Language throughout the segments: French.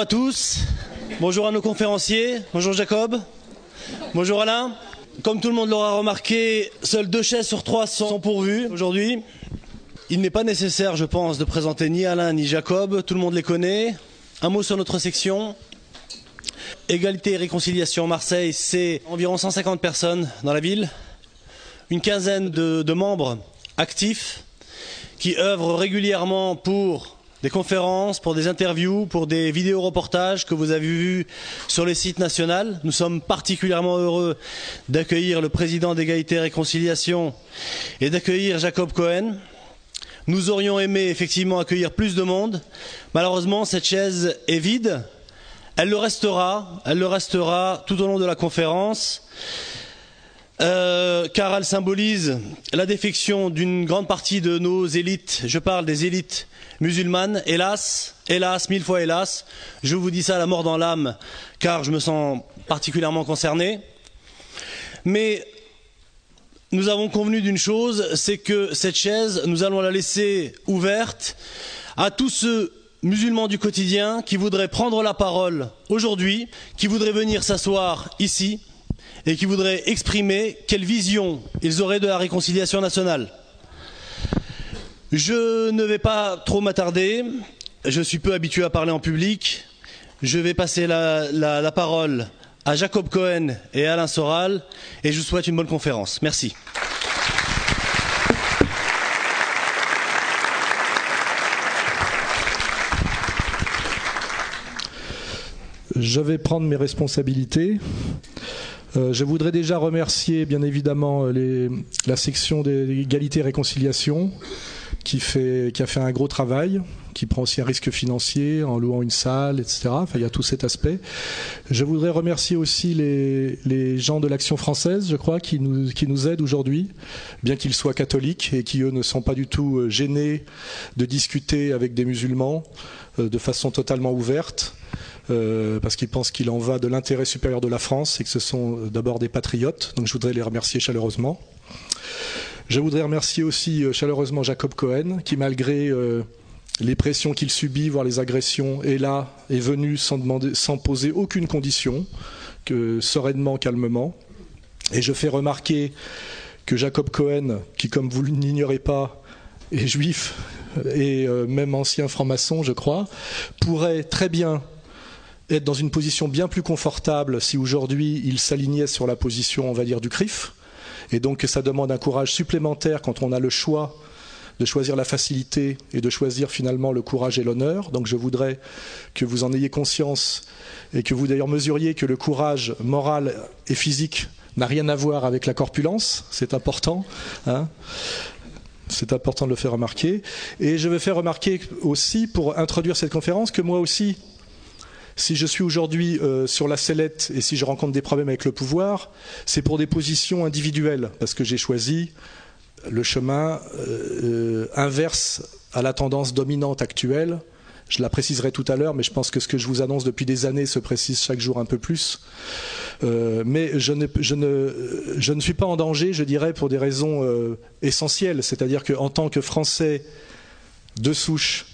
Bonjour à tous, bonjour à nos conférenciers, bonjour Jacob, bonjour Alain. Comme tout le monde l'aura remarqué, seules deux chaises sur trois sont pourvues aujourd'hui. Il n'est pas nécessaire, je pense, de présenter ni Alain ni Jacob, tout le monde les connaît. Un mot sur notre section. Égalité et réconciliation Marseille, c'est environ 150 personnes dans la ville, une quinzaine de, de membres actifs qui œuvrent régulièrement pour des conférences, pour des interviews, pour des vidéos reportages que vous avez vus sur les sites nationaux. Nous sommes particulièrement heureux d'accueillir le président d'égalité et réconciliation et d'accueillir Jacob Cohen. Nous aurions aimé effectivement accueillir plus de monde. Malheureusement, cette chaise est vide. Elle le restera, elle le restera tout au long de la conférence. Euh, car elle symbolise la défection d'une grande partie de nos élites. Je parle des élites musulmanes. Hélas, hélas, mille fois hélas, je vous dis ça à la mort dans l'âme, car je me sens particulièrement concerné. Mais nous avons convenu d'une chose, c'est que cette chaise, nous allons la laisser ouverte à tous ceux musulmans du quotidien qui voudraient prendre la parole aujourd'hui, qui voudraient venir s'asseoir ici et qui voudraient exprimer quelle vision ils auraient de la réconciliation nationale. Je ne vais pas trop m'attarder, je suis peu habitué à parler en public, je vais passer la, parole à Jacob Cohen et Alain Soral et je vous souhaite une bonne conférence. Merci. Je vais prendre mes responsabilités. Euh, je voudrais déjà remercier bien évidemment les, la section d'égalité et réconciliation qui, a fait un gros travail, qui prend aussi un risque financier en louant une salle, etc. Il y a tout cet aspect. Je voudrais remercier aussi les, gens de l'Action française, je crois, qui nous, aident aujourd'hui, bien qu'ils soient catholiques et qui, eux, ne sont pas du tout gênés de discuter avec des musulmans euh, de façon totalement ouverte. Euh, parce qu'ils pensent qu'il en va de l'intérêt supérieur de la France et que ce sont d'abord des patriotes. Donc je voudrais les remercier chaleureusement. Je voudrais remercier aussi euh, chaleureusement Jacob Cohen, qui malgré euh, les pressions qu'il subit, voire les agressions, est là, est venu sans, demander, sans poser aucune condition, que sereinement, calmement. Et je fais remarquer que Jacob Cohen, qui comme vous l'ignorez pas, est juif et euh, même ancien franc-maçon, je crois, pourrait très bien être dans une position bien plus confortable si aujourd'hui il s'alignait sur la position, on va dire, du CRIF. Et donc ça demande un courage supplémentaire quand on a le choix de choisir la facilité et de choisir finalement le courage et l'honneur. Donc je voudrais que vous en ayez conscience et que vous d'ailleurs mesuriez que le courage moral et physique n'a rien à voir avec la corpulence, c'est important. Hein c'est important de le faire remarquer. Et je vais faire remarquer aussi, pour introduire cette conférence, que moi aussi, si je suis aujourd'hui euh, sur la sellette et si je rencontre des problèmes avec le pouvoir, c'est pour des positions individuelles, parce que j'ai choisi le chemin euh, inverse à la tendance dominante actuelle. Je la préciserai tout à l'heure, mais je pense que ce que je vous annonce depuis des années se précise chaque jour un peu plus. Euh, mais je ne, suis pas en danger, je dirais, pour des raisons euh, essentielles. C'est-à-dire qu'en tant que Français de souche,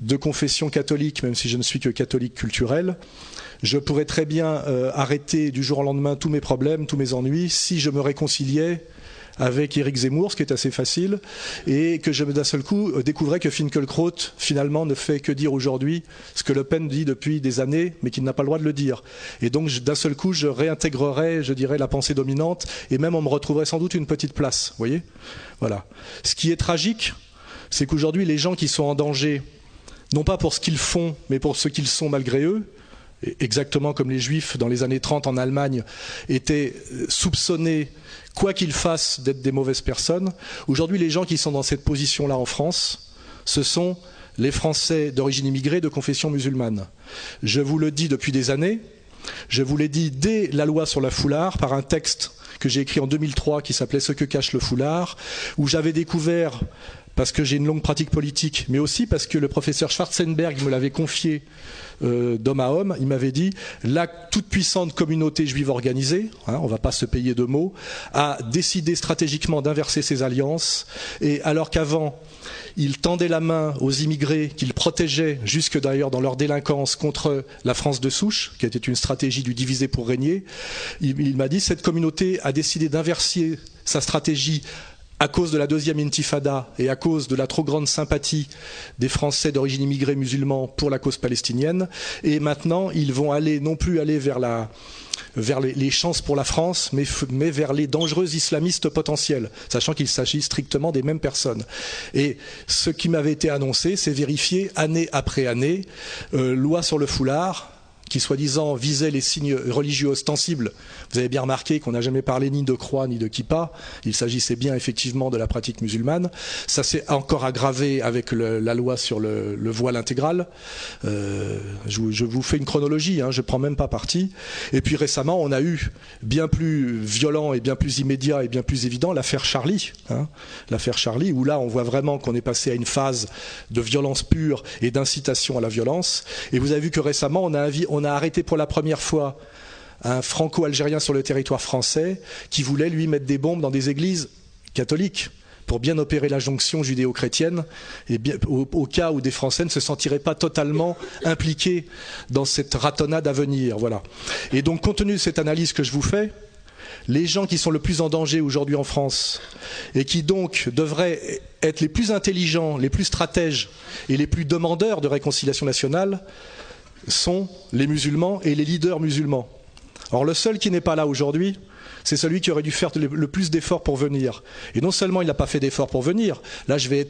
de confession catholique, même si je ne suis que catholique culturel, je pourrais très bien euh, arrêter du jour au lendemain tous mes problèmes, tous mes ennuis, si je me réconciliais avec Éric Zemmour, ce qui est assez facile, et que je d'un seul coup euh, découvrais que Finkelkraut finalement ne fait que dire aujourd'hui ce que Le Pen dit depuis des années, mais qu'il n'a pas le droit de le dire. Et donc d'un seul coup, je réintégrerais, je dirais, la pensée dominante, et même on me retrouverait sans doute une petite place. Vous voyez? Voilà. Ce qui est tragique, c'est qu'aujourd'hui, les gens qui sont en danger, non pas pour ce qu'ils font, mais pour ce qu'ils sont malgré eux, exactement comme les juifs dans les années 30 en Allemagne étaient soupçonnés, quoi qu'ils fassent, d'être des mauvaises personnes. Aujourd'hui, les gens qui sont dans cette position-là en France, ce sont les Français d'origine immigrée de confession musulmane. Je vous le dis depuis des années, je vous l'ai dit dès la loi sur la foulard par un texte que j'ai écrit en 2003 qui s'appelait Ce que cache le foulard, où j'avais découvert parce que j'ai une longue pratique politique, mais aussi parce que le professeur Schwarzenberg me l'avait confié euh, d'homme à homme. Il m'avait dit la toute puissante communauté juive organisée, hein, on ne va pas se payer de mots, a décidé stratégiquement d'inverser ses alliances. Et alors qu'avant il tendait la main aux immigrés qu'il protégeait jusque d'ailleurs dans leur délinquance contre la France de souche, qui était une stratégie du diviser pour régner. Il m'a dit cette communauté a décidé d'inverser sa stratégie à cause de la deuxième intifada et à cause de la trop grande sympathie des Français d'origine immigrée musulmans pour la cause palestinienne. Et maintenant, ils vont aller non plus aller vers les, chances pour la France, mais, mais, vers les dangereux islamistes potentiels, sachant qu'il s'agit strictement des mêmes personnes. Et ce qui m'avait été annoncé, c'est vérifié année après année. Euh, loi sur le foulard, qui soi-disant visait les signes religieux ostensibles. Vous avez bien remarqué qu'on n'a jamais parlé ni de croix ni de kippa. Il s'agissait bien effectivement de la pratique musulmane. Ça s'est encore aggravé avec la loi sur le, le voile intégral. Euh, je, vous fais une chronologie, hein, je ne prends même pas parti. Et puis récemment, on a eu bien plus violent et bien plus immédiat et bien plus évident l'affaire Charlie. Hein, l'affaire Charlie, où là, on voit vraiment qu'on est passé à une phase de violence pure et d'incitation à la violence. Et vous avez vu que récemment, on a arrêté pour la première fois un franco-algérien sur le territoire français qui voulait lui mettre des bombes dans des églises catholiques pour bien opérer la jonction judéo-chrétienne au, cas où des Français ne se sentiraient pas totalement impliqués dans cette ratonnade à venir. Voilà. Et donc, compte tenu de cette analyse que je vous fais, les gens qui sont le plus en danger aujourd'hui en France et qui donc devraient être les plus intelligents, les plus stratèges et les plus demandeurs de réconciliation nationale, sont les musulmans et les leaders musulmans. Or, le seul qui n'est pas là aujourd'hui, c'est celui qui aurait dû faire le plus d'efforts pour venir. Et non seulement il n'a pas fait d'efforts pour venir, là je vais,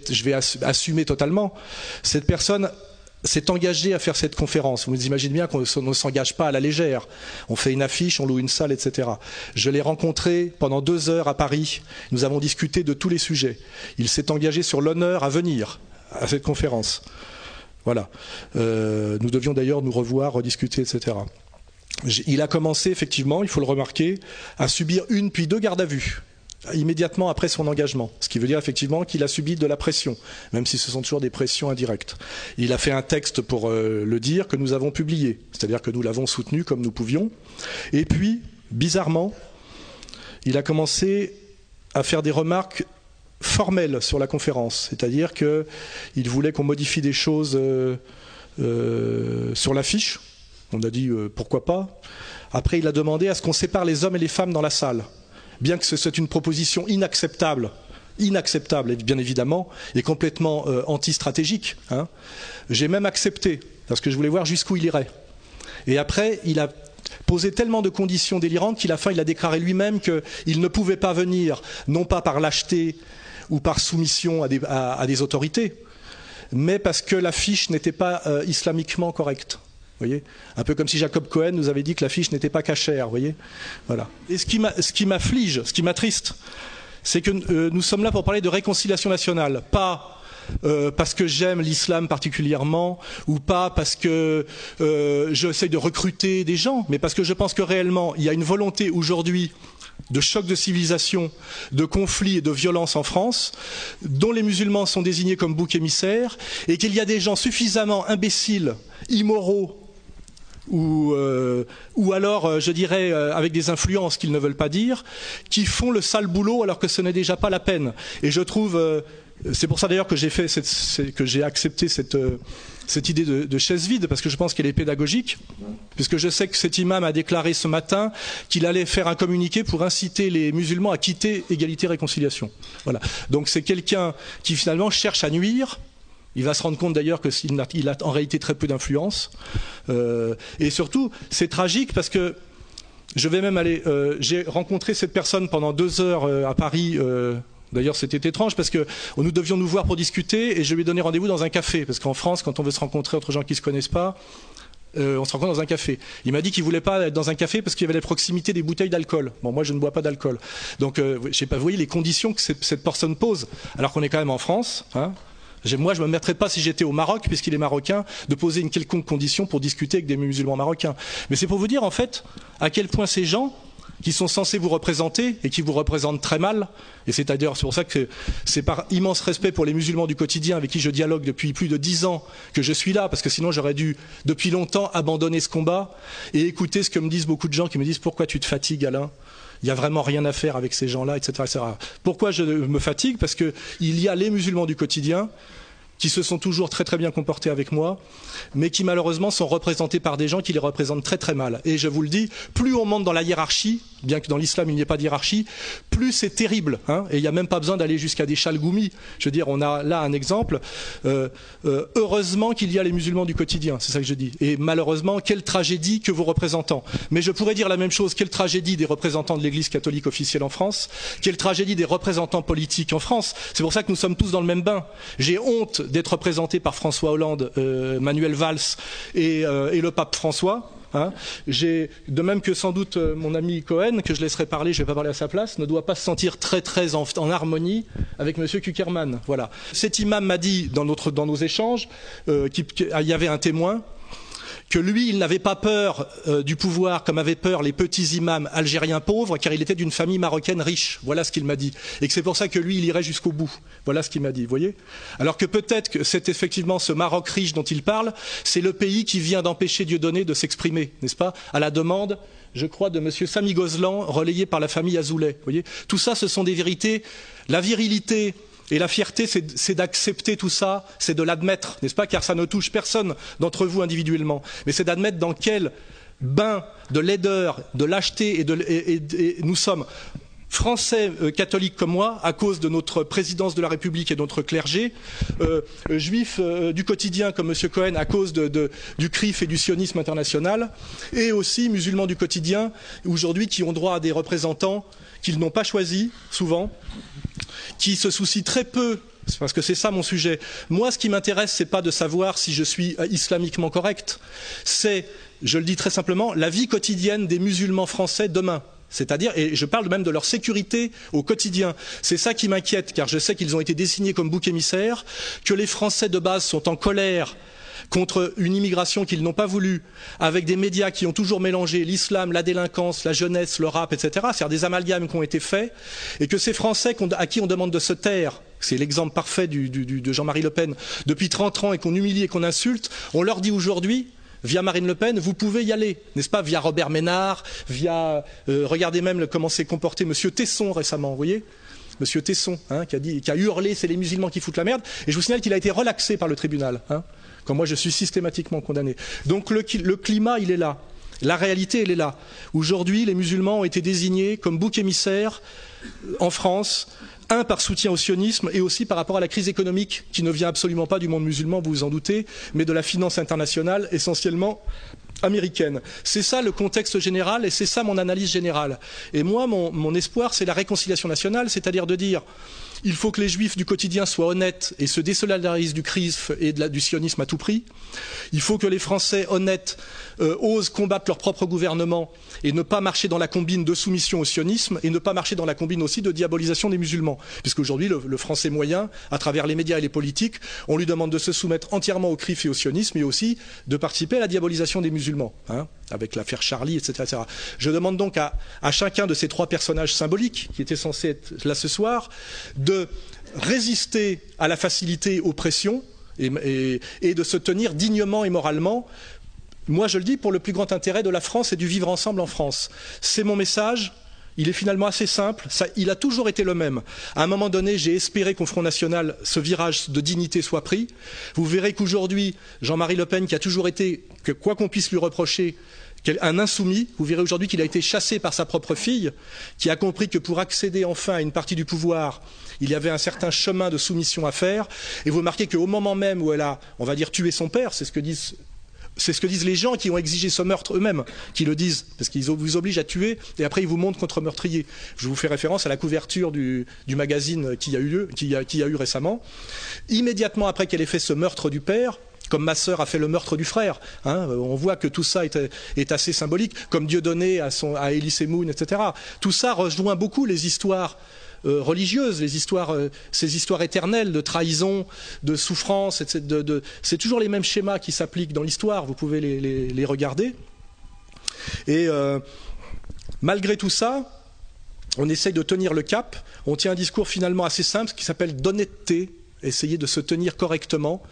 assumer totalement, cette personne s'est engagée à faire cette conférence. Vous imaginez bien qu'on ne s'engage pas à la légère. On fait une affiche, on loue une salle, etc. Je l'ai rencontré pendant deux heures à Paris. Nous avons discuté de tous les sujets. Il s'est engagé sur l'honneur à venir à cette conférence. Voilà. Euh, nous devions d'ailleurs nous revoir, rediscuter, etc. Il a commencé, effectivement, il faut le remarquer, à subir une puis deux gardes à vue immédiatement après son engagement, ce qui veut dire effectivement qu'il a subi de la pression, même si ce sont toujours des pressions indirectes. Il a fait un texte pour euh, le dire que nous avons publié, c'est-à-dire que nous l'avons soutenu comme nous pouvions. Et puis, bizarrement, il a commencé à faire des remarques formelles sur la conférence, c'est-à-dire qu'il voulait qu'on modifie des choses euh, euh, sur l'affiche. On a dit euh, pourquoi pas. Après, il a demandé à ce qu'on sépare les hommes et les femmes dans la salle, bien que c'est une proposition inacceptable inacceptable, bien évidemment, et complètement euh, anti-stratégique. Hein. J'ai même accepté, parce que je voulais voir jusqu'où il irait. Et après, il a posé tellement de conditions délirantes qu'à la fin, il a déclaré lui-même qu'il ne pouvait pas venir, non pas par lâcheté ou par soumission à des, à, à des autorités, mais parce que l'affiche n'était pas euh, islamiquement correcte. Un peu comme si Jacob Cohen nous avait dit que l'affiche n'était pas cachère. Voyez voilà. Et ce qui m'afflige, ce qui m'attriste, c'est que euh, nous sommes là pour parler de réconciliation nationale, pas euh, parce que j'aime l'islam particulièrement ou pas parce que euh, j'essaie de recruter des gens, mais parce que je pense que réellement il y a une volonté aujourd'hui de choc de civilisation, de conflits et de violence en France, dont les musulmans sont désignés comme boucs émissaires, et qu'il y a des gens suffisamment imbéciles, immoraux, ou, euh, ou alors, euh, je dirais, euh, avec des influences qu'ils ne veulent pas dire, qui font le sale boulot alors que ce n'est déjà pas la peine. Et je trouve, c'est pour ça d'ailleurs que j'ai accepté cette, idée de, de, chaise vide, parce que je pense qu'elle est pédagogique, puisque je sais que cet imam a déclaré ce matin qu'il allait faire un communiqué pour inciter les musulmans à quitter égalité réconciliation. Voilà. Donc c'est quelqu'un qui finalement cherche à nuire il va se rendre compte d'ailleurs qu'il a, il a en réalité très peu d'influence. Euh, et surtout, c'est tragique parce que je vais même aller. Euh, J'ai rencontré cette personne pendant deux heures euh, à Paris. D'ailleurs, c'était étrange parce que nous devions nous voir pour discuter et je lui ai donné rendez-vous dans un café. Parce qu'en France, quand on veut se rencontrer entre gens qui ne se connaissent pas, on se rencontre dans un café. Il m'a dit qu'il voulait pas être dans un café parce qu'il y avait la proximité des bouteilles d'alcool. Bon, moi, je ne bois pas d'alcool. Donc, je sais pas, vous voyez les conditions que cette, cette personne pose, alors qu'on est quand même en France. Hein, moi, je ne me mettrais pas, si j'étais au Maroc, puisqu'il est marocain, de poser une quelconque condition pour discuter avec des musulmans marocains. Mais c'est pour vous dire, en fait, à quel point ces gens qui sont censés vous représenter et qui vous représentent très mal. Et c'est d'ailleurs pour ça que c'est par immense respect pour les musulmans du quotidien avec qui je dialogue depuis plus de dix ans que je suis là, parce que sinon j'aurais dû depuis longtemps abandonner ce combat et écouter ce que me disent beaucoup de gens qui me disent pourquoi tu te fatigues Alain? Il n'y a vraiment rien à faire avec ces gens-là, etc., etc. Pourquoi je me fatigue? Parce qu'il y a les musulmans du quotidien qui se sont toujours très très bien comportés avec moi, mais qui malheureusement sont représentés par des gens qui les représentent très très mal. Et je vous le dis, plus on monte dans la hiérarchie, bien que dans l'islam il n'y ait pas de hiérarchie, plus c'est terrible. Hein et il n'y a même pas besoin d'aller jusqu'à des chalgoumis. Je veux dire, on a là un exemple. Euh, euh, heureusement qu'il y a les musulmans du quotidien, c'est ça que je dis. Et malheureusement, quelle tragédie que vos représentants. Mais je pourrais dire la même chose, quelle tragédie des représentants de l'Église catholique officielle en France, quelle tragédie des représentants politiques en France. C'est pour ça que nous sommes tous dans le même bain. J'ai honte d'être représenté par François Hollande, euh, Manuel Valls euh, et, le pape François. De même que sans doute euh, mon ami Cohen, que je laisserai parler, je ne vais pas parler à sa place, ne doit pas se sentir très très en, harmonie avec M. Kuckerman. Voilà. Cet imam m'a dit dans, dans, nos échanges qu'il y avait un témoin que lui, il n'avait pas peur euh, du pouvoir comme avaient peur les petits imams algériens pauvres, car il était d'une famille marocaine riche. Voilà ce qu'il m'a dit. Et que c'est pour ça que lui, il irait jusqu'au bout. Voilà ce qu'il m'a dit, vous voyez? Alors que peut-être que c'est effectivement ce Maroc riche dont il parle, c'est le pays qui vient d'empêcher Dieudonné de s'exprimer, n'est-ce pas? À la demande je crois, de M. Samy Gozlan, relayé par la famille Azoulay. Vous voyez? Tout ça, ce sont des vérités. La virilité, et la fierté, c'est d'accepter tout ça, c'est de l'admettre, n'est-ce pas? Car ça ne touche personne d'entre vous individuellement. Mais c'est d'admettre dans quel bain de laideur, de lâcheté et, nous sommes français euh, catholiques comme moi, à cause de notre présidence de la République et de notre clergé, euh, juifs euh, du quotidien comme M. Cohen, à cause du CRIF et du sionisme international, et aussi musulmans du quotidien, aujourd'hui qui ont droit à des représentants qu'ils n'ont pas choisis, souvent, qui se soucient très peu parce que c'est ça mon sujet. Moi, ce qui m'intéresse, c'est pas de savoir si je suis euh, islamiquement correct. C'est, je le dis très simplement, la vie quotidienne des musulmans français demain. C'est-à-dire, et je parle même de leur sécurité au quotidien. C'est ça qui m'inquiète, car je sais qu'ils ont été désignés comme bouc émissaire, que les Français de base sont en colère contre une immigration qu'ils n'ont pas voulu, avec des médias qui ont toujours mélangé l'islam, la délinquance, la jeunesse, le rap, etc. C'est-à-dire des amalgames qui ont été faits, et que ces Français à qui on demande de se taire, c'est l'exemple parfait de Jean-Marie Le Pen, depuis 30 ans et qu'on humilie et qu'on insulte, on leur dit aujourd'hui, via Marine Le Pen, vous pouvez y aller, n'est-ce pas Via Robert Ménard, via, euh, regardez même comment s'est comporté M. Tesson récemment, vous voyez Monsieur Tesson, hein, qui, a dit, qui a hurlé, c'est les musulmans qui foutent la merde. Et je vous signale qu'il a été relaxé par le tribunal. Hein quand moi je suis systématiquement condamné. Donc le, climat, il est là. La réalité, elle est là. Aujourd'hui, les musulmans ont été désignés comme bouc émissaire euh, en France, un par soutien au sionisme et aussi par rapport à la crise économique qui ne vient absolument pas du monde musulman, vous vous en doutez, mais de la finance internationale essentiellement américaine. C'est ça le contexte général et c'est ça mon analyse générale. Et moi, mon espoir, c'est la réconciliation nationale, c'est-à-dire de dire il faut que les juifs du quotidien soient honnêtes et se désolidarisent du CRISF et du sionisme à tout prix. Il faut que les Français honnêtes euh, osent combattre leur propre gouvernement et ne pas marcher dans la combine de soumission au sionisme et ne pas marcher dans la combine aussi de diabolisation des musulmans. Puisqu'aujourd'hui, le, le Français moyen, à travers les médias et les politiques, on lui demande de se soumettre entièrement au CRIF et au sionisme, mais aussi de participer à la diabolisation des musulmans, hein, avec l'affaire Charlie, etc., Je demande donc à, chacun de ces trois personnages symboliques qui étaient censés être là ce soir de résister à la facilité aux pressions et, et, de se tenir dignement et moralement. Moi, je le dis pour le plus grand intérêt de la France et du vivre ensemble en France. C'est mon message. Il est finalement assez simple. Il a toujours été le même. À un moment donné, j'ai espéré qu'au Front National, ce virage de dignité soit pris. Vous verrez qu'aujourd'hui, Jean-Marie Le Pen, qui a toujours été, que quoi qu'on puisse lui reprocher, un insoumis, vous verrez aujourd'hui qu'il a été chassé par sa propre fille, qui a compris que pour accéder enfin à une partie du pouvoir, il y avait un certain chemin de soumission à faire. Et vous remarquez qu'au moment même où elle a, on va dire, tué son père, c'est ce que disent c'est ce que disent les gens qui ont exigé ce meurtre eux-mêmes, qui le disent, parce qu'ils vous obligent à tuer et après ils vous montrent contre meurtrier. Je vous fais référence à la couverture du, magazine qui a eu lieu, qui a, qui a eu récemment. Immédiatement après qu'elle ait fait ce meurtre du père, comme ma sœur a fait le meurtre du frère. Hein, on voit que tout ça est, assez symbolique, comme Dieudonné à, son, à Moon, etc. Tout ça rejoint beaucoup les histoires euh, religieuses, les histoires, euh, ces histoires éternelles de trahison, de souffrance, etc. c'est toujours les mêmes schémas qui s'appliquent dans l'histoire, vous pouvez les, regarder. Et euh, Malgré tout ça, on essaye de tenir le cap. On tient un discours finalement assez simple qui s'appelle d'honnêteté. Essayer de se tenir correctement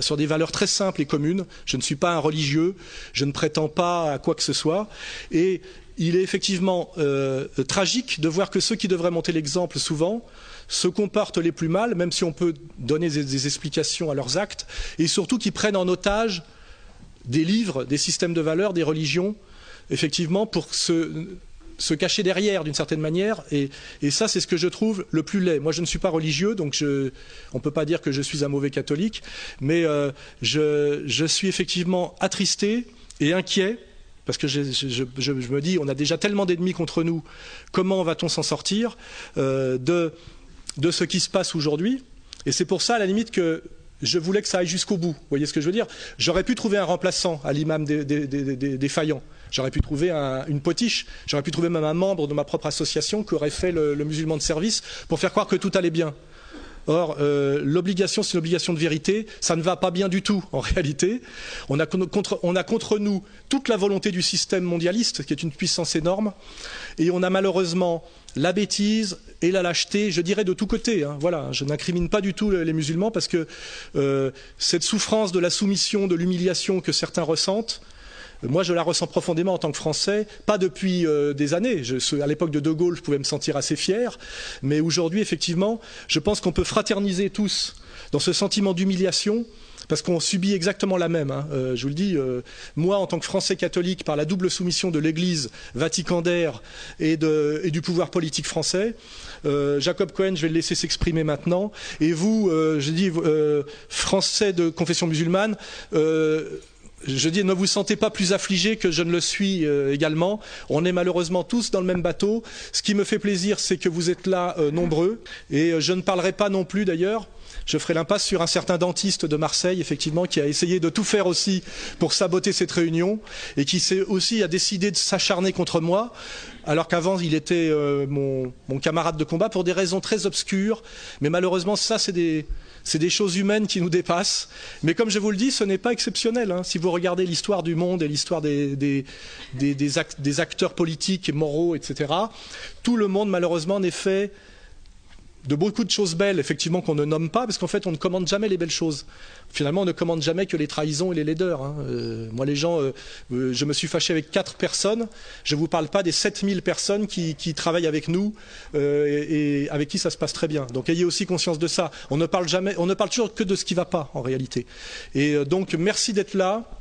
sur des valeurs très simples et communes. Je ne suis pas un religieux, je ne prétends pas à quoi que ce soit. Et il est effectivement euh, tragique de voir que ceux qui devraient monter l'exemple souvent se comportent les plus mal, même si on peut donner des, explications à leurs actes, et surtout qui prennent en otage des livres, des systèmes de valeurs, des religions, effectivement, pour se, cacher derrière d'une certaine manière. Et, ça, c'est ce que je trouve le plus laid. Moi, je ne suis pas religieux, donc on ne peut pas dire que je suis un mauvais catholique, mais euh, je, suis effectivement attristé et inquiet. Parce que je, me dis, on a déjà tellement d'ennemis contre nous, comment va-t-on s'en sortir euh, de, ce qui se passe aujourd'hui? Et c'est pour ça, à la limite, que je voulais que ça aille jusqu'au bout. Vous voyez ce que je veux dire? J'aurais pu trouver un remplaçant à l'imam des, des. J'aurais pu trouver un, une potiche, j'aurais pu trouver même un membre de ma propre association qui aurait fait le musulman de service pour faire croire que tout allait bien. Or, euh, l'obligation, c'est une obligation de vérité. Ça ne va pas bien du tout, en réalité. On a, contre, on a contre nous toute la volonté du système mondialiste, qui est une puissance énorme. Et on a malheureusement la bêtise et la lâcheté, je dirais de tous côtés. Hein. Voilà, je n'incrimine pas du tout les musulmans parce que euh, cette souffrance de la soumission, de l'humiliation que certains ressentent, moi, je la ressens profondément en tant que Français, pas depuis euh, des années. À l'époque de De Gaulle, je pouvais me sentir assez fier, mais aujourd'hui, effectivement, je pense qu'on peut fraterniser tous dans ce sentiment d'humiliation parce qu'on subit exactement la même. Hein. Euh, je vous le dis, euh, moi, en tant que Français catholique, par la double soumission de l'Église vaticandaire et, et, du pouvoir politique français, Jacob Cohen, je vais le laisser s'exprimer maintenant. Et vous, je dis, Français de confession musulmane, je dis, ne vous sentez pas plus affligé que je ne le suis euh, également. On est malheureusement tous dans le même bateau. Ce qui me fait plaisir, c'est que vous êtes là euh, nombreux. Et euh, je ne parlerai pas non plus d'ailleurs. Je ferai l'impasse sur un certain dentiste de Marseille, effectivement, qui a essayé de tout faire aussi pour saboter cette réunion et qui aussi a décidé de s'acharner contre moi, alors qu'avant il était euh, mon, mon camarade de combat pour des raisons très obscures. Mais malheureusement, ça, c'est des, c'est des choses humaines qui nous dépassent. Mais comme je vous le dis, ce n'est pas exceptionnel. Hein. Si vous regardez l'histoire du monde et l'histoire des, des, des, des, act, des acteurs politiques et moraux, etc., tout le monde, malheureusement, n'est fait de beaucoup de choses belles, effectivement, qu'on ne nomme pas, parce qu'en fait, on ne commande jamais les belles choses. Finalement, on ne commande jamais que les trahisons et les laideurs. Hein. Euh, moi, les gens, euh, euh, je me suis fâché avec quatre personnes. Je ne vous parle pas des 7000 personnes qui, travaillent avec nous et, et, avec qui ça se passe très bien. Donc, ayez aussi conscience de ça. On ne parle jamais, on ne parle toujours que de ce qui ne va pas, en réalité. Et donc, merci d'être là.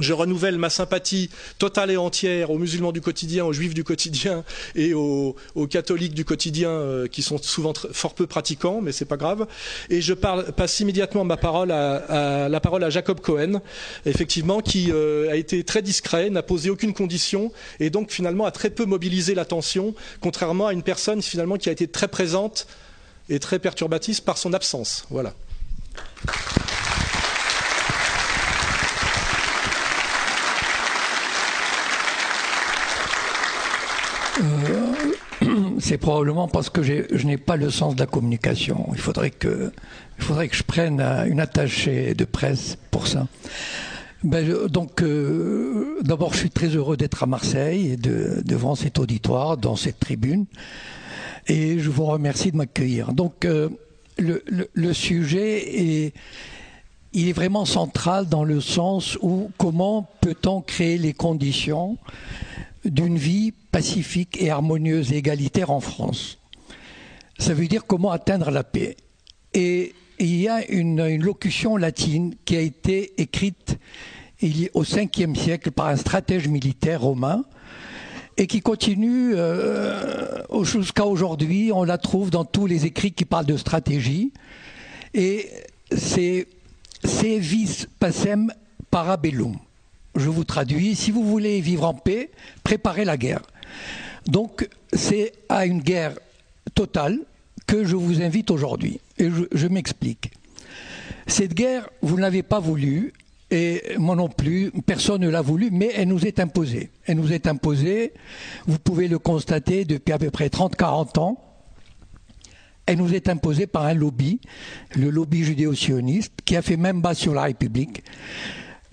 Je renouvelle ma sympathie totale et entière aux musulmans du quotidien, aux juifs du quotidien et aux, catholiques du quotidien euh, qui sont souvent fort peu pratiquants, mais c'est pas grave. Et je passe immédiatement ma parole à, à, la parole à Jacob Cohen, effectivement, qui euh, a été très discret, n'a posé aucune condition et donc finalement a très peu mobilisé l'attention, contrairement à une personne finalement qui a été très présente et très perturbatrice par son absence. Voilà. Euh, c'est probablement parce que je n'ai pas le sens de la communication. Il faudrait que, je prenne une attachée de presse pour ça. Ben, donc, euh, d'abord, je suis très heureux d'être à Marseille et de, devant cet auditoire, dans cette tribune, et je vous remercie de m'accueillir. Donc, euh, le, le, le, sujet est, il est vraiment central dans le sens où comment peut-on créer les conditions d'une vie pacifique et harmonieuse et égalitaire en France. Ça veut dire comment atteindre la paix. Et il y a une, locution latine qui a été écrite au 5e siècle par un stratège militaire romain et qui continue euh, jusqu'à aujourd'hui. On la trouve dans tous les écrits qui parlent de stratégie. Et c'est vis pacem parabellum je vous traduis, si vous voulez vivre en paix, préparez la guerre. Donc c'est à une guerre totale que je vous invite aujourd'hui. Et je, m'explique. Cette guerre, vous ne l'avez pas voulu, et moi non plus, personne ne l'a voulu, mais elle nous est imposée. Elle nous est imposée, vous pouvez le constater depuis à peu près 30-40 ans, elle nous est imposée par un lobby, le lobby judéo-sioniste, qui a fait même bas sur la République,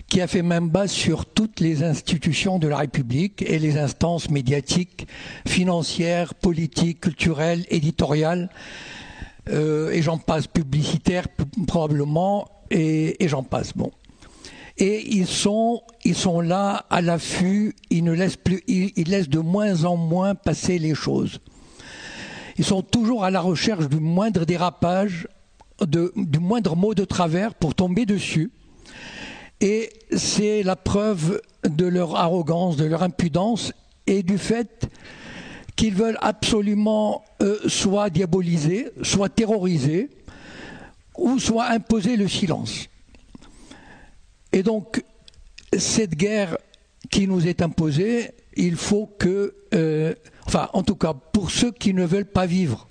qui a fait même base sur toutes les institutions de la République et les instances médiatiques, financières, politiques, culturelles, éditoriales, euh, et j'en passe, publicitaires probablement, et, et j'en passe. Bon. Et ils sont, ils sont là à l'affût, ils ne laissent plus, ils, ils laissent de moins en moins passer les choses. Ils sont toujours à la recherche du moindre dérapage, de, du moindre mot de travers pour tomber dessus. Et c'est la preuve de leur arrogance, de leur impudence et du fait qu'ils veulent absolument euh, soit diaboliser, soit terroriser, ou soit imposer le silence. Et donc, cette guerre qui nous est imposée, il faut que, euh, enfin, en tout cas, pour ceux qui ne veulent pas vivre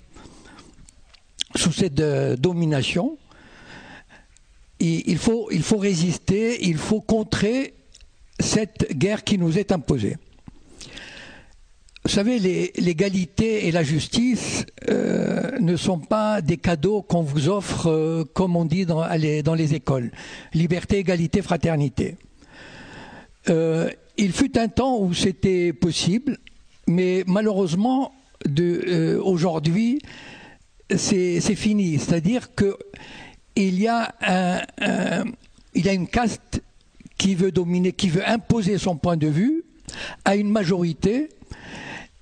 sous cette euh, domination, il, faut, résister, il faut contrer cette guerre qui nous est imposée. Vous savez, l'égalité et la justice euh, ne sont pas des cadeaux qu'on vous offre, euh, comme on dit dans, les écoles. Liberté, égalité, fraternité. Euh, il fut un temps où c'était possible, mais malheureusement, aujourd'hui, c'est fini. C'est-à-dire que il y a une caste qui veut dominer, qui veut imposer son point de vue à une majorité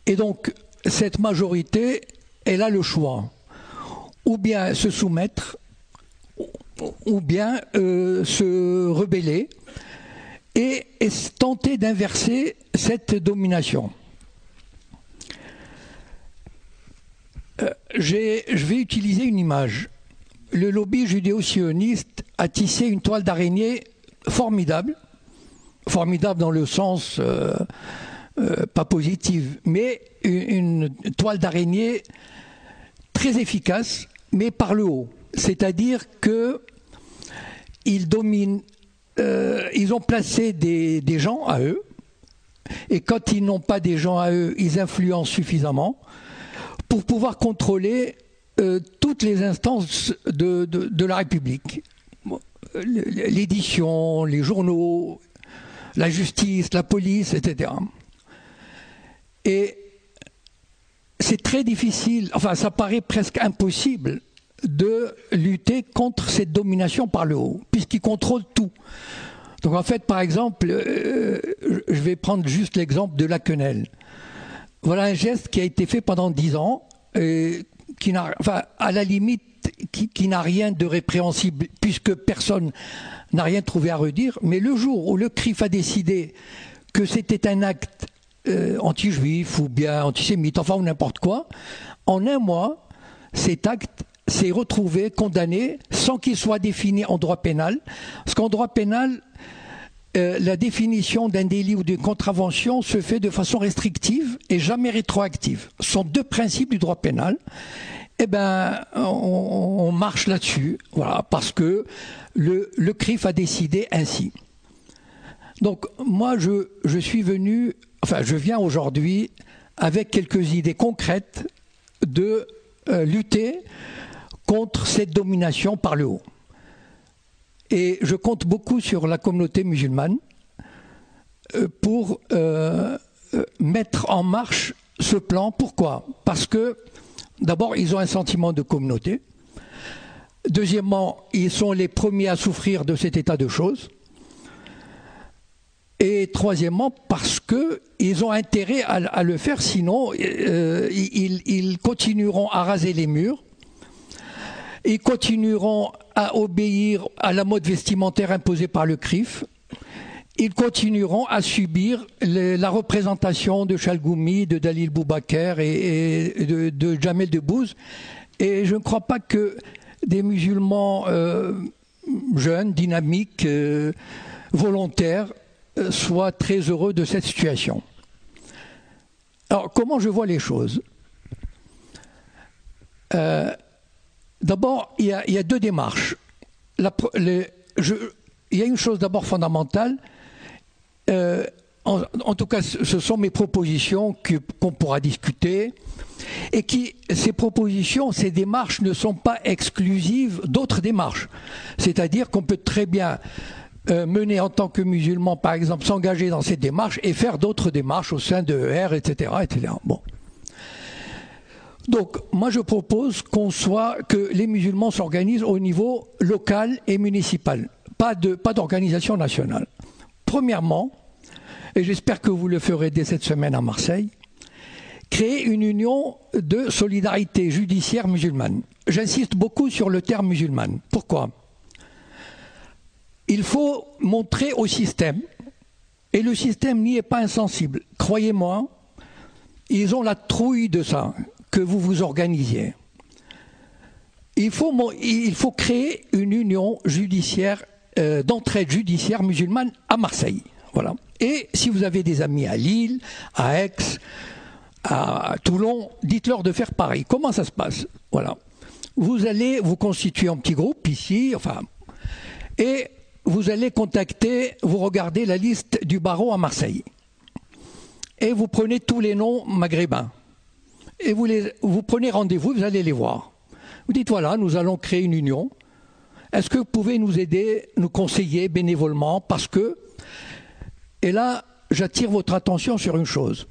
et donc, cette majorité, elle a le choix. Ou bien se soumettre, ou bien euh, se rebeller et, et tenter d'inverser cette domination. Euh, je vais utiliser une image. Le lobby judéo-sioniste a tissé une toile d'araignée formidable, formidable dans le sens euh, euh, pas positive, mais une, toile d'araignée très efficace, mais par le haut. C'est-à-dire que ils dominent, euh, ils ont placé des, gens à eux, et quand ils n'ont pas des gens à eux, ils influencent suffisamment pour pouvoir contrôler euh, toutes les instances de, de, la République. L'édition, les journaux, la justice, la police, etc. Et c'est très difficile, enfin ça paraît presque impossible de lutter contre cette domination par le haut, puisqu'ils contrôlent tout. Donc en fait, par exemple, euh, je vais prendre juste l'exemple de la quenelle. Voilà un geste qui a été fait pendant dix ans, et à la limite, qui, qui n'a rien de répréhensible, puisque personne n'a rien trouvé à redire. Mais le jour où le CRIF a décidé que c'était un acte euh, anti-juif ou bien antisémite, enfin ou n'importe quoi, en un mois, cet acte s'est retrouvé condamné sans qu'il soit défini en droit pénal. Parce qu'en droit pénal, euh, la définition d'un délit ou d'une contravention se fait de façon restrictive et jamais rétroactive. Ce sont deux principes du droit pénal. Eh ben, on, marche là-dessus, parce que le, CRIF a décidé ainsi. Donc moi, je, je suis venu enfin, je viens aujourd'hui avec quelques idées concrètes de euh, lutter contre cette domination par le haut. Et je compte beaucoup sur la communauté musulmane euh, pour euh, mettre en marche ce plan. Pourquoi? Parce que d'abord, ils ont un sentiment de communauté. Deuxièmement, ils sont les premiers à souffrir de cet état de choses. Et troisièmement, parce qu'ils ont intérêt à, le faire, sinon euh, ils, continueront à raser les murs, ils continueront à obéir à la mode vestimentaire imposée par le CRIF, ils continueront à subir la représentation de Chalgoumi, de Dalil Boubaker et, et de, de, Jamel Debbouze. Et je ne crois pas que des musulmans euh, jeunes, dynamiques, euh, volontaires, soit très heureux de cette situation. Alors, comment je vois les choses? Euh, D'abord, il, y a deux démarches. Il y a une chose d'abord fondamentale. Euh, en, tout cas, ce sont mes propositions qu'on qu pourra discuter et qui, ces propositions, ces démarches ne sont pas exclusives d'autres démarches. C'est-à-dire qu'on peut très bien euh, mener en tant que musulman, par exemple, s'engager dans cette démarche et faire d'autres démarches au sein de ER, etc.. Donc, moi, je propose qu'on soit, que les musulmans s'organisent au niveau local et municipal, pas de, pas d'organisation nationale. Premièrement, et j'espère que vous le ferez dès cette semaine à Marseille, créer une union de solidarité judiciaire musulmane. J'insiste beaucoup sur le terme musulmane. Pourquoi? Il faut montrer au système, et le système n'y est pas insensible. Croyez-moi, ils ont la trouille de ça que vous vous organisiez. Il faut, il faut créer une union judiciaire, euh, d'entraide judiciaire musulmane à Marseille. Voilà. Et si vous avez des amis à Lille, à Aix, à Toulon, dites-leur de faire pareil. Comment ça se passe? Voilà. Vous allez vous constituer en petit groupe ici, enfin, et vous allez contacter, vous regardez la liste du barreau à Marseille. Et vous prenez tous les noms maghrébins et vous, prenez rendez-vous, vous allez les voir. Vous dites voilà, nous allons créer une union. Est-ce que vous pouvez nous aider, nous conseiller bénévolement Parce que, et là, j'attire votre attention sur une chose.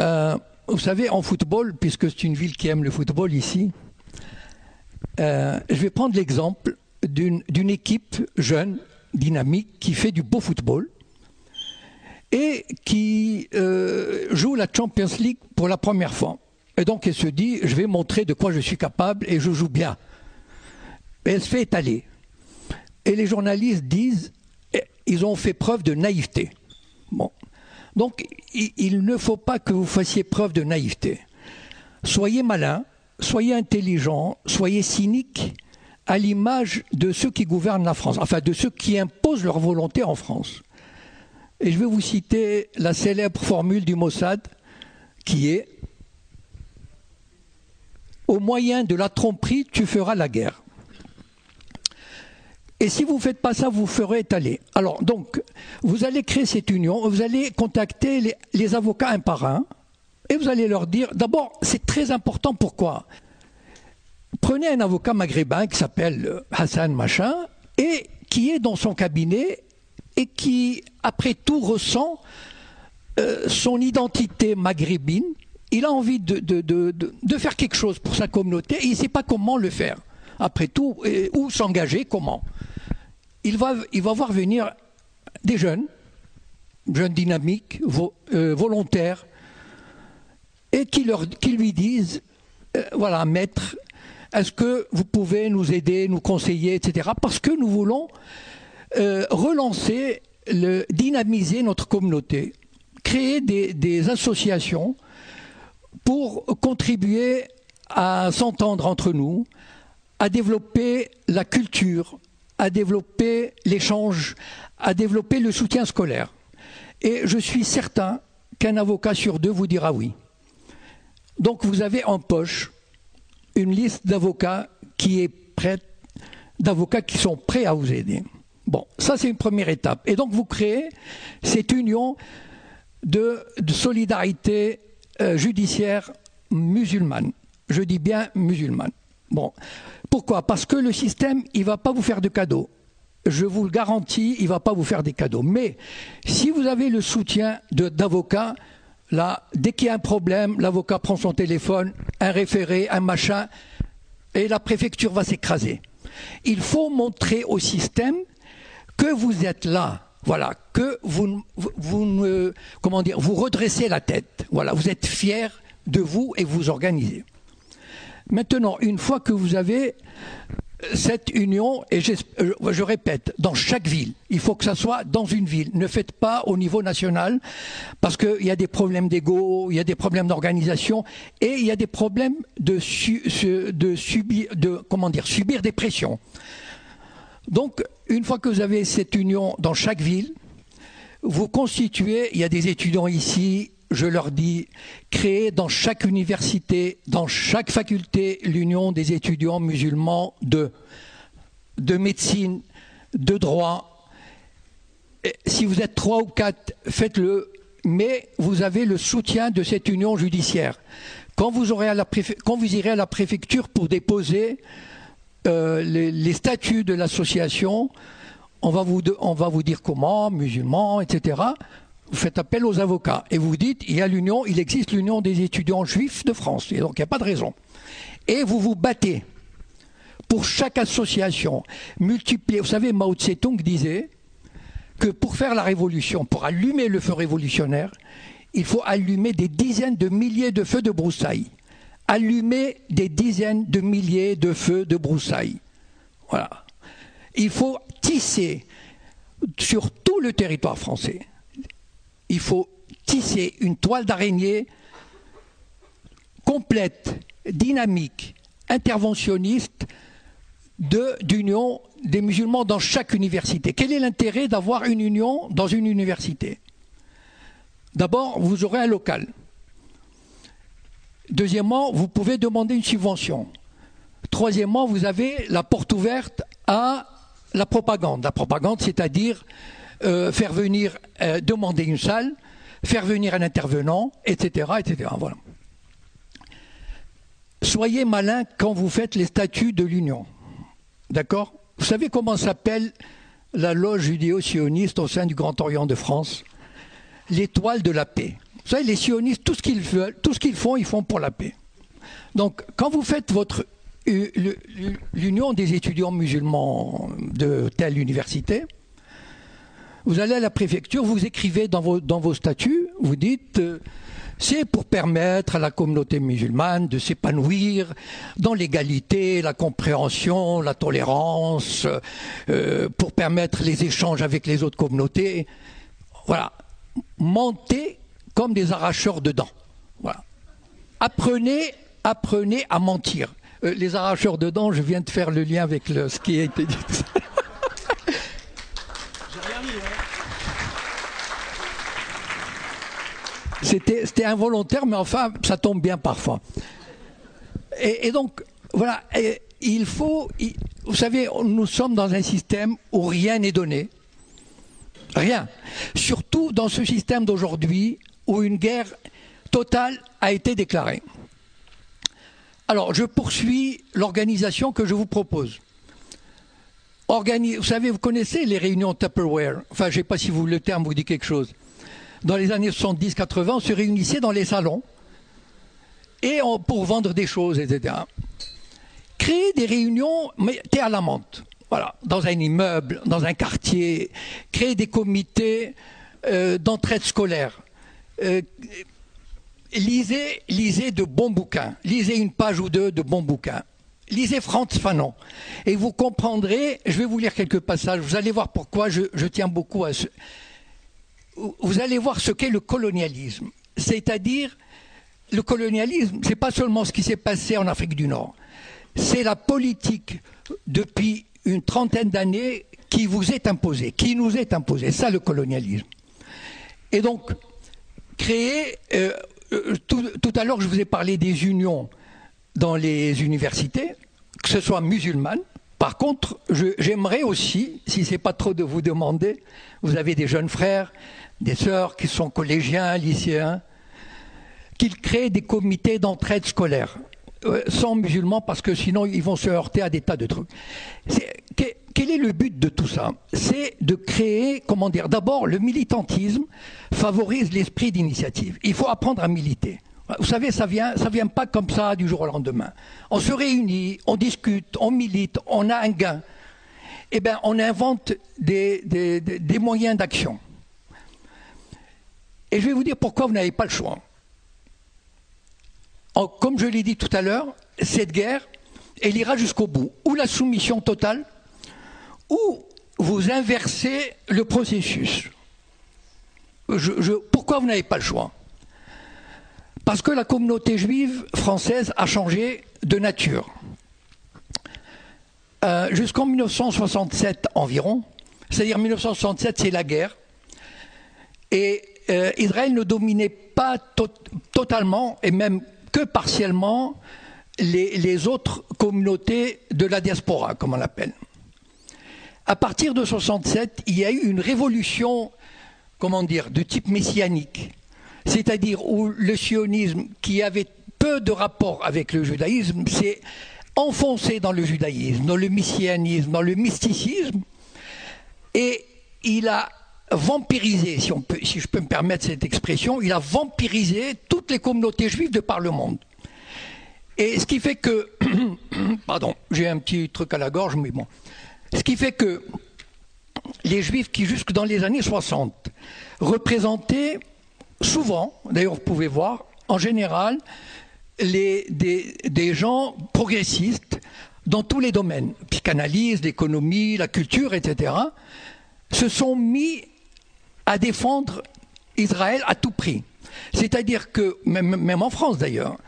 Euh, vous savez, en football, puisque c'est une ville qui aime le football ici, euh, je vais prendre l'exemple d'une équipe jeune, dynamique, qui fait du beau football et qui euh, joue la Champions League pour la première fois. Et donc elle se dit, je vais montrer de quoi je suis capable et je joue bien. Elle se fait étaler. Et les journalistes disent, eh, ils ont fait preuve de naïveté. Bon. Donc il ne faut pas que vous fassiez preuve de naïveté. Soyez malin, soyez intelligent, soyez cynique à l'image de ceux qui gouvernent la France, enfin de ceux qui imposent leur volonté en France. Et je vais vous citer la célèbre formule du Mossad qui est Au moyen de la tromperie, tu feras la guerre. Et si vous ne faites pas ça, vous ferez étaler. Alors, donc, vous allez créer cette union, vous allez contacter les, les avocats un par un, et vous allez leur dire, d'abord, c'est très important, pourquoi? Prenez un avocat maghrébin qui s'appelle Hassan Machin, et qui est dans son cabinet et qui, après tout, ressent euh, son identité maghrébine. Il a envie de, de, de, de, faire quelque chose pour sa communauté et il ne sait pas comment le faire. Après tout, et, où s'engager, comment. Il va, il va voir venir des jeunes, jeunes dynamiques, euh, volontaires, et qui, leur, qui lui disent, euh, voilà, maître, est-ce que vous pouvez nous aider, nous conseiller, etc. Parce que nous voulons euh, relancer, dynamiser notre communauté, créer des, des associations pour contribuer à s'entendre entre nous, à développer la culture, à développer l'échange, à développer le soutien scolaire. Et je suis certain qu'un avocat sur deux vous dira oui. Donc vous avez en poche une liste d'avocats qui est prête, d'avocats qui sont prêts à vous aider. Bon, ça c'est une première étape. Et donc vous créez cette union de, solidarité euh, judiciaire musulmane. Je dis bien musulmane. Bon, pourquoi? Parce que le système, il va pas vous faire de cadeaux. Je vous le garantis, il va pas vous faire des cadeaux. Mais si vous avez le soutien d'avocats, là, dès qu'il y a un problème, l'avocat prend son téléphone, un référé, un machin, et la préfecture va s'écraser. Il faut montrer au système que vous êtes là, voilà, que vous, vous, vous, comment dire, vous redressez la tête, voilà, vous êtes fier de vous et vous organisez. Maintenant, une fois que vous avez cette union, et je, je, répète, dans chaque ville, il faut que ça soit dans une ville. Ne faites pas au niveau national, parce qu'il y a des problèmes d'ego, il y a des problèmes d'organisation, et il y a des problèmes de, su, de subir, comment dire, subir des pressions. Donc, une fois que vous avez cette union dans chaque ville, vous constituez, il y a des étudiants ici, je leur dis, créez dans chaque université, dans chaque faculté, l'union des étudiants musulmans de, de médecine, de droit. Si vous êtes trois ou quatre, faites-le, mais vous avez le soutien de cette union judiciaire. Quand vous irez à la préfecture pour déposer euh, les, statuts de l'association, on va vous, on va vous dire comment, musulmans, etc. Vous faites appel aux avocats et vous dites il y a l'union, il existe l'union des étudiants juifs de France et donc il n'y a pas de raison. Et vous vous battez pour chaque association multiplier. Vous savez, Mao Tse-tung disait que pour faire la révolution, pour allumer le feu révolutionnaire, il faut allumer des dizaines de milliers de feux de broussailles. Allumer des dizaines de milliers de feux de broussailles. Voilà. Il faut tisser sur tout le territoire français. Il faut tisser une toile d'araignée complète, dynamique, interventionniste d'union des musulmans dans chaque université. Quel est l'intérêt d'avoir une union dans une université? D'abord, vous aurez un local. Deuxièmement, vous pouvez demander une subvention. Troisièmement, vous avez la porte ouverte à la propagande. La propagande, c'est-à-dire euh, faire venir, euh, demander une salle, faire venir un intervenant, etc., etc. Voilà. Soyez malin quand vous faites les statuts de l'Union. D'accord? Vous savez comment s'appelle la loge judéo-sioniste au sein du Grand Orient de France? L'étoile de la paix. Savez, les sionistes, tout ce qu'ils veulent, tout ce qu'ils font, ils font pour la paix. Donc, quand vous faites votre euh, l'union des étudiants musulmans de telle université, vous allez à la préfecture, vous écrivez dans vos, statuts, vous dites euh, c'est pour permettre à la communauté musulmane de s'épanouir dans l'égalité, la compréhension, la tolérance, euh, pour permettre les échanges avec les autres communautés. Voilà. Mentez comme des arracheurs de dents. Voilà. Apprenez, apprenez à mentir. Euh, les arracheurs de dents, je viens de faire le lien avec le, ce qui a été dit. C'était involontaire, mais enfin, ça tombe bien parfois. Et, donc, voilà, il faut. vous savez, nous sommes dans un système où rien n'est donné. Rien. Surtout dans ce système d'aujourd'hui où une guerre totale a été déclarée. Alors, je poursuis l'organisation que je vous propose. vous savez, vous connaissez les réunions Tupperware? Enfin, je ne sais pas si vous, le terme vous dit quelque chose dans les années 70-80, on se réunissait dans les salons et pour vendre des choses, etc. Créer des réunions, mais à la menthe. Voilà, dans un immeuble, dans un quartier, créer des comités euh, d'entraide scolaire. Euh, lisez, lisez de bons bouquins, lisez une page ou deux de bons bouquins. Lisez Franz Fanon et vous comprendrez, je vais vous lire quelques passages, vous allez voir pourquoi je, je tiens beaucoup à ce, vous allez voir ce qu'est le colonialisme. C'est-à-dire, le colonialisme, ce n'est pas seulement ce qui s'est passé en Afrique du Nord, c'est la politique depuis une trentaine d'années qui vous est imposée, qui nous est imposée. Ça, le colonialisme. Et donc, créer. Euh, euh, tout, à l'heure, je vous ai parlé des unions dans les universités, que ce soit musulmanes. Par contre, j'aimerais aussi, si ce n'est pas trop de vous demander, vous avez des jeunes frères, des sœurs qui sont collégiens, lycéens, qu'ils créent des comités d'entraide scolaire, sans musulmans, parce que sinon ils vont se heurter à des tas de trucs. quel est le but de tout ça? C'est de créer, comment dire, d'abord le militantisme favorise l'esprit d'initiative. Il faut apprendre à militer. Vous savez, ça vient, ça vient pas comme ça du jour au lendemain. On se réunit, on discute, on milite, on a un gain. Eh bien, on invente des, des moyens d'action. Et je vais vous dire pourquoi vous n'avez pas le choix. Comme je l'ai dit tout à l'heure, cette guerre, elle ira jusqu'au bout. Ou la soumission totale, ou vous inversez le processus. pourquoi vous n'avez pas le choix? Parce que la communauté juive française a changé de nature. Euh, jusqu'en 1967 environ, c'est-à-dire 1967 c'est la guerre, et euh, Israël ne dominait pas totalement et même que partiellement les, autres communautés de la diaspora, comme on l'appelle. À partir de 67, il y a eu une révolution, comment dire, de type messianique, c'est-à-dire où le sionisme, qui avait peu de rapport avec le judaïsme, s'est enfoncé dans le judaïsme, dans le messianisme, dans le mysticisme, Et il a vampirisé, si, je peux me permettre cette expression, il a vampirisé toutes les communautés juives de par le monde. Et ce qui fait que, pardon, j'ai un petit truc à la gorge, mais bon, ce qui fait que les juifs qui jusque dans les années 60 représentaient souvent, d'ailleurs vous pouvez voir, en général, des, des gens progressistes dans tous les domaines, psychanalyse, l'économie, la culture, etc., se sont mis à défendre Israël à tout prix. C'est-à-dire que, même, en France d'ailleurs,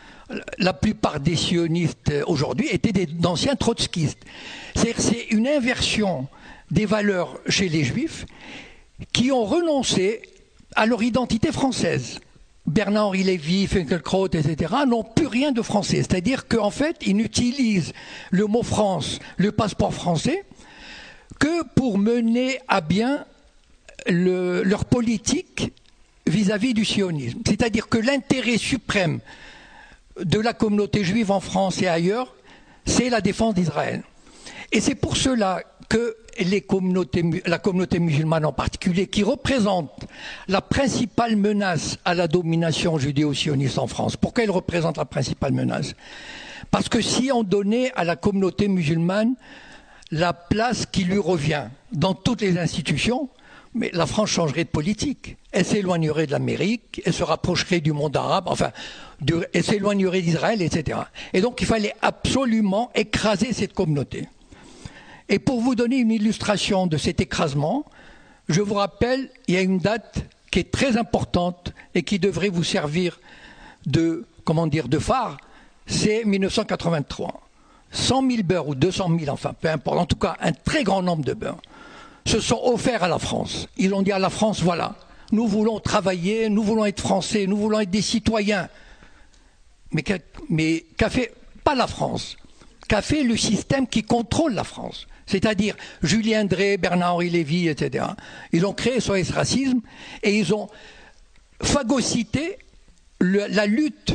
la plupart des sionistes aujourd'hui étaient d'anciens trotskistes. C'est une inversion des valeurs chez les juifs qui ont renoncé à leur identité française. Bernard-Henri Lévy, Finkelkraut, etc., n'ont plus rien de français. C'est-à-dire qu'en fait, ils n'utilisent le mot France, le passeport français, que pour mener à bien le, leur politique vis-à-vis -vis du sionisme. C'est-à-dire que l'intérêt suprême de la communauté juive en France et ailleurs, c'est la défense d'Israël. Et c'est pour cela que la communauté musulmane en particulier, qui représente la principale menace à la domination judéo-sioniste en France. Pourquoi elle représente la principale menace? Parce que si on donnait à la communauté musulmane la place qui lui revient dans toutes les institutions, mais la France changerait de politique. Elle s'éloignerait de l'Amérique, elle se rapprocherait du monde arabe, enfin, elle s'éloignerait d'Israël, etc. Et donc il fallait absolument écraser cette communauté. Et pour vous donner une illustration de cet écrasement, je vous rappelle, il y a une date qui est très importante et qui devrait vous servir de, comment dire, de phare, c'est 1983. 100 000 beurs ou 200 000, enfin, peu importe, en tout cas, un très grand nombre de beurs se sont offerts à la France. Ils ont dit à la France, voilà, nous voulons travailler, nous voulons être français, nous voulons être des citoyens. Mais qu'a fait pas la France Qu'a fait le système qui contrôle la France c'est-à-dire Julien Drey, Bernard-Henri Lévy, etc. Ils ont créé SOS Racisme et ils ont phagocyté la lutte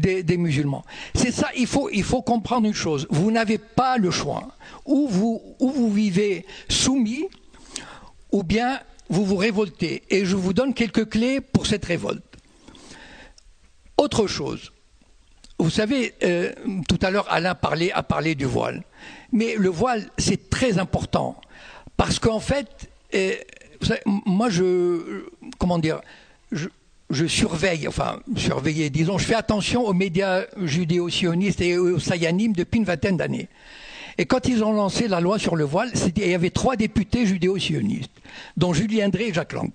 des, musulmans. C'est ça, il faut, comprendre une chose. Vous n'avez pas le choix. Ou vous, ou vous vivez soumis, ou bien vous vous révoltez. Et je vous donne quelques clés pour cette révolte. Autre chose. Vous savez, euh, tout à l'heure, Alain parlait, a parlé du voile. Mais le voile, c'est très important. Parce qu'en fait, euh, moi, je. Comment dire je, surveille, enfin, surveiller, disons, je fais attention aux médias judéo-sionistes et aux sayanim depuis une vingtaine d'années. Et quand ils ont lancé la loi sur le voile, il y avait trois députés judéo-sionistes, dont Julien Drey et Jacques Lang.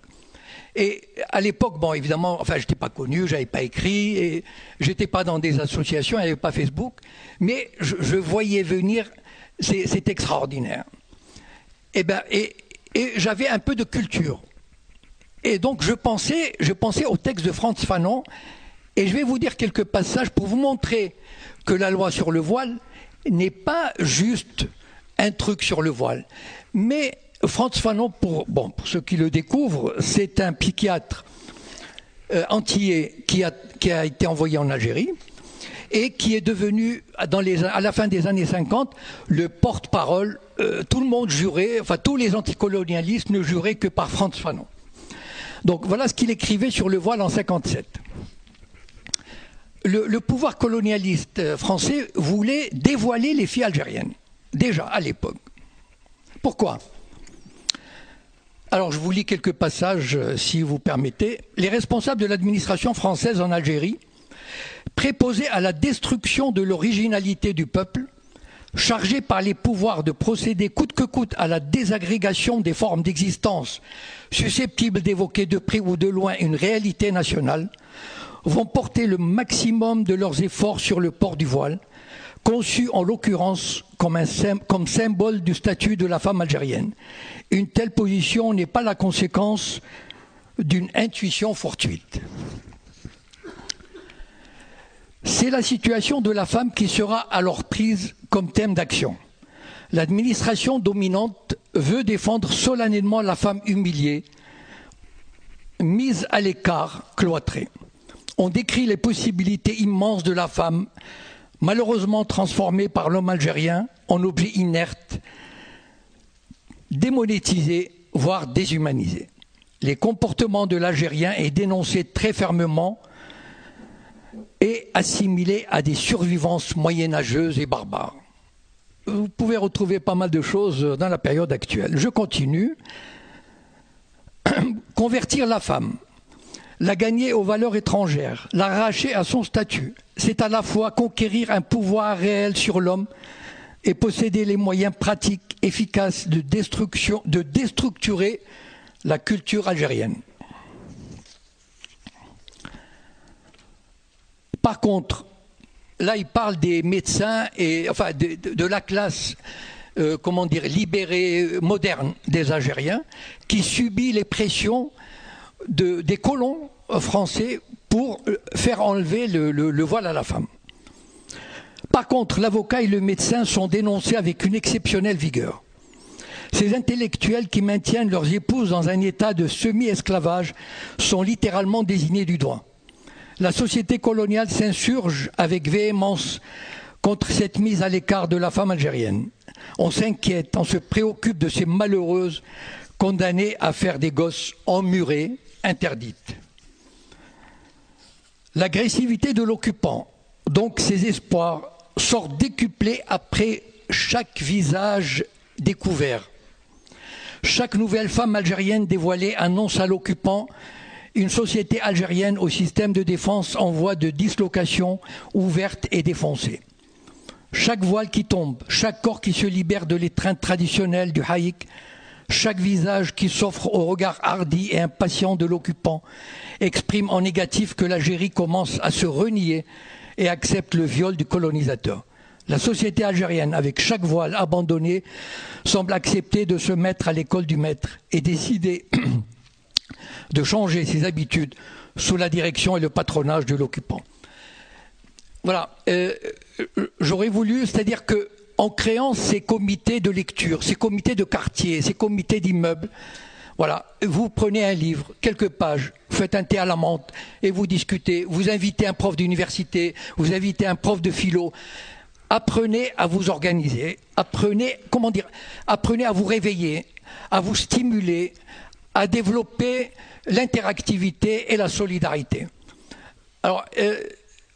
Et à l'époque, bon, évidemment, enfin, j'étais pas connu, j'avais pas écrit, et j'étais pas dans des associations, il n'y avait pas Facebook, mais je, voyais venir, c'est extraordinaire. Et ben, et, et j'avais un peu de culture. Et donc, je pensais, je pensais au texte de Franz Fanon, et je vais vous dire quelques passages pour vous montrer que la loi sur le voile n'est pas juste un truc sur le voile, mais Franz Fanon, pour, ceux qui le découvrent, c'est un psychiatre euh, antillais qui a, été envoyé en Algérie et qui est devenu, à la fin des années 50, le porte-parole. Euh, tout le monde jurait, enfin tous les anticolonialistes ne juraient que par Franz Fanon. Donc voilà ce qu'il écrivait sur le voile en 57. Le, le pouvoir colonialiste euh, français voulait dévoiler les filles algériennes, déjà à l'époque. Pourquoi? Alors je vous lis quelques passages, euh, si vous permettez. Les responsables de l'administration française en Algérie, préposés à la destruction de l'originalité du peuple, chargés par les pouvoirs de procéder coûte que coûte à la désagrégation des formes d'existence susceptibles d'évoquer de près ou de loin une réalité nationale, vont porter le maximum de leurs efforts sur le port du voile, conçu en l'occurrence comme, comme, symbole du statut de la femme algérienne. Une telle position n'est pas la conséquence d'une intuition fortuite. C'est la situation de la femme qui sera alors prise comme thème d'action. L'administration dominante veut défendre solennellement la femme humiliée, mise à l'écart, cloîtrée. On décrit les possibilités immenses de la femme malheureusement transformé par l'homme algérien en objet inerte, démonétisé, voire déshumanisé. Les comportements de l'Algérien est dénoncé très fermement et assimilé à des survivances moyenâgeuses et barbares. Vous pouvez retrouver pas mal de choses dans la période actuelle. Je continue. Convertir la femme, la gagner aux valeurs étrangères, l'arracher à son statut, c'est à la fois conquérir un pouvoir réel sur l'homme et posséder les moyens pratiques, efficaces de de déstructurer la culture algérienne. Par contre, là, il parle des médecins et enfin de, la classe, euh, comment dire, libérée, moderne des Algériens, qui subit les pressions de, des colons français pour euh, faire enlever le voile à la femme. Par contre, l'avocat et le médecin sont dénoncés avec une exceptionnelle vigueur. Ces intellectuels qui maintiennent leurs épouses dans un état de semi-esclavage sont littéralement désignés du doigt. La société coloniale s'insurge avec véhémence contre cette mise à l'écart de la femme algérienne. On s'inquiète, on se préoccupe de ces malheureuses condamnées à faire des gosses emmurés, interdites. L'agressivité de l'occupant, donc ses espoirs, sort décuplé après chaque visage découvert. Chaque nouvelle femme algérienne dévoilée annonce à l'occupant une société algérienne au système de défense en voie de dislocation ouverte et défoncée. Chaque voile qui tombe, chaque corps qui se libère de l'étreinte traditionnelle du haïk, chaque visage qui s'offre au regard hardi et impatient de l'occupant exprime en négatif que l'Algérie commence à se renier et accepte le viol du colonisateur. La société algérienne, avec chaque voile abandonné, semble accepter de se mettre à l'école du maître et décider de changer ses habitudes sous la direction et le patronage de l'occupant. Voilà. Euh, j'aurais voulu, c'est-à-dire que en créant ces comités de lecture, ces comités de quartier, ces comités d'immeubles, voilà, vous prenez un livre, quelques pages, faites un thé à la menthe et vous discutez, vous invitez un prof d'université, vous invitez un prof de philo. Apprenez à vous organiser, apprenez, comment dire, apprenez à vous réveiller, à vous stimuler, à développer l'interactivité et la solidarité. Alors, euh,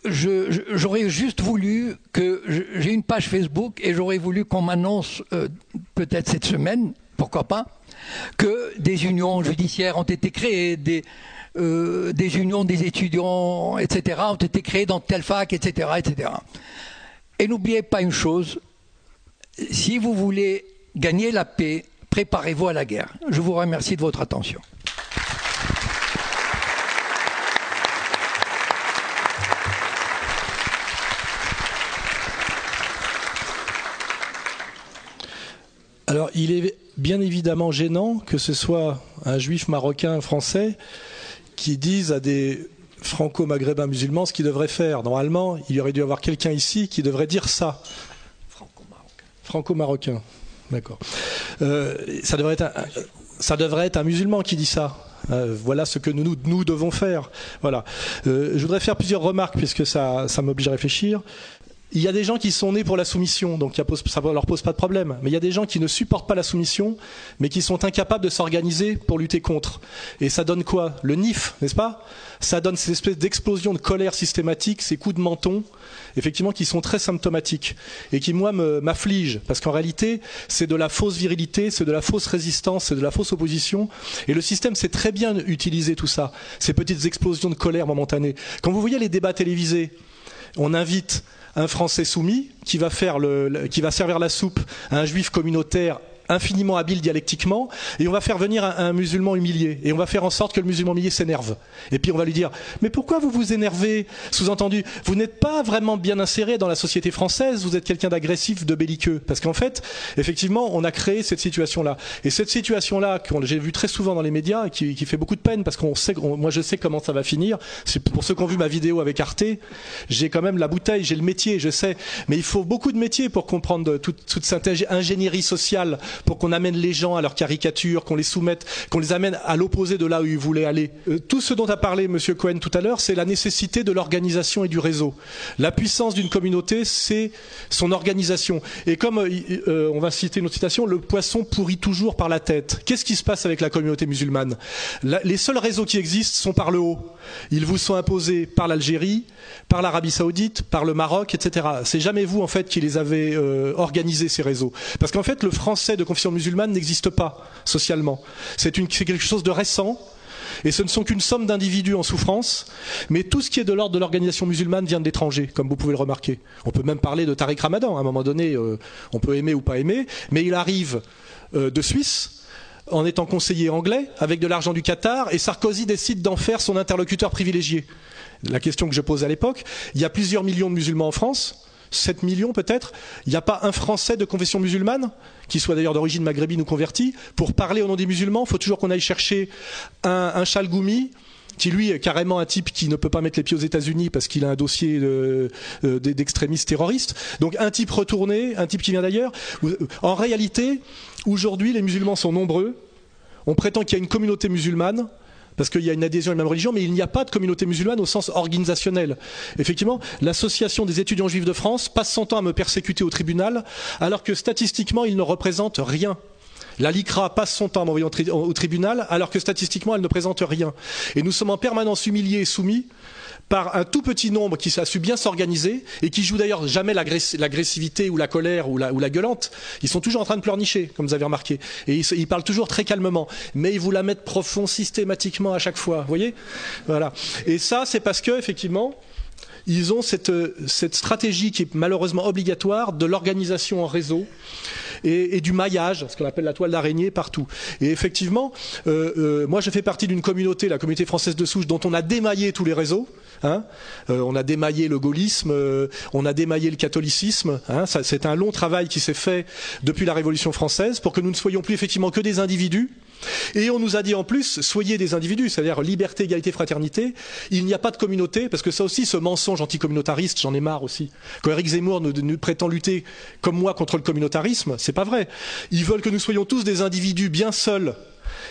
j'aurais juste voulu que j'ai une page Facebook et j'aurais voulu qu'on m'annonce euh, peut-être cette semaine, pourquoi pas, que des unions judiciaires ont été créées, des, euh, unions des étudiants, etc., ont été créées dans telle fac, etc., etc. Et n'oubliez pas une chose, si vous voulez gagner la paix, préparez-vous à la guerre. Je vous remercie de votre attention. Alors, il est bien évidemment gênant que ce soit un juif marocain, un français, qui dise à des franco-maghrébins musulmans ce qu'ils devraient faire. Normalement, il y aurait dû y avoir quelqu'un ici qui devrait dire ça. Franco-marocain. Franco-marocain, d'accord. Euh, ça, devrait être un, musulman qui dit ça. Euh, voilà ce que nous, devons faire. Voilà. Euh, je voudrais faire plusieurs remarques puisque ça m'oblige à réfléchir. Il y a des gens qui sont nés pour la soumission, donc ça ne leur pose pas de problème. Mais il y a des gens qui ne supportent pas la soumission, mais qui sont incapables de s'organiser pour lutter contre. Et ça donne quoi? Le NIF, n'est-ce pas? Ça donne ces espèces d'explosions de colère systématique, ces coups de menton, effectivement, qui sont très symptomatiques et qui, moi, m'affligent. Parce qu'en réalité, c'est de la fausse virilité, c'est de la fausse résistance, c'est de la fausse opposition. Et le système sait très bien utiliser tout ça, ces petites explosions de colère momentanées. Quand vous voyez les débats télévisés, on invite un Français soumis qui va, faire le, qui va servir la soupe à un juif communautaire infiniment habile dialectiquement, et on va faire venir un, musulman humilié, et on va faire en sorte que le musulman humilié s'énerve. Et puis on va lui dire, mais pourquoi vous vous énervez? Sous-entendu, vous n'êtes pas vraiment bien inséré dans la société française, vous êtes quelqu'un d'agressif, de belliqueux. Parce qu'en fait, effectivement, on a créé cette situation-là. Et cette situation-là, que j'ai vu très souvent dans les médias, et qui, fait beaucoup de peine, parce qu'on sait, moi je sais comment ça va finir. C'est pour ceux qui ont vu ma vidéo avec Arte, j'ai quand même la bouteille, j'ai le métier, je sais. Mais il faut beaucoup de métiers pour comprendre toute, toute cette ingénierie sociale pour qu'on amène les gens à leur caricature, qu'on les soumette, qu'on les amène à l'opposé de là où ils voulaient aller. Euh, tout ce dont a parlé M. Cohen tout à l'heure, c'est la nécessité de l'organisation et du réseau. La puissance d'une communauté, c'est son organisation. Et comme euh, euh, on va citer une autre citation, le poisson pourrit toujours par la tête. Qu'est-ce qui se passe avec la communauté musulmane? Les seuls réseaux qui existent sont par le haut. Ils vous sont imposés par l'Algérie, par l'Arabie Saoudite, par le Maroc, etc. C'est jamais vous en fait qui les avez euh, organisés ces réseaux, parce qu'en fait le français de confession musulmane n'existe pas socialement. C'est quelque chose de récent. Et ce ne sont qu'une somme d'individus en souffrance, mais tout ce qui est de l'ordre de l'organisation musulmane vient de l'étranger, comme vous pouvez le remarquer. On peut même parler de Tariq Ramadan, à un moment donné, euh, on peut aimer ou pas aimer, mais il arrive euh, de Suisse, en étant conseiller anglais, avec de l'argent du Qatar, et Sarkozy décide d'en faire son interlocuteur privilégié. La question que je pose à l'époque, il y a plusieurs millions de musulmans en France, 7 millions peut-être, il n'y a pas un Français de confession musulmane, qui soit d'ailleurs d'origine maghrébine ou converti, pour parler au nom des musulmans, il faut toujours qu'on aille chercher un, un chalgoumi, qui lui est carrément un type qui ne peut pas mettre les pieds aux États-Unis parce qu'il a un dossier euh, d'extrémistes terroristes. Donc un type retourné, un type qui vient d'ailleurs. En réalité, aujourd'hui, les musulmans sont nombreux. On prétend qu'il y a une communauté musulmane parce qu'il y a une adhésion à la même religion, mais il n'y a pas de communauté musulmane au sens organisationnel. Effectivement, l'association des étudiants juifs de France passe son temps à me persécuter au tribunal, alors que statistiquement, il ne représente rien. La LICRA passe son temps à m'envoyer au tribunal, alors que statistiquement, elle ne présente rien. Et nous sommes en permanence humiliés et soumis par un tout petit nombre qui a su bien s'organiser et qui joue d'ailleurs jamais l'agressivité ou la colère ou la, gueulante. Ils sont toujours en train de pleurnicher, comme vous avez remarqué. Et ils, ils, parlent toujours très calmement. Mais ils vous la mettent profond systématiquement à chaque fois. Vous voyez? Voilà. Et ça, c'est parce que, effectivement, ils ont cette, cette, stratégie qui est malheureusement obligatoire de l'organisation en réseau et, du maillage, ce qu'on appelle la toile d'araignée partout. Et effectivement, euh, euh, moi je fais partie d'une communauté, la communauté française de souche, dont on a démaillé tous les réseaux. Hein euh, on a démaillé le gaullisme, euh, on a démaillé le catholicisme. Hein c'est un long travail qui s'est fait depuis la Révolution française pour que nous ne soyons plus effectivement que des individus. Et on nous a dit en plus, soyez des individus, c'est-à-dire liberté, égalité, fraternité. Il n'y a pas de communauté, parce que ça aussi, ce mensonge anticommunautariste, j'en ai marre aussi. Quand Eric Zemmour nous, prétend lutter comme moi contre le communautarisme, c'est pas vrai. Ils veulent que nous soyons tous des individus bien seuls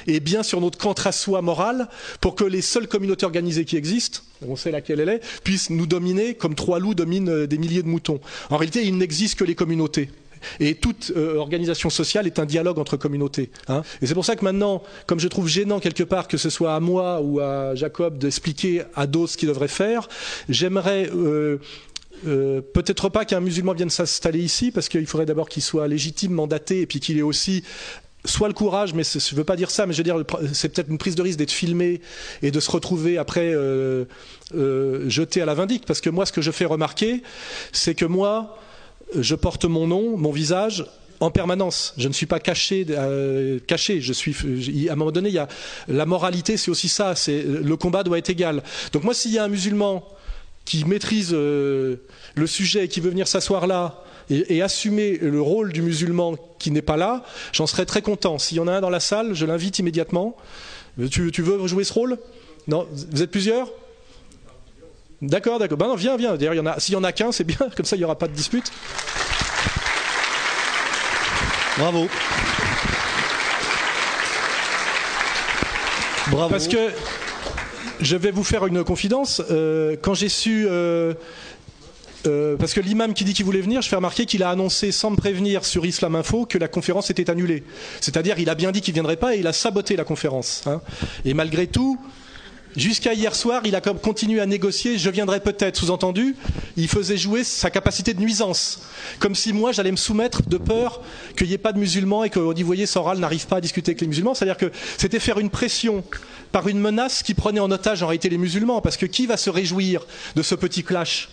et bien sur notre contre-soi moral pour que les seules communautés organisées qui existent, on sait laquelle elle est, puissent nous dominer comme trois loups dominent euh, des milliers de moutons. En réalité, il n'existe que les communautés. Et toute euh, organisation sociale est un dialogue entre communautés. Hein. Et c'est pour ça que maintenant, comme je trouve gênant quelque part que ce soit à moi ou à Jacob d'expliquer à d'autres ce qu'ils devraient faire, j'aimerais euh, euh, peut-être pas qu'un musulman vienne s'installer ici, parce qu'il faudrait d'abord qu'il soit légitime, mandaté, et puis qu'il ait aussi soit le courage, mais je ne veux pas dire ça, mais je veux dire, c'est peut-être une prise de risque d'être filmé et de se retrouver après jeté à la vindicte. Parce que moi, ce que je fais remarquer, c'est que moi, je porte mon nom, mon visage en permanence. Je ne suis pas caché. Euh, caché. Je suis. À un moment donné, il y a la moralité, c'est aussi ça. C'est le combat doit être égal. Donc moi, s'il y a un musulman qui maîtrise euh, le sujet et qui veut venir s'asseoir là et, et, assumer le rôle du musulman qui n'est pas là, j'en serais très content. S'il y en a un dans la salle, je l'invite immédiatement. Tu, tu, veux jouer ce rôle? Non? Vous êtes plusieurs? D'accord, d'accord. Ben non, viens, viens. D'ailleurs, il y en a. S'il y en a qu'un, c'est bien. Comme ça, il n'y aura pas de dispute. Bravo. Bravo. Parce que je vais vous faire une confidence. Euh, quand j'ai su. Euh, euh, parce que l'imam qui dit qu'il voulait venir, je fais remarquer qu'il a annoncé sans me prévenir sur Islam Info que la conférence était annulée. C'est-à-dire, il a bien dit qu'il viendrait pas et il a saboté la conférence. Hein. Et malgré tout, Jusqu'à hier soir, il a continué à négocier, je viendrai peut-être, sous-entendu, il faisait jouer sa capacité de nuisance. Comme si moi, j'allais me soumettre de peur qu'il n'y ait pas de musulmans et qu'on dit, voyez, Soral n'arrive pas à discuter avec les musulmans. C'est-à-dire que c'était faire une pression par une menace qui prenait en otage en réalité les musulmans. Parce que qui va se réjouir de ce petit clash?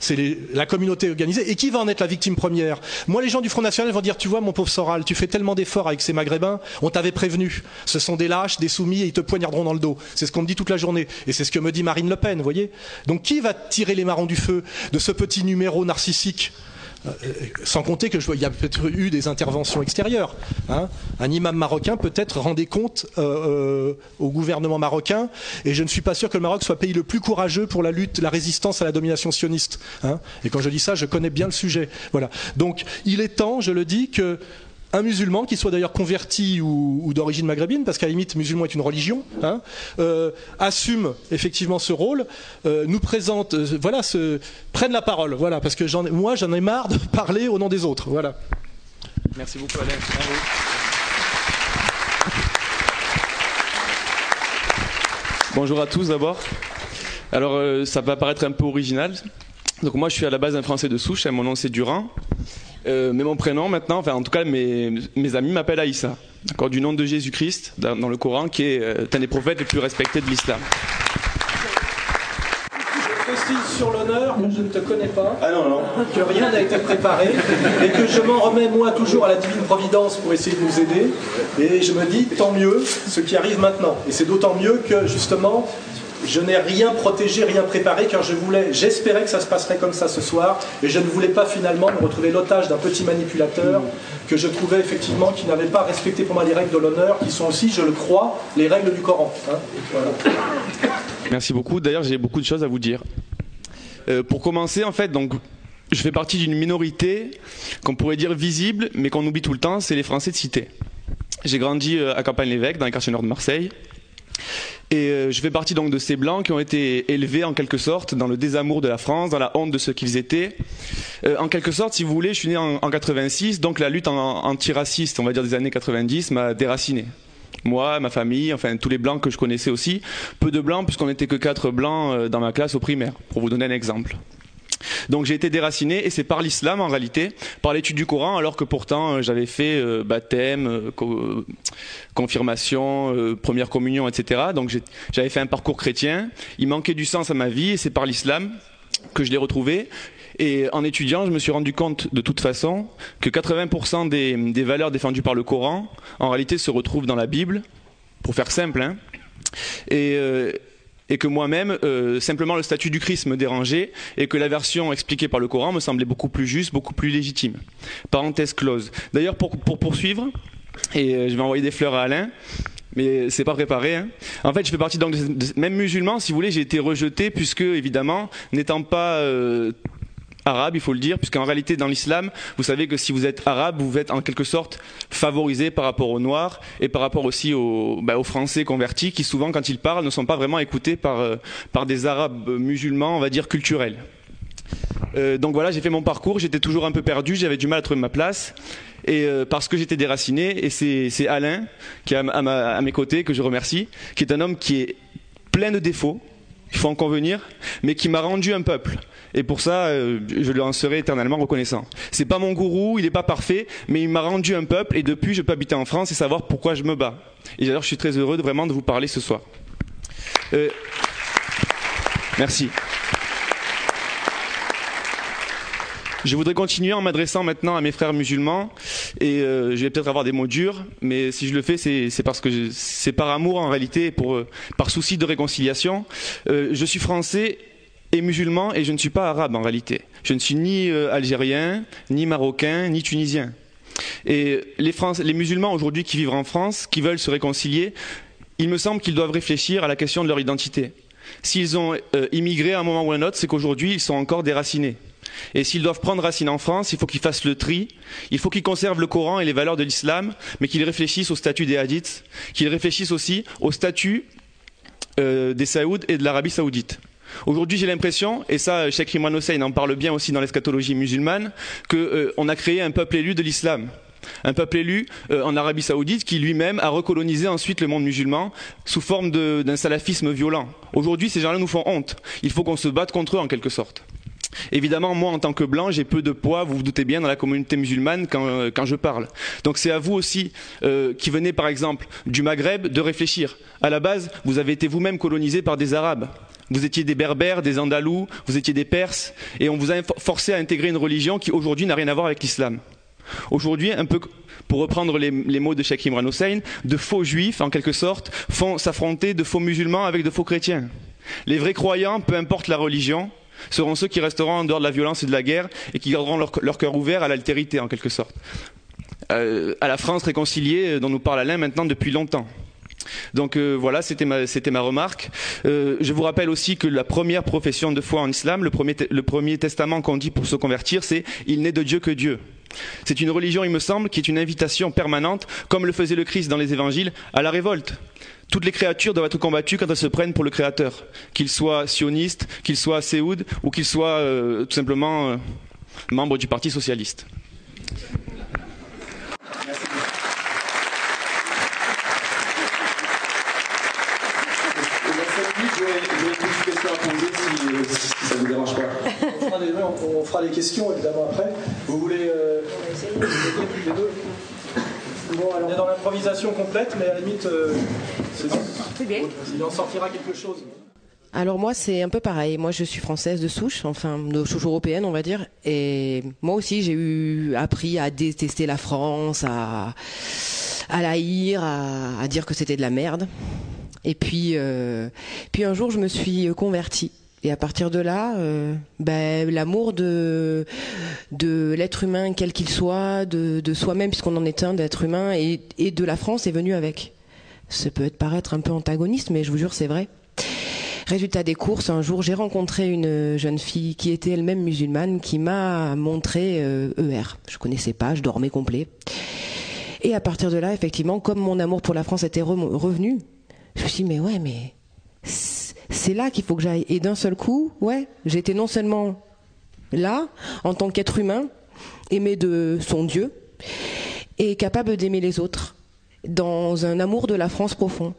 C'est la communauté organisée. Et qui va en être la victime première? Moi, les gens du Front National vont dire, tu vois, mon pauvre Soral, tu fais tellement d'efforts avec ces Maghrébins, on t'avait prévenu. Ce sont des lâches, des soumis, et ils te poignarderont dans le dos. C'est ce qu'on me dit toute la journée. Et c'est ce que me dit Marine Le Pen, vous voyez? Donc qui va tirer les marrons du feu de ce petit numéro narcissique? Sans compter que je vois, il y a peut-être eu des interventions extérieures. Hein. Un imam marocain peut-être rendait compte euh, euh, au gouvernement marocain, et je ne suis pas sûr que le Maroc soit le pays le plus courageux pour la lutte, la résistance à la domination sioniste. Hein. Et quand je dis ça, je connais bien le sujet. Voilà. Donc, il est temps, je le dis, que un musulman, qui soit d'ailleurs converti ou, d'origine maghrébine, parce qu'à la limite, musulman est une religion, hein, euh, assume effectivement ce rôle, euh, nous présente, euh, voilà, ce, prenne la parole, voilà, parce que moi, j'en ai marre de parler au nom des autres, voilà. Merci beaucoup, Alain. Bonjour à tous d'abord. Alors, ça va paraître un peu original, donc moi, je suis à la base un Français de souche. Mon nom c'est Durand. Euh, mais mon prénom maintenant, enfin en tout cas mes, amis m'appellent Aïssa, d'accord, du nom de Jésus-Christ dans, le Coran, qui est euh, un des prophètes les plus respectés de l'islam. Je précise sur l'honneur que je ne te connais pas, ah non, non. que rien n'a été préparé et que je m'en remets moi toujours à la divine providence pour essayer de nous aider. Et je me dis tant mieux ce qui arrive maintenant. Et c'est d'autant mieux que justement je n'ai rien protégé, rien préparé, car je voulais, j'espérais que ça se passerait comme ça ce soir, et je ne voulais pas finalement me retrouver l'otage d'un petit manipulateur que je trouvais effectivement qui n'avait pas respecté pour moi les règles de l'honneur, qui sont aussi, je le crois, les règles du Coran. Hein. Merci beaucoup. D'ailleurs, j'ai beaucoup de choses à vous dire. Euh, pour commencer, en fait, donc, je fais partie d'une minorité qu'on pourrait dire visible, mais qu'on oublie tout le temps, c'est les Français de cité. J'ai grandi euh, à Campagne-l'Évêque, dans les quartiers nord de Marseille. Et euh, je fais partie donc de ces blancs qui ont été élevés en quelque sorte dans le désamour de la France, dans la honte de ce qu'ils étaient. Euh, en quelque sorte, si vous voulez, je suis né en, 86, donc la lutte antiraciste, on va dire des années 90, m'a déraciné. Moi, ma famille, enfin tous les blancs que je connaissais aussi, peu de blancs puisqu'on n'était que quatre blancs euh, dans ma classe au primaire, pour vous donner un exemple. Donc j'ai été déraciné et c'est par l'islam en réalité, par l'étude du Coran, alors que pourtant euh, j'avais fait euh, baptême, euh, confirmation, première communion, etc. Donc j'avais fait un parcours chrétien. Il manquait du sens à ma vie et c'est par l'islam que je l'ai retrouvé. Et en étudiant, je me suis rendu compte de toute façon que 80% des, des, valeurs défendues par le Coran, en réalité, se retrouvent dans la Bible, pour faire simple. Hein. Et, et que moi-même, euh, simplement le statut du Christ me dérangeait et que la version expliquée par le Coran me semblait beaucoup plus juste, beaucoup plus légitime. Parenthèse close. D'ailleurs, pour, poursuivre, et euh, je vais envoyer des fleurs à Alain, mais c'est pas préparé. Hein. En fait, je fais partie donc même musulman, si vous voulez, j'ai été rejeté puisque évidemment, n'étant pas euh, arabe, il faut le dire, puisqu'en réalité, dans l'islam, vous savez que si vous êtes arabe, vous êtes en quelque sorte favorisé par rapport aux noirs et par rapport aussi aux, bah, français convertis qui souvent, quand ils parlent, ne sont pas vraiment écoutés par, euh, par des arabes musulmans, on va dire, culturels. Euh, donc voilà, j'ai fait mon parcours, j'étais toujours un peu perdu, j'avais du mal à trouver ma place. Et euh, parce que j'étais déraciné, et c'est Alain, qui est à mes côtés, que je remercie, qui est un homme qui est plein de défauts, il faut en convenir, mais qui m'a rendu un peuple. Et pour ça, euh, je lui en serai éternellement reconnaissant. C'est pas mon gourou, il n'est pas parfait, mais il m'a rendu un peuple et depuis je peux habiter en France et savoir pourquoi je me bats. Et d'ailleurs, je suis très heureux de, vraiment de vous parler ce soir. Euh, merci. Je voudrais continuer en m'adressant maintenant à mes frères musulmans et euh, je vais peut-être avoir des mots durs, mais si je le fais, c'est parce que c'est par amour en réalité, pour, par souci de réconciliation. je suis français et musulman et je ne suis pas arabe en réalité. Je ne suis ni euh, algérien, ni marocain, ni tunisien. Et les, musulmans aujourd'hui qui vivent en France, qui veulent se réconcilier, il me semble qu'ils doivent réfléchir à la question de leur identité. S'ils ont euh, immigré à un moment ou à un autre, c'est qu'aujourd'hui ils sont encore déracinés. Et s'ils doivent prendre racine en France, il faut qu'ils fassent le tri, il faut qu'ils conservent le Coran et les valeurs de l'islam, mais qu'ils réfléchissent au statut des hadiths, qu'ils réfléchissent aussi au statut euh, des Saouds et de l'Arabie saoudite. Aujourd'hui, j'ai l'impression, et ça, Sheikh Imran Hossein en parle bien aussi dans l'eschatologie musulmane, qu'on euh, a créé un peuple élu de l'islam. Un peuple élu euh, en Arabie Saoudite qui lui-même a recolonisé ensuite le monde musulman sous forme d'un salafisme violent. Aujourd'hui, ces gens-là nous font honte. Il faut qu'on se batte contre eux en quelque sorte. Évidemment, moi, en tant que blanc, j'ai peu de poids, vous vous doutez bien, dans la communauté musulmane quand, euh, je parle. Donc c'est à vous aussi, qui venez par exemple du Maghreb, de réfléchir. À la base, vous avez été vous-même colonisé par des Arabes. Vous étiez des Berbères, des Andalous, vous étiez des Perses, et on vous a forcé à intégrer une religion qui aujourd'hui n'a rien à voir avec l'islam. Aujourd'hui, un peu pour reprendre les, mots de Sheikh Imran Hussein, de faux juifs, en quelque sorte, font s'affronter de faux musulmans avec de faux chrétiens. Les vrais croyants, peu importe la religion, seront ceux qui resteront en dehors de la violence et de la guerre et qui garderont leur, cœur ouvert à l'altérité, en quelque sorte. Euh, à la France réconciliée dont nous parle Alain maintenant depuis longtemps. Donc euh, voilà, c'était ma, remarque. Euh, je vous rappelle aussi que la première profession de foi en islam, le premier, testament qu'on dit pour se convertir, c'est il n'est de Dieu que Dieu. C'est une religion, il me semble, qui est une invitation permanente, comme le faisait le Christ dans les évangiles, à la révolte. Toutes les créatures doivent être combattues quand elles se prennent pour le Créateur, qu'il soit sioniste, qu'il soit séoud ou qu'il soit euh, tout simplement euh, membre du Parti socialiste. On, fera les questions évidemment après. Vous voulez euh, les deux Bon, alors, on est dans l'improvisation complète, mais à la limite, euh, c'est bien. Il en sortira quelque chose. Alors moi c'est un peu pareil. Moi je suis française de souche, enfin de souche européenne on va dire. Et moi aussi j'ai eu appris à détester la France, à, à la haïr, à, à dire que c'était de la merde. Et puis euh, puis un jour je me suis convertie. Et à partir de là, euh, ben, l'amour de, l'être humain, quel qu'il soit, de, soi-même, puisqu'on en est un d'être humain, et, de la France est venu avec. Ça peut paraître un peu antagoniste, mais je vous jure, c'est vrai. Résultat des courses, un jour, j'ai rencontré une jeune fille qui était elle-même musulmane, qui m'a montré ER. Je connaissais pas, je dormais complet. Et à partir de là, effectivement, comme mon amour pour la France était revenu, je me suis dit, mais ouais, mais c'est là qu'il faut que j'aille. Et d'un seul coup, ouais, j'étais non seulement là, en tant qu'être humain, aimé de son Dieu, et capable d'aimer les autres, dans un amour de la France profond.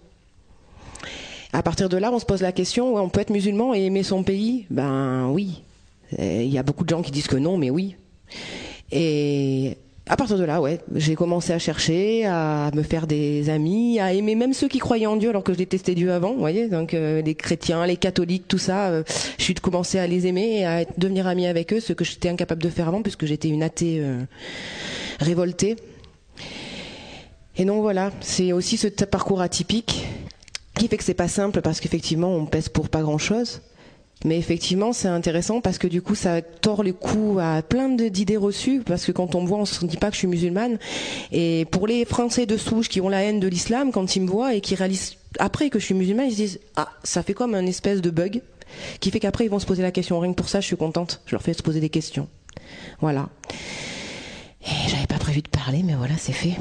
À partir de là, on se pose la question, on peut être musulman et aimer son pays? Ben oui. Il y a beaucoup de gens qui disent que non, mais oui. Et à partir de là, ouais, j'ai commencé à chercher, à me faire des amis, à aimer même ceux qui croyaient en Dieu alors que je détestais Dieu avant, vous voyez, donc euh, les chrétiens, les catholiques, tout ça, euh, je suis commencé à les aimer et à devenir amie avec eux, ce que j'étais incapable de faire avant puisque j'étais une athée euh, révoltée. Et donc voilà, c'est aussi ce parcours atypique qui fait que c'est pas simple parce qu'effectivement on pèse pour pas grand chose. Mais effectivement, c'est intéressant parce que du coup, ça tord le cou à plein d'idées reçues. Parce que quand on me voit, on se dit pas que je suis musulmane. Et pour les Français de souche qui ont la haine de l'islam, quand ils me voient et qui réalisent après que je suis musulmane, ils se disent ah, ça fait comme un espèce de bug qui fait qu'après ils vont se poser la question. Rien que pour ça, je suis contente. Je leur fais se poser des questions. Voilà. Et j'avais pas prévu de parler, mais voilà, c'est fait.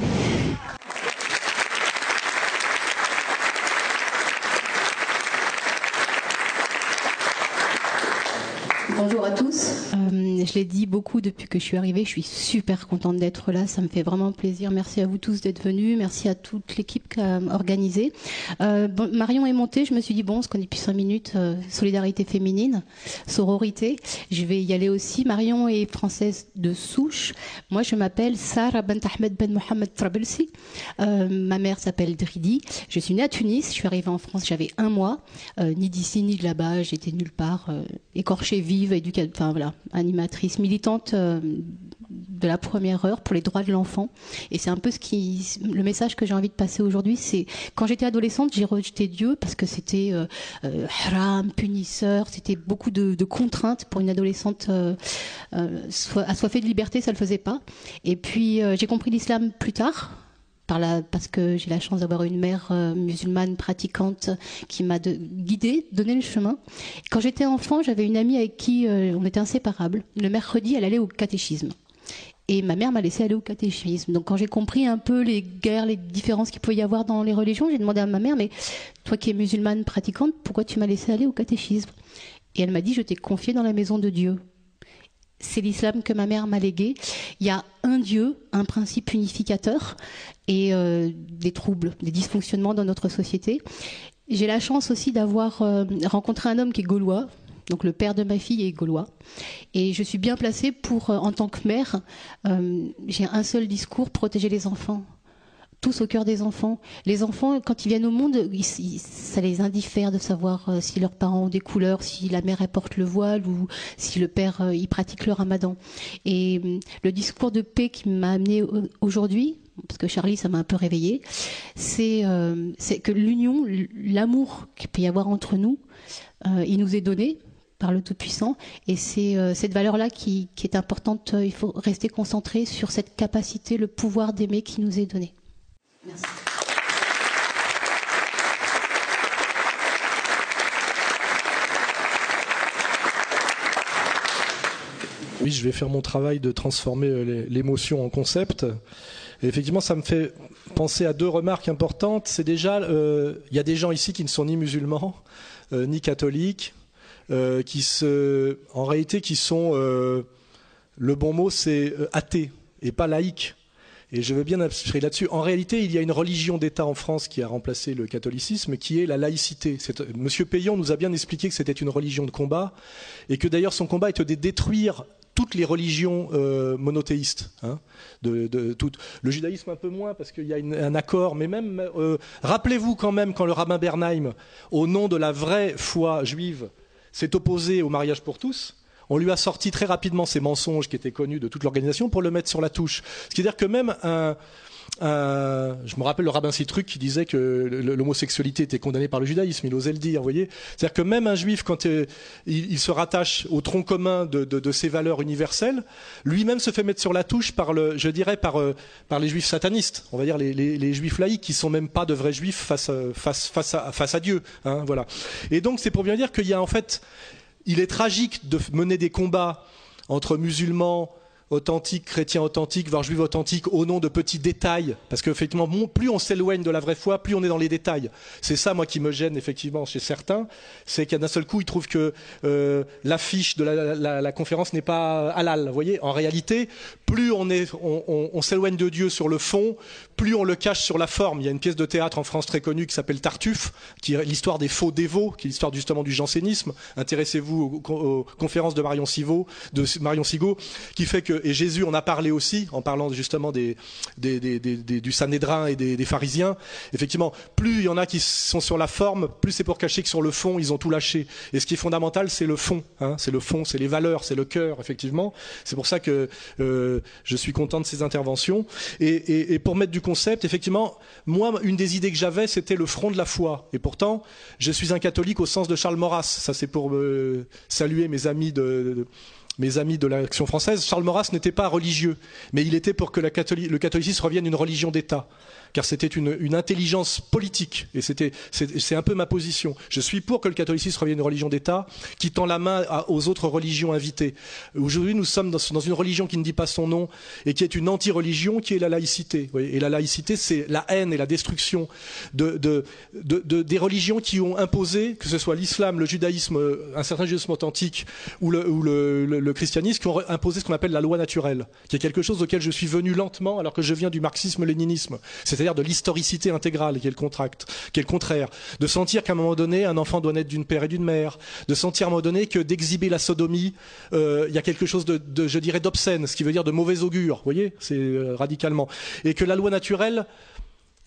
Bonjour à tous. Euh, je l'ai dit beaucoup depuis que je suis arrivée. Je suis super contente d'être là. Ça me fait vraiment plaisir. Merci à vous tous d'être venus. Merci à toute l'équipe qui a organisé. Euh, Marion est montée. Je me suis dit bon, on se connaît depuis cinq minutes. Euh, solidarité féminine, sororité. Je vais y aller aussi. Marion est française de souche. Moi, je m'appelle Sarah Bent Ahmed Ben Mohamed Trabelsi. ma mère s'appelle Dridi. Je suis née à Tunis. Je suis arrivée en France. J'avais un mois. ni d'ici ni de là-bas. J'étais nulle part. écorchée vive voilà, animatrice militante euh, de la première heure pour les droits de l'enfant. Et c'est un peu ce qui, le message que j'ai envie de passer aujourd'hui, c'est quand j'étais adolescente, j'ai rejeté Dieu parce que c'était euh, euh, haram, punisseur, c'était beaucoup de, contraintes pour une adolescente euh, assoiffée de liberté, ça le faisait pas. Et puis j'ai compris l'islam plus tard parce que j'ai la chance d'avoir une mère euh, musulmane pratiquante qui m'a guidée, donné le chemin. Quand j'étais enfant, j'avais une amie avec qui euh, on était inséparables. Le mercredi, elle allait au catéchisme. Et ma mère m'a laissé aller au catéchisme. Donc quand j'ai compris un peu les guerres, les différences qu'il pouvait y avoir dans les religions, j'ai demandé à ma mère, mais toi qui es musulmane pratiquante, pourquoi tu m'as laissé aller au catéchisme? Et elle m'a dit, je t'ai confié dans la maison de Dieu c'est l'islam que ma mère m'a légué. Il y a un Dieu, un principe unificateur et euh, des troubles, des dysfonctionnements dans notre société. J'ai la chance aussi d'avoir euh, rencontré un homme qui est gaulois. Donc le père de ma fille est gaulois. Et je suis bien placée pour, euh, en tant que mère, j'ai un seul discours, protéger les enfants tous au cœur des enfants. Les enfants, quand ils viennent au monde, ça les indiffère de savoir euh, si leurs parents ont des couleurs, si la mère porte le voile ou si le père euh, il pratique le ramadan. Et hum, le discours de paix qui m'a amené aujourd'hui, parce que Charlie, ça m'a un peu réveillé, c'est euh, que l'union, l'amour qu'il peut y avoir entre nous, il nous est donné par le Tout-Puissant. Et c'est cette valeur-là qui, qui, est importante. Il faut rester concentré sur cette capacité, le pouvoir d'aimer qui nous est donné. Oui, je vais faire mon travail de transformer l'émotion en concept. Effectivement, ça me fait penser à deux remarques importantes. C'est déjà, il y a des gens ici qui ne sont ni musulmans, ni catholiques, qui se, en réalité, qui sont, le bon mot, c'est athées et pas laïcs. Et je veux bien abstraire là-dessus. En réalité, il y a une religion d'État en France qui a remplacé le catholicisme, qui est la laïcité. Monsieur Payon nous a bien expliqué que c'était une religion de combat, et que d'ailleurs son combat était de détruire toutes les religions euh, monothéistes. Hein, de, Le judaïsme un peu moins, parce qu'il y a un accord, mais même... Euh, rappelez-vous quand même quand le rabbin Bernheim, au nom de la vraie foi juive, s'est opposé au mariage pour tous, on lui a sorti très rapidement ces mensonges qui étaient connus de toute l'organisation pour le mettre sur la touche. Ce qui veut dire que même un, je me rappelle le rabbin Citruc qui disait que l'homosexualité était condamnée par le judaïsme, il osait le dire, vous voyez. C'est-à-dire que même un juif, quand euh, il, se rattache au tronc commun de, ses valeurs universelles, lui-même se fait mettre sur la touche par le, je dirais, par, euh, les juifs satanistes, on va dire les, juifs laïcs, qui sont même pas de vrais juifs face, face à Dieu. Hein, voilà. Et donc c'est pour bien dire qu'il y a en fait, il est tragique de mener des combats entre musulmans authentiques, chrétiens authentiques, voire juifs authentiques, au nom de petits détails. Parce qu'effectivement, plus on s'éloigne de la vraie foi, plus on est dans les détails. C'est ça, moi, qui me gêne, effectivement, chez certains. C'est qu'à d'un seul coup, ils trouvent que euh, l'affiche de la, conférence n'est pas halal. Vous voyez, en réalité, plus on s'éloigne de Dieu sur le fond, plus on le cache sur la forme. Il y a une pièce de théâtre en France très connue qui s'appelle Tartuffe, qui est l'histoire des faux dévots, qui est l'histoire justement du jansénisme. Intéressez-vous aux, conférences de Marion Sigaud, de Marion Sigaud, qui fait que et Jésus en a parlé aussi, en parlant justement des, du Sanhédrin et des, pharisiens. Effectivement, plus il y en a qui sont sur la forme, plus c'est pour cacher que sur le fond, ils ont tout lâché. Et ce qui est fondamental, c'est le fond. Hein. c'est le fond, c'est les valeurs, c'est le cœur, effectivement. C'est pour ça que euh, je suis content de ces interventions. Et, pour mettre du concept, effectivement, moi, une des idées que j'avais, c'était le front de la foi. Et pourtant, je suis un catholique au sens de Charles Maurras. Ça, c'est pour saluer mes amis de mes amis de l'Action française, Charles Maurras n'était pas religieux, mais il était pour que le catholicisme revienne une religion d'État car c'était une, intelligence politique, et c'était, c'est, un peu ma position. Je suis pour que le catholicisme revienne une religion d'État qui tend la main aux autres religions invitées. Aujourd'hui, nous sommes dans, une religion qui ne dit pas son nom et qui est une anti-religion, qui est la laïcité. Et la laïcité, c'est la haine et la destruction de, des religions qui ont imposé, que ce soit l'islam, le judaïsme, un certain judaïsme authentique ou, le, le christianisme, qui ont imposé ce qu'on appelle la loi naturelle, qui est quelque chose auquel je suis venu lentement alors que je viens du marxisme-léninisme c'est-à-dire de l'historicité intégrale, qui est le contract, qui est le contraire, de sentir qu'à un moment donné, un enfant doit naître d'une père et d'une mère, de sentir à un moment donné que d'exhiber la sodomie, euh, il y a quelque chose de, je dirais, d'obscène, ce qui veut dire de mauvais augure, vous voyez, c'est euh, radicalement, et que la loi naturelle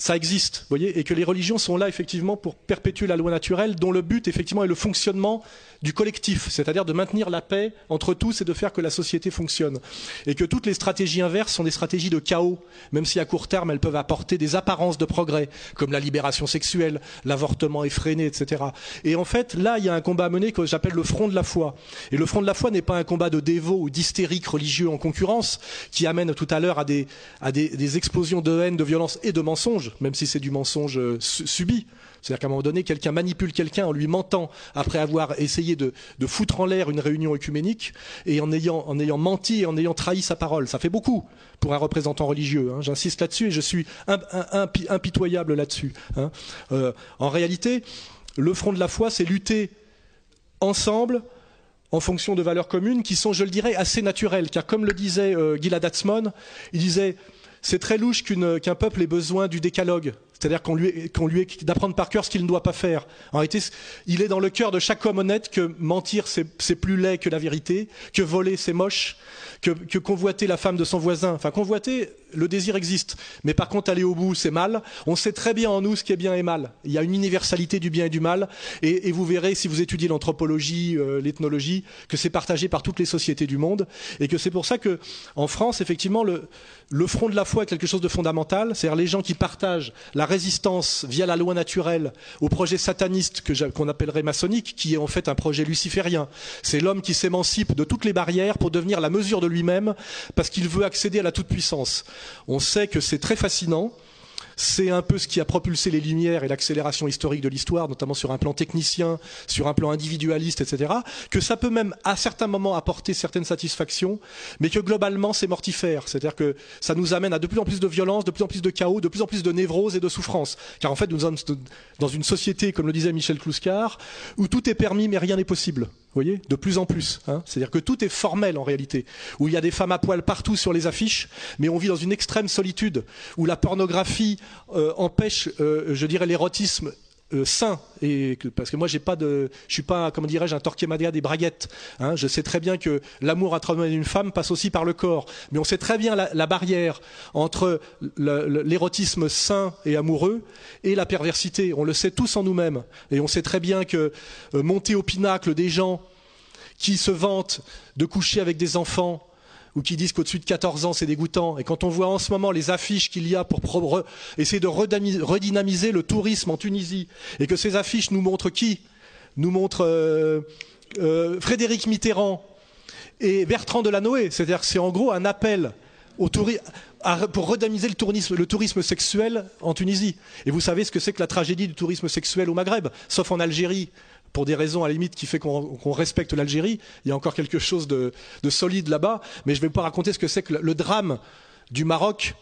ça existe, voyez, et que les religions sont là effectivement pour perpétuer la loi naturelle, dont le but effectivement est le fonctionnement du collectif, c'est-à-dire de maintenir la paix entre tous et de faire que la société fonctionne. Et que toutes les stratégies inverses sont des stratégies de chaos, même si à court terme elles peuvent apporter des apparences de progrès, comme la libération sexuelle, l'avortement effréné, etc. Et en fait, là, il y a un combat à mener que j'appelle le front de la foi. Et le front de la foi n'est pas un combat de dévots ou d'hystériques religieux en concurrence, qui amène tout à l'heure à, des, à des, des explosions de haine, de violence et de mensonges, même si c'est du mensonge euh, subi. C'est-à-dire qu'à un moment donné, quelqu'un manipule quelqu'un en lui mentant après avoir essayé de, foutre en l'air une réunion œcuménique et en ayant, en ayant menti et en ayant trahi sa parole. Ça fait beaucoup pour un représentant religieux. Hein. J'insiste là-dessus et je suis impitoyable là-dessus. Hein. Euh, en réalité, le front de la foi, c'est lutter ensemble en fonction de valeurs communes qui sont, je le dirais, assez naturelles. Car comme le disait euh, Gilad Atzmon, il disait c'est très louche qu'un peuple ait besoin du décalogue. C'est-à-dire qu'on lui, qu'on lui d'apprendre par cœur ce qu'il ne doit pas faire. En réalité, il est dans le cœur de chaque homme honnête que mentir c'est plus laid que la vérité, que voler c'est moche, que, que, convoiter la femme de son voisin. Enfin, convoiter, le désir existe, mais par contre aller au bout c'est mal. On sait très bien en nous ce qui est bien et mal. Il y a une universalité du bien et du mal, et, vous verrez si vous étudiez l'anthropologie, euh, l'ethnologie, que c'est partagé par toutes les sociétés du monde, et que c'est pour ça que en France, effectivement, le, le front de la foi est quelque chose de fondamental. C'est-à-dire les gens qui partagent la résistance via la loi naturelle au projet sataniste qu'on appellerait maçonnique, qui est en fait un projet luciférien. C'est l'homme qui s'émancipe de toutes les barrières pour devenir la mesure de lui-même parce qu'il veut accéder à la toute-puissance. On sait que c'est très fascinant c'est un peu ce qui a propulsé les Lumières et l'accélération historique de l'histoire, notamment sur un plan technicien, sur un plan individualiste, etc. Que ça peut même à certains moments apporter certaines satisfactions, mais que globalement c'est mortifère. C'est-à-dire que ça nous amène à de plus en plus de violence, de plus en plus de chaos, de plus en plus de névrose et de souffrance. Car en fait, nous sommes dans une société, comme le disait Michel Clouscar, où tout est permis mais rien n'est possible. Vous voyez De plus en plus. Hein. C'est-à-dire que tout est formel en réalité. Où il y a des femmes à poil partout sur les affiches, mais on vit dans une extrême solitude, où la pornographie euh, empêche, euh, je dirais, l'érotisme euh, sain et parce que moi j'ai pas de je suis pas comment dirais-je un Torquemada des braguettes hein. je sais très bien que l'amour à travers une femme passe aussi par le corps. Mais on sait très bien la, barrière entre l'érotisme sain et amoureux et la perversité. On le sait tous en nous-mêmes. Et on sait très bien que monter au pinacle des gens qui se vantent de coucher avec des enfants ou qui disent qu'au-dessus de 14 ans c'est dégoûtant. Et quand on voit en ce moment les affiches qu'il y a pour essayer de redynamiser le tourisme en Tunisie, et que ces affiches nous montrent qui? Nous montrent euh, euh, Frédéric Mitterrand et Bertrand Delanoë. C'est-à-dire que c'est en gros un appel au pour redynamiser le tourisme, le tourisme sexuel en Tunisie. Et vous savez ce que c'est que la tragédie du tourisme sexuel au Maghreb, sauf en Algérie, pour des raisons à la limite qui fait qu'on respecte l'Algérie. Il y a encore quelque chose de, solide là-bas, mais je ne vais pas raconter ce que c'est que le, drame du Maroc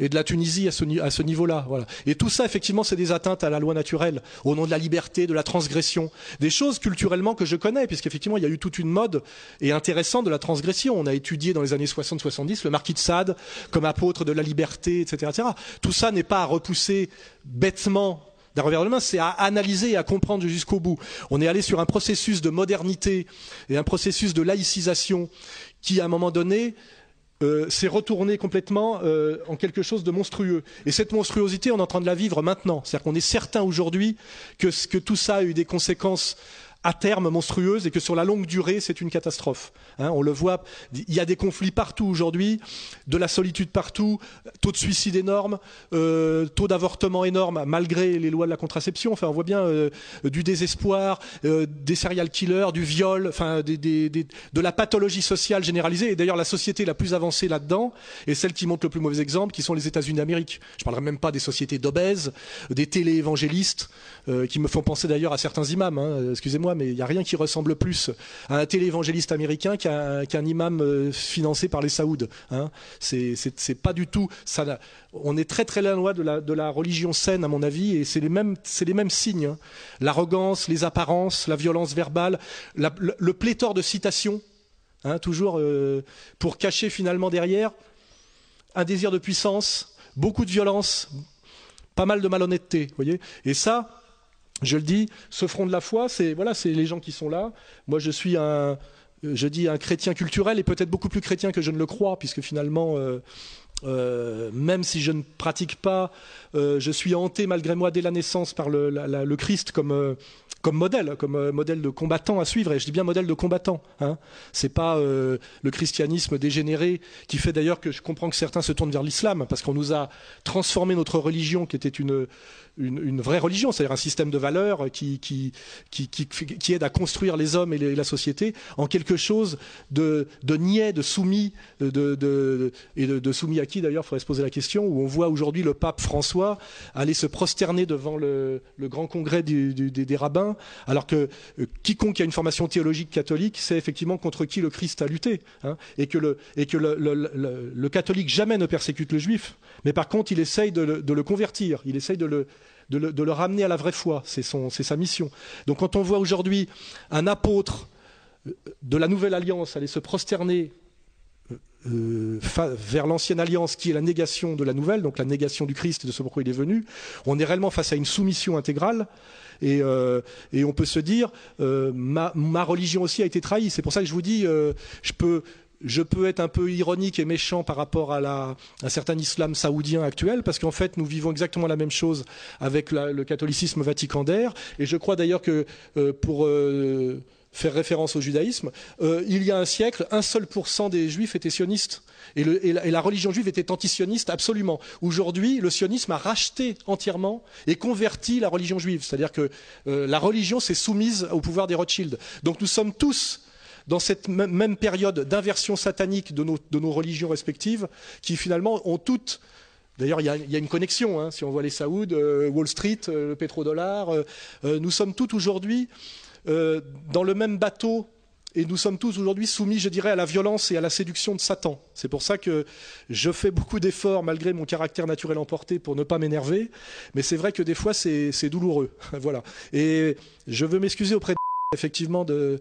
et de la Tunisie à ce, niveau-là. Et tout ça, effectivement, c'est des atteintes à la loi naturelle, au nom de la liberté, de la transgression, des choses culturellement que je connais, puisqu'effectivement, il y a eu toute une mode et intéressante de la transgression. On a étudié dans les années 60-70 le marquis de Sade comme apôtre de la liberté, etc. etc. Tout ça n'est pas à repousser bêtement d'un revers de main, c'est à analyser et à comprendre jusqu'au bout. On est allé sur un processus de modernité et un processus de laïcisation qui, à un moment donné, euh, s'est retourné complètement euh, en quelque chose de monstrueux. Et cette monstruosité, on est en train de la vivre maintenant. C'est-à-dire qu'on est certain aujourd'hui que, que tout ça a eu des conséquences à terme monstrueuse et que sur la longue durée, c'est une catastrophe. Hein, on le voit, il y a des conflits partout aujourd'hui, de la solitude partout, taux de suicide énorme, euh, taux d'avortement énorme malgré les lois de la contraception. Enfin, on voit bien euh, du désespoir, euh, des serial killers, du viol, enfin, des, des, de la pathologie sociale généralisée. Et d'ailleurs, la société la plus avancée là-dedans est celle qui montre le plus mauvais exemple, qui sont les États-Unis d'Amérique. Je parlerai même pas des sociétés d'obèses, des téléévangélistes, qui me font penser d'ailleurs à certains imams. Hein, excusez-moi mais il n'y a rien qui ressemble plus à un téléévangéliste américain qu'un imam euh, financé par les Saouds. Hein. C'est pas du tout. On est très très loin de la, religion saine, à mon avis, et c'est les mêmes, signes. Hein. L'arrogance, les apparences, la violence verbale, le, pléthore de citations, toujours euh, pour cacher finalement derrière un désir de puissance, beaucoup de violence, pas mal de malhonnêteté, voyez. Et ça, je le dis, ce front de la foi, c'est voilà, c'est les gens qui sont là. Moi, je suis un, je dis un chrétien culturel et peut-être beaucoup plus chrétien que je ne le crois, puisque finalement, euh, euh, même si je ne pratique pas, euh, je suis hanté malgré moi dès la naissance par le, le Christ comme comme modèle, comme modèle de combattant à suivre. Et je dis bien modèle de combattant. Hein. C'est pas le christianisme dégénéré qui fait d'ailleurs que je comprends que certains se tournent vers l'islam parce qu'on nous a transformé notre religion qui était une une, vraie religion, c'est-à-dire un système de valeurs qui, qui, qui, qui, aide à construire les hommes et, la société en quelque chose de, de niais, de soumis, de, de et de, soumis à qui d'ailleurs, il faudrait se poser la question, où on voit aujourd'hui le pape François aller se prosterner devant le, le grand congrès des, rabbins, alors que euh, quiconque a une formation théologique catholique sait effectivement contre qui le Christ a lutté, hein, et que, le, et que le, le, catholique jamais ne persécute le juif, mais par contre il essaye de le convertir, il essaye de le, de le, ramener à la vraie foi. C'est sa mission. Donc quand on voit aujourd'hui un apôtre euh, de la nouvelle alliance aller se prosterner euh, euh, vers l'ancienne alliance qui est la négation de la nouvelle, donc la négation du Christ et de ce pourquoi il est venu, on est réellement face à une soumission intégrale. Et, on peut se dire, ma, religion aussi a été trahie. C'est pour ça que je vous dis, je peux je peux être un peu ironique et méchant par rapport à, la, un certain islam saoudien actuel, parce qu'en fait, nous vivons exactement la même chose avec le catholicisme vaticandaire. Et je crois d'ailleurs que euh, pour euh, faire référence au judaïsme, euh, il y a un siècle, un seul pour cent des juifs étaient sionistes. Et, et, la, religion juive était antisioniste absolument. Aujourd'hui, le sionisme a racheté entièrement et converti la religion juive. C'est-à-dire que la religion s'est soumise au pouvoir des Rothschild. Donc nous sommes tous dans cette même période d'inversion satanique de nos, religions respectives, qui finalement ont toutes D'ailleurs, il y, a une connexion. Hein. si on voit les Saouds, Wall Street, le pétrodollar, nous sommes tous aujourd'hui dans le même bateau et nous sommes tous aujourd'hui soumis, je dirais, à la violence et à la séduction de Satan. C'est pour ça que je fais beaucoup d'efforts, malgré mon caractère naturel emporté, pour ne pas m'énerver. Mais c'est vrai que des fois, c'est douloureux. voilà. Et je veux m'excuser auprès de effectivement de,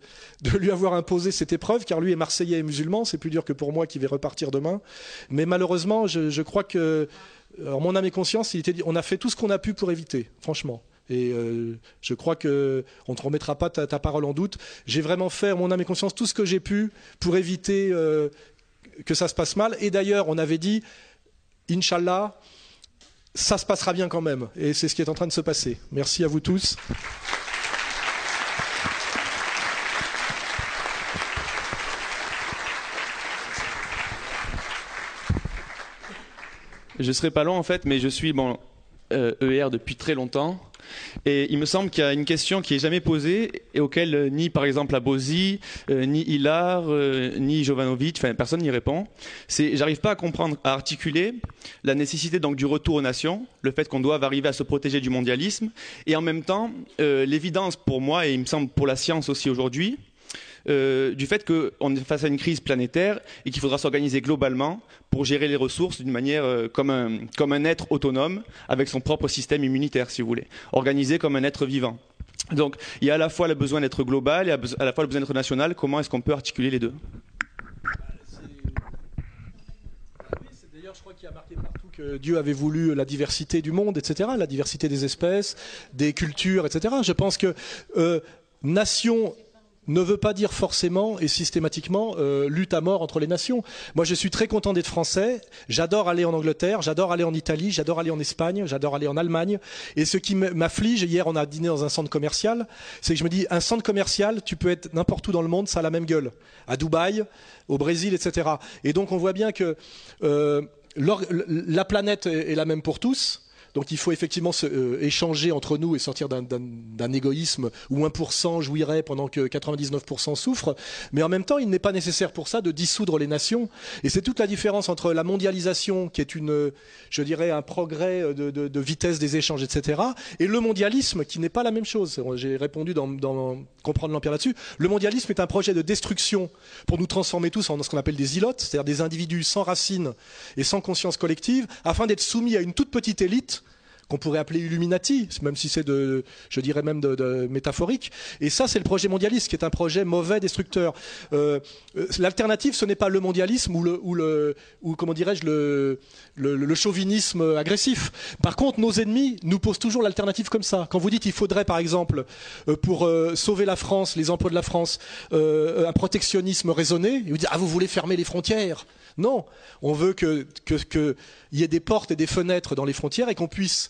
lui avoir imposé cette épreuve, car lui est marseillais et musulman, c'est plus dur que pour moi qui vais repartir demain. Mais malheureusement, je, crois que, en mon âme et conscience, il était on a fait tout ce qu'on a pu pour éviter, franchement. Et euh, je crois que on ne te remettra pas ta, parole en doute. J'ai vraiment fait, mon âme et conscience, tout ce que j'ai pu pour éviter euh, que ça se passe mal. Et d'ailleurs, on avait dit, Inch'Allah, ça se passera bien quand même. Et c'est ce qui est en train de se passer. Merci à vous tous. Je serai pas long en fait, mais je suis bon ER depuis très longtemps. Et il me semble qu'il y a une question qui est jamais posée et auquel euh, ni par exemple Abosi, euh, ni Hilar, euh, ni Jovanovic, enfin personne n'y répond. C'est, j'arrive pas à comprendre, à articuler la nécessité donc du retour aux nations, le fait qu'on doive arriver à se protéger du mondialisme, et en même temps l'évidence pour moi et il me semble pour la science aussi aujourd'hui, euh, du fait qu'on est face à une crise planétaire et qu'il faudra s'organiser globalement pour gérer les ressources d'une manière euh, comme, un, comme un être autonome avec son propre système immunitaire, si vous voulez, organisé comme un être vivant. Donc il y a à la fois le besoin d'être global et à la fois le besoin d'être national. Comment est-ce qu'on peut articuler les deux? D'ailleurs, je crois qu'il y a marqué partout que Dieu avait voulu la diversité du monde, etc., la diversité des espèces, des cultures, etc. Je pense que euh, nation ne veut pas dire forcément et systématiquement euh, lutte à mort entre les nations. Moi, je suis très content d'être français. J'adore aller en Angleterre, j'adore aller en Italie, j'adore aller en Espagne, j'adore aller en Allemagne. Et ce qui m'afflige, hier, on a dîné dans un centre commercial, c'est que je me dis, un centre commercial, tu peux être n'importe où dans le monde, ça a la même gueule. À Dubaï, au Brésil, etc. Et donc, on voit bien que euh, la planète est la même pour tous donc il faut effectivement euh, échanger entre nous et sortir d'un égoïsme où 1% jouirait pendant que 99% souffrent. Mais en même temps, il n'est pas nécessaire pour ça de dissoudre les nations. Et c'est toute la différence entre la mondialisation, qui est une, je dirais, un progrès de, de, vitesse des échanges, etc., et le mondialisme, qui n'est pas la même chose. J'ai répondu dans, comprendre l'empire là-dessus. Le mondialisme est un projet de destruction pour nous transformer tous en ce qu'on appelle des ilotes, c'est-à-dire des individus sans racines et sans conscience collective, afin d'être soumis à une toute petite élite qu'on pourrait appeler Illuminati, même si c'est de, je dirais même de, métaphorique. Et ça, c'est le projet mondialiste, qui est un projet mauvais, destructeur. Euh, euh, l'alternative, ce n'est pas le mondialisme ou le, ou le, ou comment dirais-je, le, le, chauvinisme agressif. Par contre, nos ennemis nous posent toujours l'alternative comme ça. Quand vous dites, il faudrait, par exemple, euh, pour sauver la France, les emplois de la France, un protectionnisme raisonné, vous dites, ah, vous voulez fermer les frontières? Non, on veut qu'il que, y ait des portes et des fenêtres dans les frontières et qu'on puisse,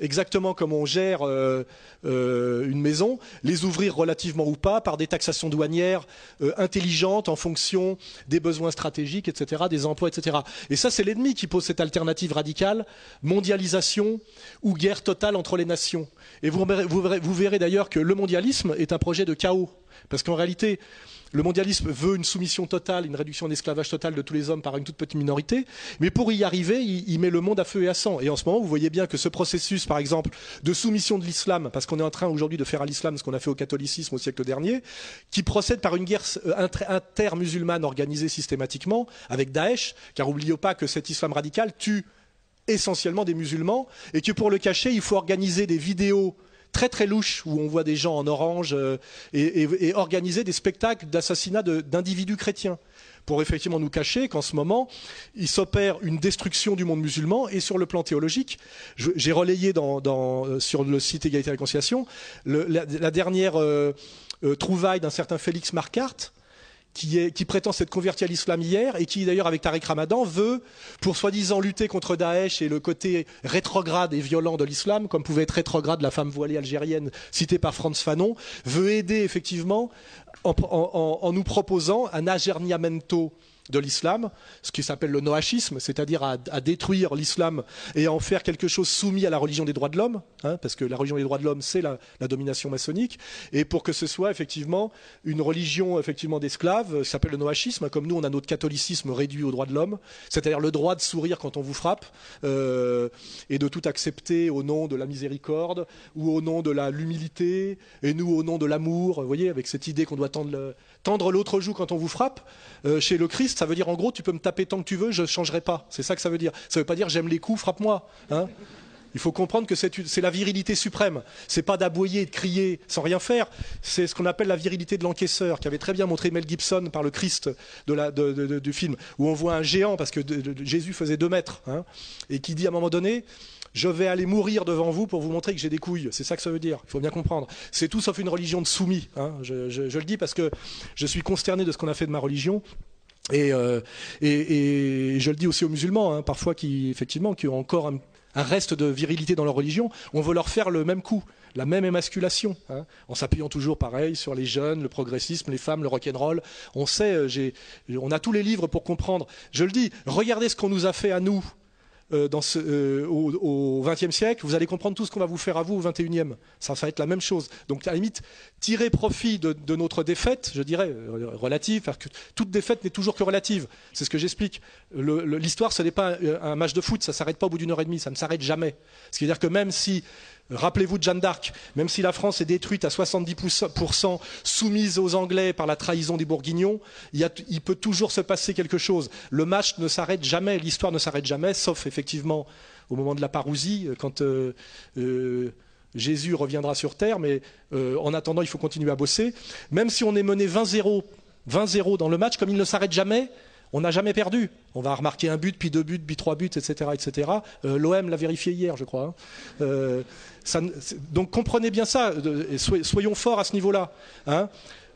exactement comme on gère euh, euh, une maison, les ouvrir relativement ou pas par des taxations douanières euh, intelligentes en fonction des besoins stratégiques, etc., des emplois, etc. Et ça, c'est l'ennemi qui pose cette alternative radicale, mondialisation ou guerre totale entre les nations. Et vous verrez d'ailleurs que le mondialisme est un projet de chaos. Parce qu'en réalité, le mondialisme veut une soumission totale, une réduction d'esclavage total de tous les hommes par une toute petite minorité, mais pour y arriver, il, met le monde à feu et à sang. Et en ce moment, vous voyez bien que ce processus, par exemple, de soumission de l'islam, parce qu'on est en train aujourd'hui de faire à l'islam ce qu'on a fait au catholicisme au siècle dernier, qui procède par une guerre euh, inter-musulmane organisée systématiquement avec Daesh, car n'oublions pas que cet islam radical tue essentiellement des musulmans, et que pour le cacher, il faut organiser des vidéos très très louche où on voit des gens en orange euh, et, organiser des spectacles d'assassinat d'individus chrétiens pour effectivement nous cacher qu'en ce moment, il s'opère une destruction du monde musulman. Et sur le plan théologique, j'ai relayé euh, sur le site Égalité et Réconciliation la, dernière euh, trouvaille d'un certain Félix Marquardt, qui, prétend s'être converti à l'islam hier et qui d'ailleurs avec Tariq Ramadan veut, pour soi-disant lutter contre Daesh et le côté rétrograde et violent de l'islam, comme pouvait être rétrograde la femme voilée algérienne citée par Franz Fanon, veut aider effectivement en, nous proposant un agerniamento de l'islam, ce qui s'appelle le noachisme, c'est-à-dire à, détruire l'islam et à en faire quelque chose soumis à la religion des droits de l'homme, hein, parce que la religion des droits de l'homme, c'est la, domination maçonnique, et pour que ce soit effectivement une religion effectivement d'esclaves, qui s'appelle le noachisme, comme nous on a notre catholicisme réduit aux droits de l'homme, c'est-à-dire le droit de sourire quand on vous frappe, euh, et de tout accepter au nom de la miséricorde, ou au nom de l'humilité, et nous au nom de l'amour, vous voyez, avec cette idée qu'on doit tendre l'autre joue quand on vous frappe, euh, chez le Christ, ça veut dire en gros, tu peux me taper tant que tu veux, je ne changerai pas. C'est ça que ça veut dire. Ça ne veut pas dire j'aime les coups, frappe-moi. Hein. il faut comprendre que c'est la virilité suprême. C'est pas d'aboyer et de crier sans rien faire. C'est ce qu'on appelle la virilité de l'encaisseur, qui avait très bien montré Mel Gibson par le Christ du film, où on voit un géant, parce que Jésus faisait deux mètres, hein, et qui dit à un moment donné, je vais aller mourir devant vous pour vous montrer que j'ai des couilles. C'est ça que ça veut dire. Il faut bien comprendre. C'est tout sauf une religion de soumis. Hein. Je, le dis parce que je suis consterné de ce qu'on a fait de ma religion. Et, euh, je le dis aussi aux musulmans, hein, parfois qui effectivement qui ont encore un, reste de virilité dans leur religion, on veut leur faire le même coup, la même émasculation, hein, en s'appuyant toujours pareil sur les jeunes, le progressisme, les femmes, le rock'n'roll. On sait, euh, on a tous les livres pour comprendre. Je le dis, regardez ce qu'on nous a fait à nous ce, euh, au XXe siècle, vous allez comprendre tout ce qu'on va vous faire à vous au XXIe. Ça, va être la même chose. Donc, à la limite, tirer profit de, notre défaite, je dirais, euh, relative, parce que toute défaite n'est toujours que relative. C'est ce que j'explique. L'histoire, ce n'est pas un, match de foot, ça s'arrête pas au bout d'une heure et demie, ça ne s'arrête jamais. Ce qui veut dire que même si Rappelez-vous de Jeanne d'Arc, même si la France est détruite à 70% soumise aux Anglais par la trahison des Bourguignons, il, peut toujours se passer quelque chose. Le match ne s'arrête jamais, l'histoire ne s'arrête jamais, sauf effectivement au moment de la parousie, quand euh, euh, Jésus reviendra sur terre, mais euh, en attendant, il faut continuer à bosser. Même si on est mené 20-0, 20-0 dans le match, comme il ne s'arrête jamais, on n'a jamais perdu. On va remarquer un but, puis deux buts, puis trois buts, etc. etc. Euh, L'OM l'a vérifié hier, je crois. Hein. Euh, donc comprenez bien ça, soyons forts à ce niveau-là. Hein.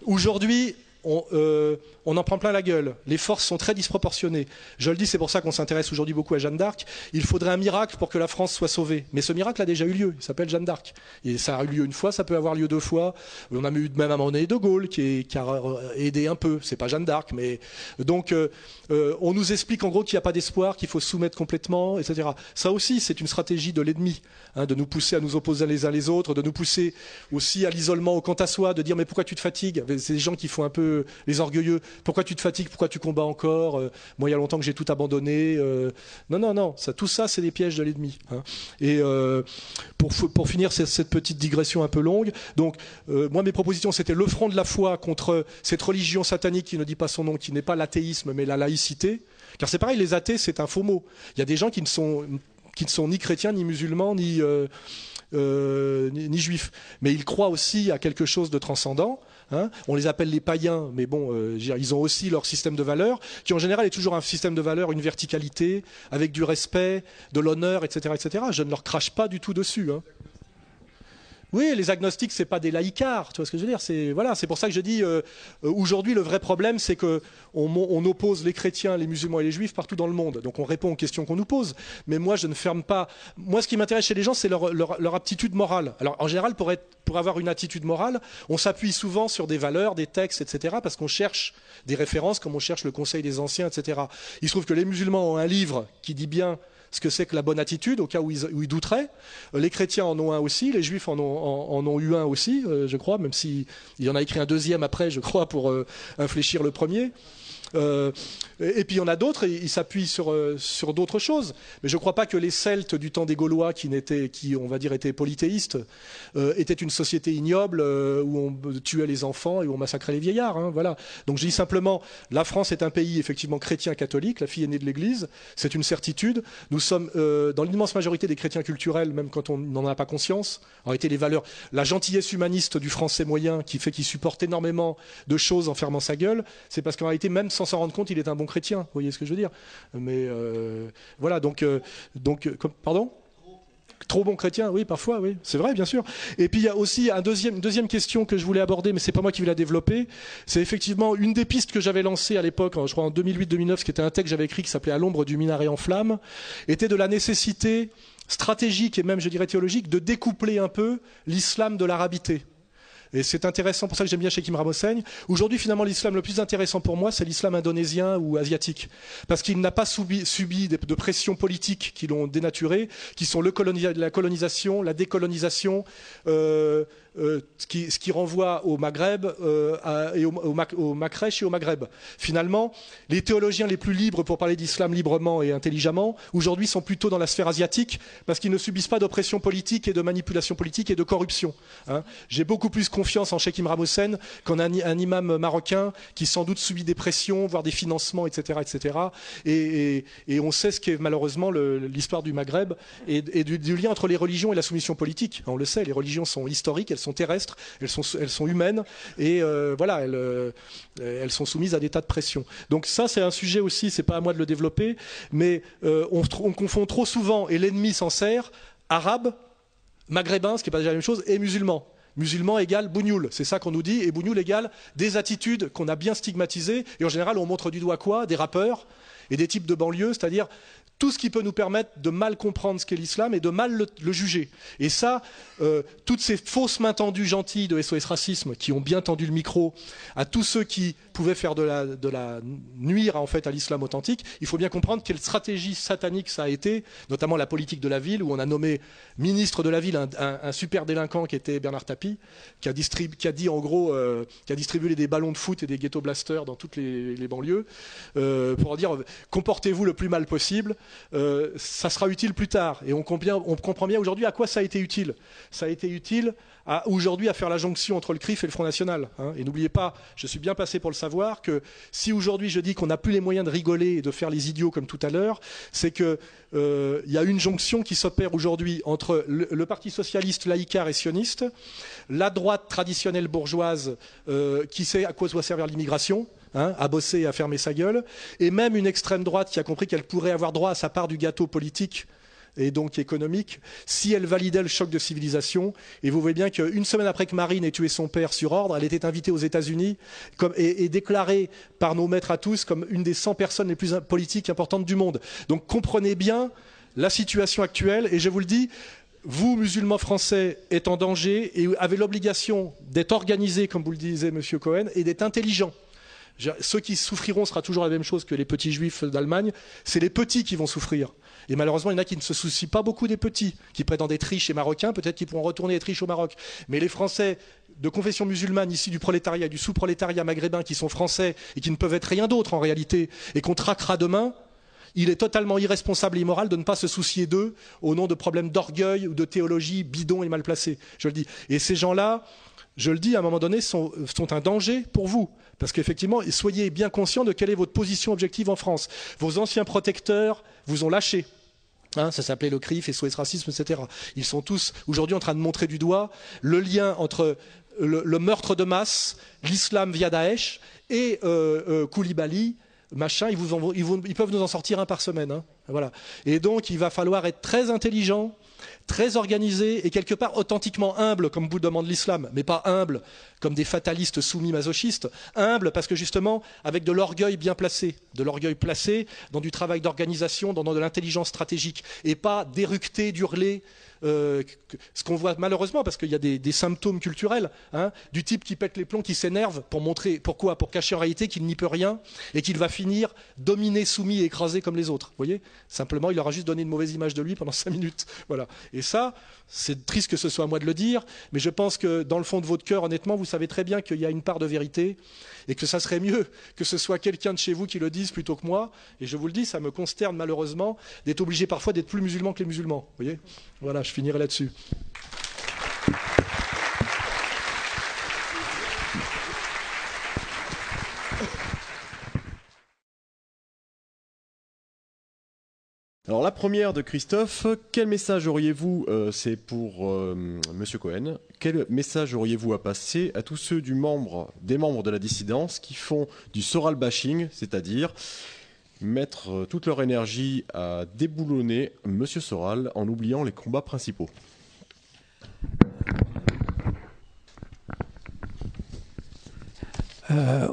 Aujourd'hui, euh, on, en prend plein la gueule. Les forces sont très disproportionnées. Je le dis, c'est pour ça qu'on s'intéresse aujourd'hui beaucoup à Jeanne d'Arc. Il faudrait un miracle pour que la France soit sauvée. Mais ce miracle a déjà eu lieu. Il s'appelle Jeanne d'Arc. Et ça a eu lieu une fois, ça peut avoir lieu deux fois. On a eu même à un moment donné De Gaulle qui, a aidé un peu. C'est pas Jeanne d'Arc, mais donc euh, euh, on nous explique en gros qu'il n'y a pas d'espoir, qu'il faut soumettre complètement, etc. Ça aussi, c'est une stratégie de l'ennemi, hein, de nous pousser à nous opposer les uns les autres, de nous pousser aussi à l'isolement, au quant à soi, de dire mais pourquoi tu te fatigues? C'est des gens qui font un peu les orgueilleux. Pourquoi tu te fatigues? Pourquoi tu combats encore? Euh, Moi, il y a longtemps que j'ai tout abandonné. Euh. non, non, non. Tout ça, c'est des pièges de l'ennemi. Hein. Et euh, pour, pour finir cette, petite digression un peu longue, donc moi, mes propositions, c'était le front de la foi contre cette religion satanique qui ne dit pas son nom, qui n'est pas l'athéisme, mais la laïcité. Car c'est pareil, les athées, c'est un faux mot. Il y a des gens qui ne sont, qui ne sont ni chrétiens, ni musulmans, ni, ni, juifs. Mais ils croient aussi à quelque chose de transcendant. Hein. on les appelle les païens, mais bon, euh, ils ont aussi leur système de valeurs, qui en général est toujours un système de valeurs, une verticalité, avec du respect, de l'honneur, etc., etc. Je ne leur crache pas du tout dessus. Hein. Oui, les agnostiques, c'est pas des laïcars, tu vois ce que je veux dire C'est voilà, c'est pour ça que je dis euh, euh, aujourd'hui le vrai problème, c'est que on, oppose les chrétiens, les musulmans et les juifs partout dans le monde. Donc on répond aux questions qu'on nous pose. Mais moi, je ne ferme pas. Moi, ce qui m'intéresse chez les gens, c'est leur, leur, aptitude morale. Alors en général, pour être, pour avoir une attitude morale, on s'appuie souvent sur des valeurs, des textes, etc., parce qu'on cherche des références, comme on cherche le Conseil des anciens, etc. Il se trouve que les musulmans ont un livre qui dit bien ce que c'est que la bonne attitude, au cas où ils, douteraient. Euh, les chrétiens en ont un aussi, les juifs en ont, eu un aussi, euh, je crois, même s'il y en a écrit un deuxième après, je crois, pour euh, infléchir le premier. Euh, et puis il y en a d'autres, ils s'appuient sur, euh, sur d'autres choses. Mais je ne crois pas que les Celtes du temps des Gaulois, qui, on va dire, étaient polythéistes, euh, étaient une société ignoble où on tuait les enfants et où on massacrait les vieillards. Hein, voilà. Donc je dis simplement, la France est un pays effectivement chrétien catholique, la fille aînée de l'Église, c'est une certitude. Nous sommes dans l'immense majorité des chrétiens culturels, même quand on n'en a pas conscience. En réalité, les valeurs, la gentillesse humaniste du français moyen qui fait qu'il supporte énormément de choses en fermant sa gueule, c'est parce qu'en réalité, même sans s'en rendre compte, il est un bon chrétien. Vous voyez ce que je veux dire Mais euh, voilà, donc, euh, donc euh, pardon? Trop bon chrétien, oui, parfois, oui, c'est vrai, bien sûr. Et puis il y a aussi une deuxième question que je voulais aborder, mais c'est pas moi qui vais la développer. C'est effectivement une des pistes que j'avais lancées à l'époque, je crois en 2008-2009, ce qui était un texte que j'avais écrit qui s'appelait À l'ombre du minaret en flammes, était de la nécessité stratégique et même, je dirais, théologique de découpler un peu l'islam de l'arabité. Et c'est intéressant, pour ça que j'aime bien chez Kim Ramoseigne. Aujourd'hui, finalement, l'islam le plus intéressant pour moi, c'est l'islam indonésien ou asiatique. Parce qu'il n'a pas subi, subi de, de pressions politiques qui l'ont dénaturé, qui sont le la colonisation, la décolonisation, euh, euh, ce, qui, renvoie au Maghreb euh, et au, au, Macrèche et au Maghreb. Finalement, les théologiens les plus libres pour parler d'islam librement et intelligemment, aujourd'hui sont plutôt dans la sphère asiatique parce qu'ils ne subissent pas d'oppression politique et de manipulation politique et de corruption. Hein. J'ai beaucoup plus confiance en Sheikh Imran Hussein qu'en un, imam marocain qui sans doute subit des pressions, voire des financements, etc. etc. Et, on sait ce qu'est malheureusement l'histoire du Maghreb et, du, lien entre les religions et la soumission politique. On le sait, les religions sont historiques, elles sont terrestres, elles sont, elles humaines et euh, voilà, elles, euh, elles, sont soumises à des tas de pressions. Donc ça, c'est un sujet aussi, c'est pas à moi de le développer, mais euh, on, on, confond trop souvent, et l'ennemi s'en sert, arabe, maghrébin, ce qui n'est pas déjà la même chose, et musulman. Musulman égale bougnoul, c'est ça qu'on nous dit, et bougnoul égale des attitudes qu'on a bien stigmatisées, et en général on montre du doigt quoi? Des rappeurs et des types de banlieue, c'est-à-dire tout ce qui peut nous permettre de mal comprendre ce qu'est l'islam et de mal le, juger. Et ça, euh, toutes ces fausses mains tendues gentilles de SOS Racisme qui ont bien tendu le micro à tous ceux qui pouvaient faire de la, nuire en fait à l'islam authentique, il faut bien comprendre quelle stratégie satanique ça a été, notamment la politique de la ville où on a nommé ministre de la ville un, super délinquant qui était Bernard Tapie, euh, qui a distribué des ballons de foot et des ghetto blasters dans toutes les, banlieues euh, pour dire comportez-vous le plus mal possible. Euh, ça sera utile plus tard. Et on comprend, on comprend bien aujourd'hui à quoi ça a été utile. Ça a été utile aujourd'hui à faire la jonction entre le CRIF et le Front National. Hein. Et n'oubliez pas, je suis bien passé pour le savoir, que si aujourd'hui je dis qu'on n'a plus les moyens de rigoler et de faire les idiots comme tout à l'heure, c'est qu'il euh, y a une jonction qui s'opère aujourd'hui entre le, le, Parti socialiste laïcard et sioniste, la droite traditionnelle bourgeoise euh, qui sait à quoi doit servir l'immigration, Hein, à bosser et à fermer sa gueule, et même une extrême droite qui a compris qu'elle pourrait avoir droit à sa part du gâteau politique et donc économique, si elle validait le choc de civilisation. Et vous voyez bien qu'une semaine après que Marine ait tué son père sur ordre, elle était invitée aux États-Unis et, et, déclarée par nos maîtres à tous comme une des 100 personnes les plus politiques importantes du monde. Donc comprenez bien la situation actuelle, et je vous le dis, vous, musulmans français, êtes en danger et avez l'obligation d'être organisés, comme vous le disait Monsieur Cohen, et d'être intelligents. Ceux qui souffriront sera toujours la même chose que les petits juifs d'Allemagne. C'est les petits qui vont souffrir. Et malheureusement, il y en a qui ne se soucient pas beaucoup des petits, qui prétendent être riches et marocains, peut-être qu'ils pourront retourner être riches au Maroc. Mais les Français de confession musulmane, ici du prolétariat, du sous-prolétariat maghrébin, qui sont français et qui ne peuvent être rien d'autre en réalité, et qu'on traquera demain, il est totalement irresponsable et immoral de ne pas se soucier d'eux au nom de problèmes d'orgueil ou de théologie bidon et mal placée. Je le dis. Et ces gens-là, je le dis, à un moment donné, sont, sont un danger pour vous. Parce qu'effectivement, soyez bien conscient de quelle est votre position objective en France. Vos anciens protecteurs vous ont lâché. Hein, ça s'appelait le CRIF, SOS Racisme, etc. Ils sont tous aujourd'hui en train de montrer du doigt le lien entre le, meurtre de masse, l'islam via Daesh et euh, euh, Koulibaly, machin, ils, peuvent nous en sortir un par semaine. Hein, voilà. Et donc, il va falloir être très intelligent, très organisé et quelque part authentiquement humble, comme vous demande l'islam, mais pas humble comme des fatalistes soumis masochistes, humble parce que justement, avec de l'orgueil bien placé, de l'orgueil placé dans du travail d'organisation, dans, dans de l'intelligence stratégique, et pas d'éructer, d'hurler, euh, ce qu'on voit malheureusement, parce qu'il y a des, symptômes culturels, hein, du type qui pète les plombs, qui s'énerve pour montrer pourquoi, pour cacher en réalité qu'il n'y peut rien et qu'il va finir dominé, soumis écrasé comme les autres. Vous voyez? Simplement, il aura juste donné une mauvaise image de lui pendant cinq minutes. Voilà. Et ça, c'est triste que ce soit à moi de le dire, mais je pense que dans le fond de votre cœur, honnêtement, vous savez très bien qu'il y a une part de vérité et que ça serait mieux que ce soit quelqu'un de chez vous qui le dise plutôt que moi. Et je vous le dis, ça me consterne malheureusement d'être obligé parfois d'être plus musulman que les musulmans. Vous voyez? Voilà, je finirai là-dessus. Alors la première de Christophe, quel message auriez-vous, euh, c'est pour euh, Monsieur Cohen, quel message auriez-vous à passer à tous ceux des membres de la dissidence qui font du soral bashing, c'est-à-dire mettre euh, toute leur énergie à déboulonner Monsieur Soral en oubliant les combats principaux. Euh,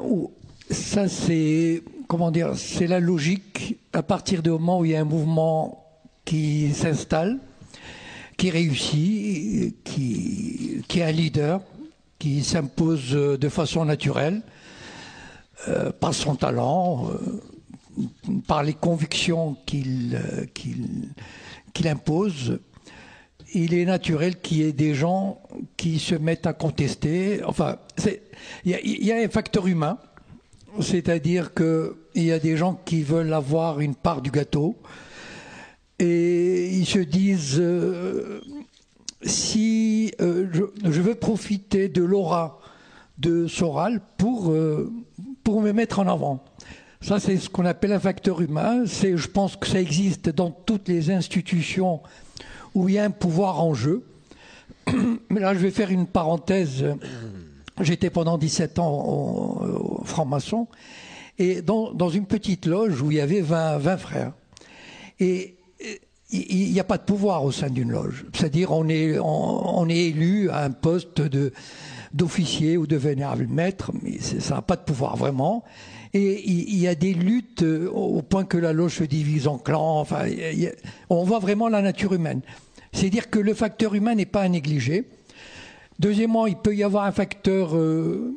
Ça c'est comment dire, c'est la logique. À partir du moment où il y a un mouvement qui s'installe, qui réussit, qui, qui est un leader, qui s'impose de façon naturelle, par son talent, par les convictions qu'il impose il est naturel qu'il y ait des gens qui se mettent à contester. Enfin, il y, a un facteur humain, c'est-à-dire qu'il y a des gens qui veulent avoir une part du gâteau et ils se disent euh, si euh, je, veux profiter de l'aura de Soral pour, euh, pour me mettre en avant. Ça, c'est ce qu'on appelle un facteur humain. Je pense que ça existe dans toutes les institutions où il y a un pouvoir en jeu. Mais là, je vais faire une parenthèse. J'étais pendant 17 ans franc-maçon et dans, une petite loge où il y avait 20, frères. Et il n'y a pas de pouvoir au sein d'une loge. C'est-à-dire on est, on, est élu à un poste d'officier ou de vénérable maître, mais ça n'a pas de pouvoir vraiment. Et il y a des luttes au point que la loge se divise en clans. Enfin, on voit vraiment la nature humaine. C'est-à-dire que le facteur humain n'est pas à négliger. Deuxièmement, il peut y avoir un facteur euh,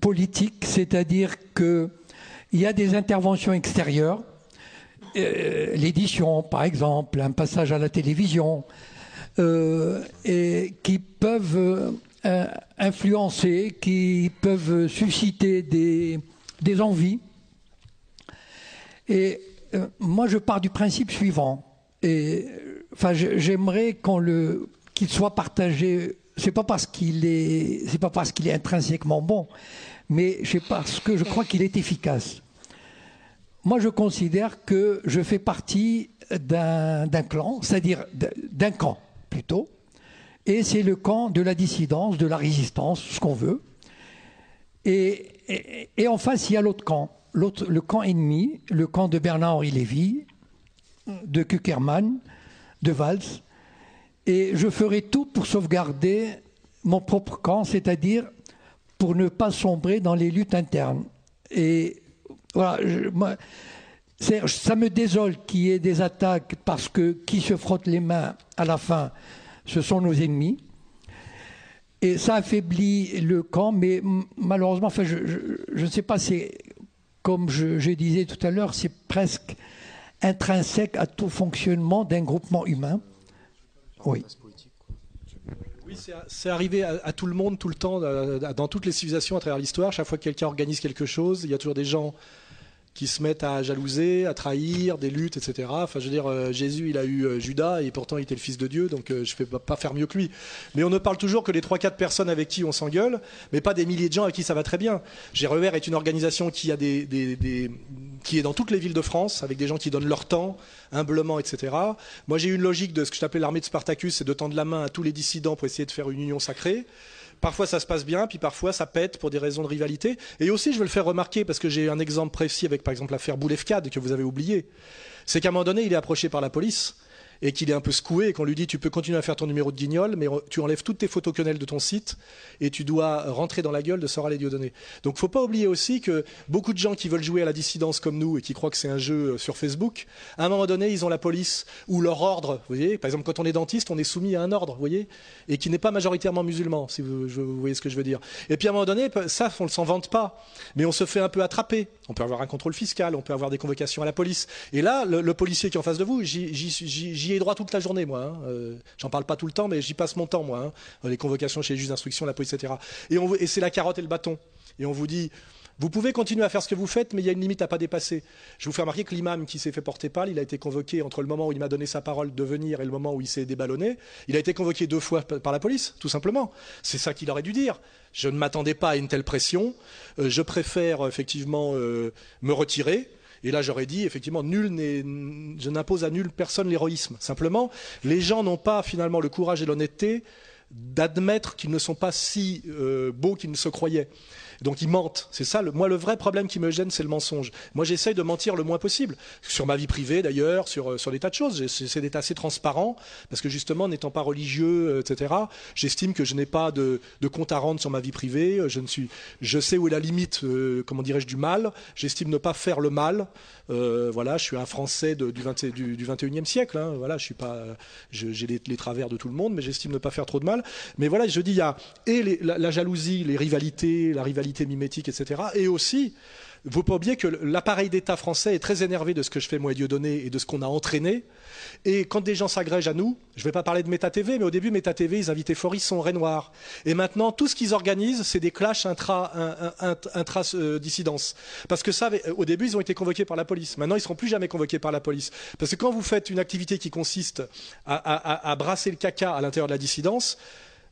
politique, c'est-à-dire qu'il y a des interventions extérieures, euh, l'édition par exemple, un passage à la télévision, euh, qui peuvent influencer, qui peuvent susciter des, des envies. Et moi, je pars du principe suivant. Et enfin, j'aimerais qu'on le, qu'il soit partagé. C'est pas parce qu'il est, c'est pas parce qu'il est intrinsèquement bon, mais c'est parce que je crois qu'il est efficace. Moi, je considère que je fais partie d'un clan, c'est-à-dire d'un camp plutôt, et c'est le camp de la dissidence, de la résistance, ce qu'on veut. Et, et, en face, il y a l'autre camp, le camp ennemi, le camp de Bernard-Henri Lévy, de Kuckerman, de Valls, et je ferai tout pour sauvegarder mon propre camp, c'est-à-dire pour ne pas sombrer dans les luttes internes. Et voilà, ça me désole qu'il y ait des attaques parce que qui se frotte les mains à la fin, ce sont nos ennemis. Et ça affaiblit le camp, mais malheureusement, enfin, je, ne sais pas, c'est comme je, je disais tout à l'heure, c'est presque intrinsèque à tout fonctionnement d'un groupement humain. Oui. Oui, c'est arrivé à, tout le monde, tout le temps, dans toutes les civilisations à travers l'histoire. Chaque fois que quelqu'un organise quelque chose, il y a toujours des gens qui se mettent à jalouser, à trahir, des luttes, etc. Enfin, je veux dire, euh, Jésus, il a eu euh, Judas et pourtant il était le fils de Dieu, donc euh, je ne vais pas faire mieux que lui. Mais on ne parle toujours que des 3-4 personnes avec qui on s'engueule, mais pas des milliers de gens avec qui ça va très bien. Revers est une organisation qui, a des, qui est dans toutes les villes de France, avec des gens qui donnent leur temps, humblement, etc. Moi, j'ai eu une logique de ce que je appelais l'armée de Spartacus, c'est de tendre la main à tous les dissidents pour essayer de faire une union sacrée. Parfois ça se passe bien, puis parfois ça pète pour des raisons de rivalité. Et aussi, je veux le faire remarquer parce que j'ai un exemple précis avec par exemple l'affaire Boulevcade que vous avez oublié. C'est qu'à un moment donné, il est approché par la police et qu'il est un peu secoué et qu'on lui dit tu peux continuer à faire ton numéro de guignol, mais tu enlèves toutes tes photos quenelles de ton site et tu dois rentrer dans la gueule de Soral et Dieudonné. Donc faut pas oublier aussi que beaucoup de gens qui veulent jouer à la dissidence comme nous et qui croient que c'est un jeu euh, sur Facebook, à un moment donné, ils ont la police ou leur ordre. Vous voyez, par exemple, quand on est dentiste, on est soumis à un ordre, vous voyez, et qui n'est pas majoritairement musulman, si vous, voyez ce que je veux dire. Et puis à un moment donné, ça, on ne s'en vante pas, mais on se fait un peu attraper. On peut avoir un contrôle fiscal, on peut avoir des convocations à la police. Et là, le, policier qui est en face de vous, j'y droit toute la journée, moi. Hein. Euh, j'en parle pas tout le temps, mais j'y passe mon temps, moi. Hein. Les convocations chez les juges d'instruction, la police, etc. Et, et c'est la carotte et le bâton. Et on vous dit, vous pouvez continuer à faire ce que vous faites, mais il y a une limite à pas dépasser. Je vous fais remarquer que l'imam qui s'est fait porter pâle, il a été convoqué entre le moment où il m'a donné sa parole de venir et le moment où il s'est déballonné. Il a été convoqué deux fois par la police, tout simplement. C'est ça qu'il aurait dû dire. Je ne m'attendais pas à une telle pression. Euh, je préfère effectivement euh, me retirer. Et là, j'aurais dit, effectivement, nul je n'impose à nulle personne l'héroïsme. Simplement, les gens n'ont pas finalement le courage et l'honnêteté d'admettre qu'ils ne sont pas si euh, beaux qu'ils ne se croyaient. Donc ils mentent. C'est ça. Moi, le vrai problème qui me gêne, c'est le mensonge. Moi, j'essaye de mentir le moins possible sur ma vie privée, d'ailleurs, sur sur des tas de choses. J'essaie d'être assez transparent parce que justement, n'étant pas religieux, etc. J'estime que je n'ai pas de, de, compte à rendre sur ma vie privée. Je ne suis, je sais où est la limite, comment dirais-je, du mal. J'estime ne pas faire le mal. voilà, je suis un Français du, 20, du, du 21e siècle. Hein. Voilà, je suis pas, j'ai les, les, travers de tout le monde, mais j'estime ne pas faire trop de mal. Mais voilà, je dis, il y a et la, jalousie, les rivalités, la rivalité etc. Et aussi, il ne pas oublier que l'appareil d'État français est très énervé de ce que je fais moi et Dieudonné et de ce qu'on a entraîné. Et quand des gens s'agrègent à nous, je ne vais pas parler de Meta TV, mais au début, Meta TV, ils invitaient Forisson, Renoir. Et maintenant, tout ce qu'ils organisent, c'est des clashs intra-dissidence. Parce que ça, au début, ils ont été convoqués par la police. Maintenant, ils ne seront plus jamais convoqués par la police. Parce que quand vous faites une activité qui consiste à brasser le caca à l'intérieur de la dissidence,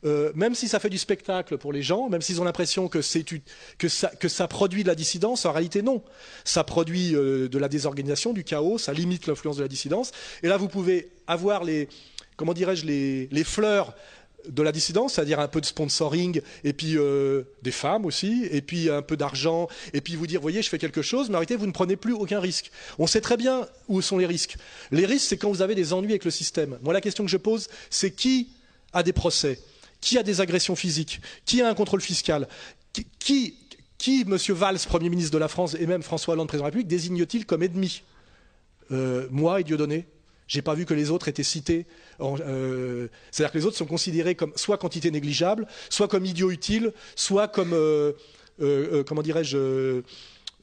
euh, même si ça fait du spectacle pour les gens, même s'ils ont l'impression que, ça, produit de la dissidence, en réalité non. Ça produit euh, de la désorganisation, du chaos, ça limite l'influence de la dissidence. Et là, vous pouvez avoir les, comment dirais-je, les fleurs de la dissidence, c'est-à-dire un peu de sponsoring, et puis euh, des femmes aussi, et puis un peu d'argent, et puis vous dire, voyez, je fais quelque chose, mais en réalité, vous ne prenez plus aucun risque. On sait très bien où sont les risques. Les risques, c'est quand vous avez des ennuis avec le système. Moi, la question que je pose, c'est qui a des procès? Qui a des agressions physiques? Qui a un contrôle fiscal? Qui, qui, M. Valls, Premier ministre de la France, et même François Hollande, Président de la République, désigne-t-il comme ennemi? Euh, Moi et Dieudonné j'ai pas vu que les autres étaient cités. Euh, c'est-à-dire que les autres sont considérés comme soit quantité négligeable, soit comme idiots utiles, soit comme, euh, comment dirais-je,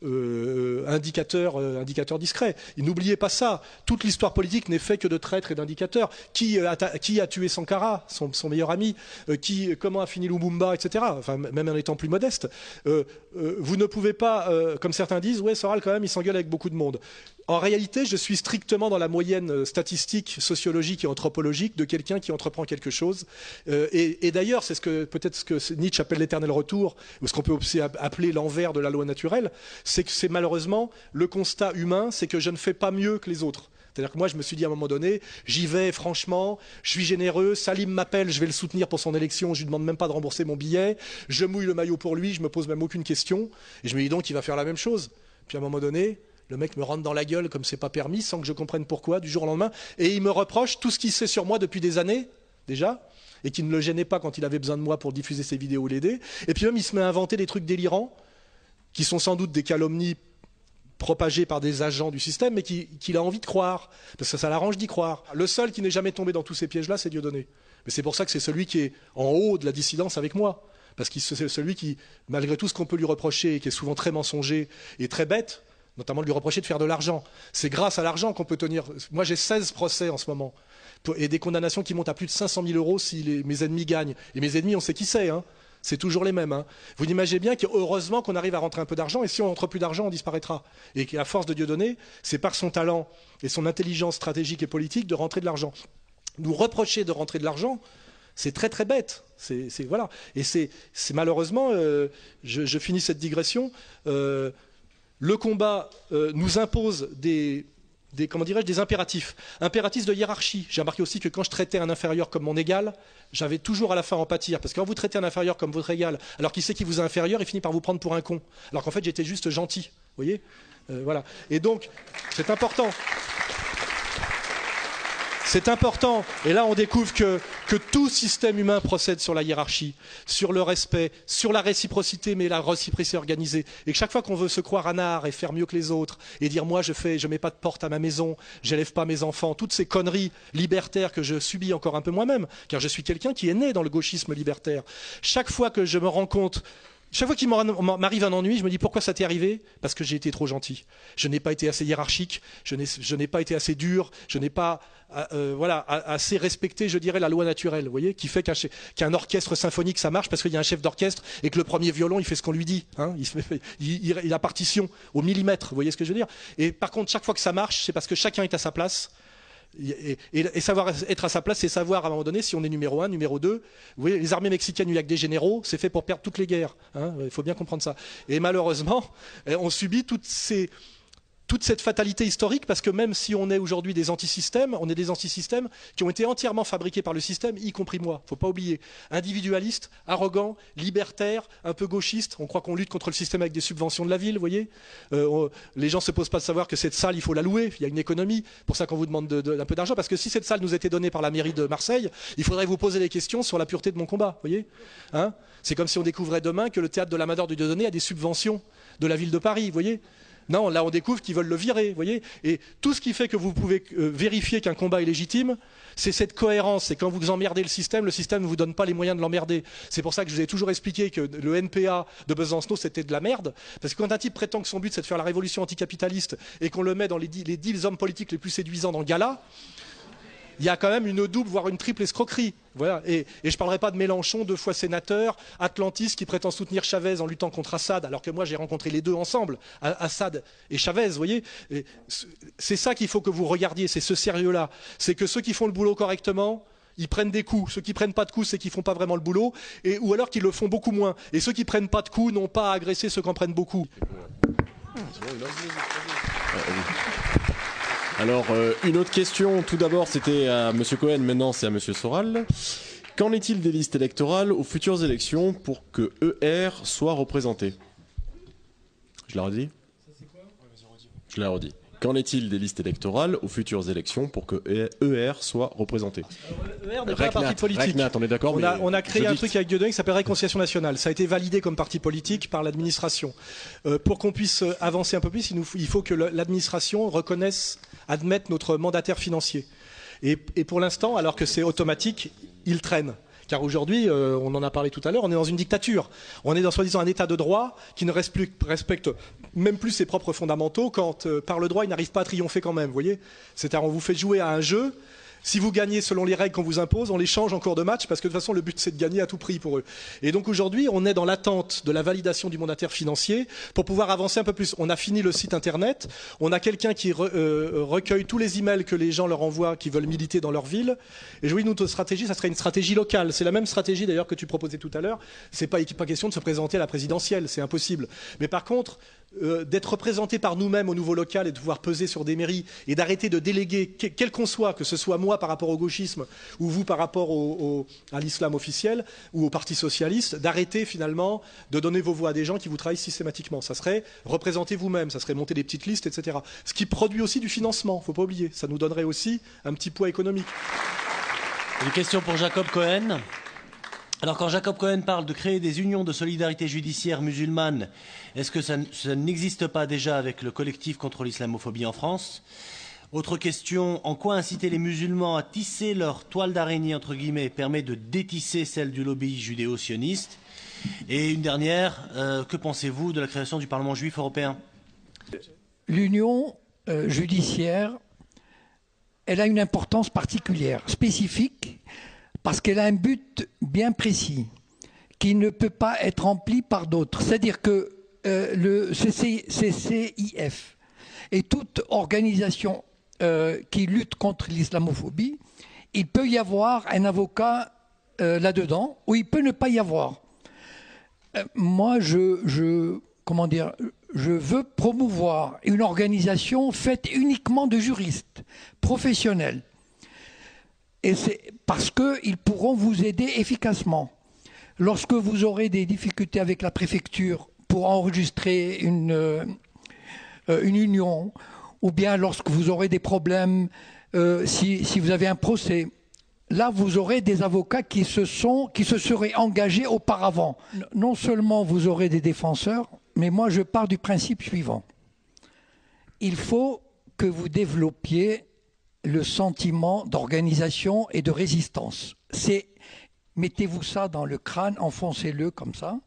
euh, indicateur, euh, indicateur discret. n'oubliez pas ça. Toute l'histoire politique n'est faite que de traîtres et d'indicateurs. Qui, euh, a tué Sankara, son, meilleur ami qui, Comment a fini Lumumba, etc. Même en étant plus modeste. vous ne pouvez pas, comme certains disent, ouais, Soral, quand même, il s'engueule avec beaucoup de monde. En réalité, je suis strictement dans la moyenne statistique, sociologique et anthropologique de quelqu'un qui entreprend quelque chose. et, et d'ailleurs, c'est ce que peut-être ce que Nietzsche appelle l'éternel retour, ou ce qu'on peut aussi appeler l'envers de la loi naturelle c'est que c'est malheureusement le constat humain, c'est que je ne fais pas mieux que les autres. C'est-à-dire que moi, je me suis dit à un moment donné, j'y vais franchement, je suis généreux, Salim m'appelle, je vais le soutenir pour son élection, je lui demande même pas de rembourser mon billet, je mouille le maillot pour lui, je me pose même aucune question, et je me dis donc qu'il va faire la même chose. Puis à un moment donné, le mec me rentre dans la gueule comme c'est pas permis, sans que je comprenne pourquoi, du jour au lendemain, et il me reproche tout ce qu'il sait sur moi depuis des années, déjà, et qui ne le gênait pas quand il avait besoin de moi pour diffuser ses vidéos ou l'aider, et puis même il se met à inventer des trucs délirants, qui sont sans doute des calomnies propagées par des agents du système, mais qu'il a envie de croire, parce que ça l'arrange d'y croire. Le seul qui n'est jamais tombé dans tous ces pièges-là, c'est Dieudonné. Mais c'est pour ça que c'est celui qui est en haut de la dissidence avec moi. Parce que c'est celui qui, malgré tout ce qu'on peut lui reprocher, et qui est souvent très mensonger et très bête, notamment de lui reprocher de faire de l'argent. C'est grâce à l'argent qu'on peut tenir. Moi, j'ai 16 procès en ce moment. Et des condamnations qui montent à plus de 500 000 euros si mes ennemis gagnent. Et mes ennemis, on sait qui c'est. Hein. C'est toujours les mêmes. Hein. Vous imaginez bien qu'heureusement qu'on arrive à rentrer un peu d'argent, et si on rentre plus d'argent, on disparaîtra. Et qu'à force de Dieu donner, c'est par son talent et son intelligence stratégique et politique de rentrer de l'argent. Nous reprocher de rentrer de l'argent, c'est très très bête. C'est, voilà. Et c'est, malheureusement, euh, je, finis cette digression. Euh, le combat euh, nous impose des, des, impératifs. Impératifs de hiérarchie. J'ai remarqué aussi que quand je traitais un inférieur comme mon égal, j'avais toujours à la fin en pâtir. Parce que quand vous traitez un inférieur comme votre égal, alors qu'il sait qu'il vous est inférieur, il finit par vous prendre pour un con. Alors qu'en fait, j'étais juste gentil. Vous voyez? Euh, Voilà. Et donc, c'est important. C'est important. Et là, on découvre que, tout système humain procède sur la hiérarchie, sur le respect, sur la réciprocité, mais la réciprocité organisée. Et que chaque fois qu'on veut se croire un art et faire mieux que les autres, et dire moi je fais, je mets pas de porte à ma maison, j'élève pas mes enfants, toutes ces conneries libertaires que je subis encore un peu moi-même, car je suis quelqu'un qui est né dans le gauchisme libertaire. Chaque fois que je me rends compte chaque fois qu'il m'arrive un ennui, je me dis pourquoi ça t'est arrivé? Parce que j'ai été trop gentil. Je n'ai pas été assez hiérarchique, je n'ai pas été assez dur, je n'ai pas euh, euh, voilà, assez respecté, je dirais, la loi naturelle, vous voyez, qui fait qu'un orchestre symphonique, ça marche parce qu'il y a un chef d'orchestre et que le premier violon, il fait ce qu'on lui dit. Hein, il, il, a partition au millimètre, vous voyez ce que je veux dire? Et par contre, chaque fois que ça marche, c'est parce que chacun est à sa place et, savoir être à sa place, c'est savoir à un moment donné si on est numéro un, numéro deux. Vous voyez, les armées mexicaines, il n'y a que des généraux, c'est fait pour perdre toutes les guerres. Hein, il faut bien comprendre ça. Et malheureusement, eh, on subit toutes ces, toute cette fatalité historique, parce que même si on est aujourd'hui des antisystèmes, on est des antisystèmes qui ont été entièrement fabriqués par le système, y compris moi. Faut pas oublier. Individualiste, arrogant, libertaire, un peu gauchiste. On croit qu'on lutte contre le système avec des subventions de la ville, vous voyez. Euh, les gens se posent pas de savoir que cette salle, il faut la louer. Il y a une économie. Pour ça qu'on vous demande un peu d'argent, parce que si cette salle nous était donnée par la mairie de Marseille, il faudrait vous poser des questions sur la pureté de mon combat, vous voyez. Hein? C'est comme si on découvrait demain que le théâtre de l'Amador du Dieudonné a des subventions de la ville de Paris, vous voyez. Non, là on découvre qu'ils veulent le virer, vous voyez. Et tout ce qui fait que vous pouvez euh, vérifier qu'un combat est légitime, c'est cette cohérence. C'est quand vous emmerdez le système, le système ne vous donne pas les moyens de l'emmerder. C'est pour ça que je vous ai toujours expliqué que le NPA de Besancenot c'était de la merde. Parce que quand un type prétend que son but c'est de faire la révolution anticapitaliste et qu'on le met dans les dix, les hommes politiques les plus séduisants dans le gala, il y a quand même une double, voire une triple escroquerie. Voilà. Et, je ne parlerai pas de Mélenchon, deux fois sénateur, Atlantis qui prétend soutenir Chavez en luttant contre Assad, alors que moi j'ai rencontré les deux ensemble, Assad et Chavez, vous voyez. C'est ça qu'il faut que vous regardiez, c'est ce sérieux-là. C'est que ceux qui font le boulot correctement, ils prennent des coups. Ceux qui prennent pas de coups, c'est qu'ils font pas vraiment le boulot, et, ou alors qu'ils le font beaucoup moins. Et ceux qui prennent pas de coups n'ont pas à agresser ceux qui en prennent beaucoup. Alors, euh, une autre question. Tout d'abord, c'était à M. Cohen, maintenant c'est à M. Soral. Qu'en est-il des listes électorales aux futures élections pour que ER soit représenté? Je l'ai redit Je l'ai redit. Qu'en est-il des listes électorales aux futures élections pour que ER soit représenté ER n'est pas un parti politique. on est d'accord. On, a, créé un truc avec Dieudonné qui s'appelle Réconciliation nationale. Ça a été validé comme parti politique par l'administration. Euh, pour qu'on puisse avancer un peu plus, il, faut que l'administration reconnaisse, admette notre mandataire financier. et pour l'instant, alors que c'est automatique, il traîne. Car aujourd'hui, euh, on en a parlé tout à l'heure, on est dans une dictature. On est dans soi-disant un état de droit qui ne respecte même plus ses propres fondamentaux quand, euh, par le droit, il n'arrive pas à triompher quand même. Vous voyez C'est-à-dire, on vous fait jouer à un jeu si vous gagnez selon les règles qu'on vous impose, on les change en cours de match parce que de toute façon le but c'est de gagner à tout prix pour eux. Et donc aujourd'hui on est dans l'attente de la validation du mandataire financier pour pouvoir avancer un peu plus. On a fini le site internet, on a quelqu'un qui euh, recueille tous les emails que les gens leur envoient qui veulent militer dans leur ville. Et je vous dis notre stratégie, ça serait une stratégie locale. C'est la même stratégie d'ailleurs que tu proposais tout à l'heure. C'est pas pas question de se présenter à la présidentielle, c'est impossible. Mais par contre euh, d'être représenté par nous-mêmes au niveau local et de pouvoir peser sur des mairies et d'arrêter de déléguer, quel qu'on soit, que ce soit moi par rapport au gauchisme ou vous par rapport à l'islam officiel ou au Parti socialiste, d'arrêter finalement de donner vos voix à des gens qui vous trahissent systématiquement. Ça serait représenter vous-même, ça serait monter des petites listes, etc. Ce qui produit aussi du financement, faut pas oublier. Ça nous donnerait aussi un petit poids économique. Une question pour Jacob Cohen. Alors quand Jacob Cohen parle de créer des unions de solidarité judiciaire musulmane, est-ce que ça, n'existe pas déjà avec le collectif contre l'islamophobie en France? Autre question, en quoi inciter les musulmans à tisser leur toile d'araignée, entre guillemets, permet de détisser celle du lobby judéo-sioniste? Et une dernière, euh, que pensez-vous de la création du Parlement juif européen? L'union euh, judiciaire, elle a une importance particulière, spécifique, parce qu'elle a un but bien précis qui ne peut pas être rempli par d'autres. C'est-à-dire que euh, le CCIF et toute organisation euh, qui lutte contre l'islamophobie, il peut y avoir un avocat euh, là-dedans ou il peut ne pas y avoir. moi, je, je, comment dire, je veux promouvoir une organisation faite uniquement de juristes professionnels et c'est parce qu'ils pourront vous aider efficacement. Lorsque vous aurez des difficultés avec la préfecture pour enregistrer une, euh, une union, ou bien lorsque vous aurez des problèmes, euh, si, si, vous avez un procès, là vous aurez des avocats qui se, sont, qui se seraient engagés auparavant. Non seulement vous aurez des défenseurs, mais moi je pars du principe suivant. Il faut que vous développiez le sentiment d'organisation et de résistance. C'est mettez-vous ça dans le crâne, enfoncez-le comme ça.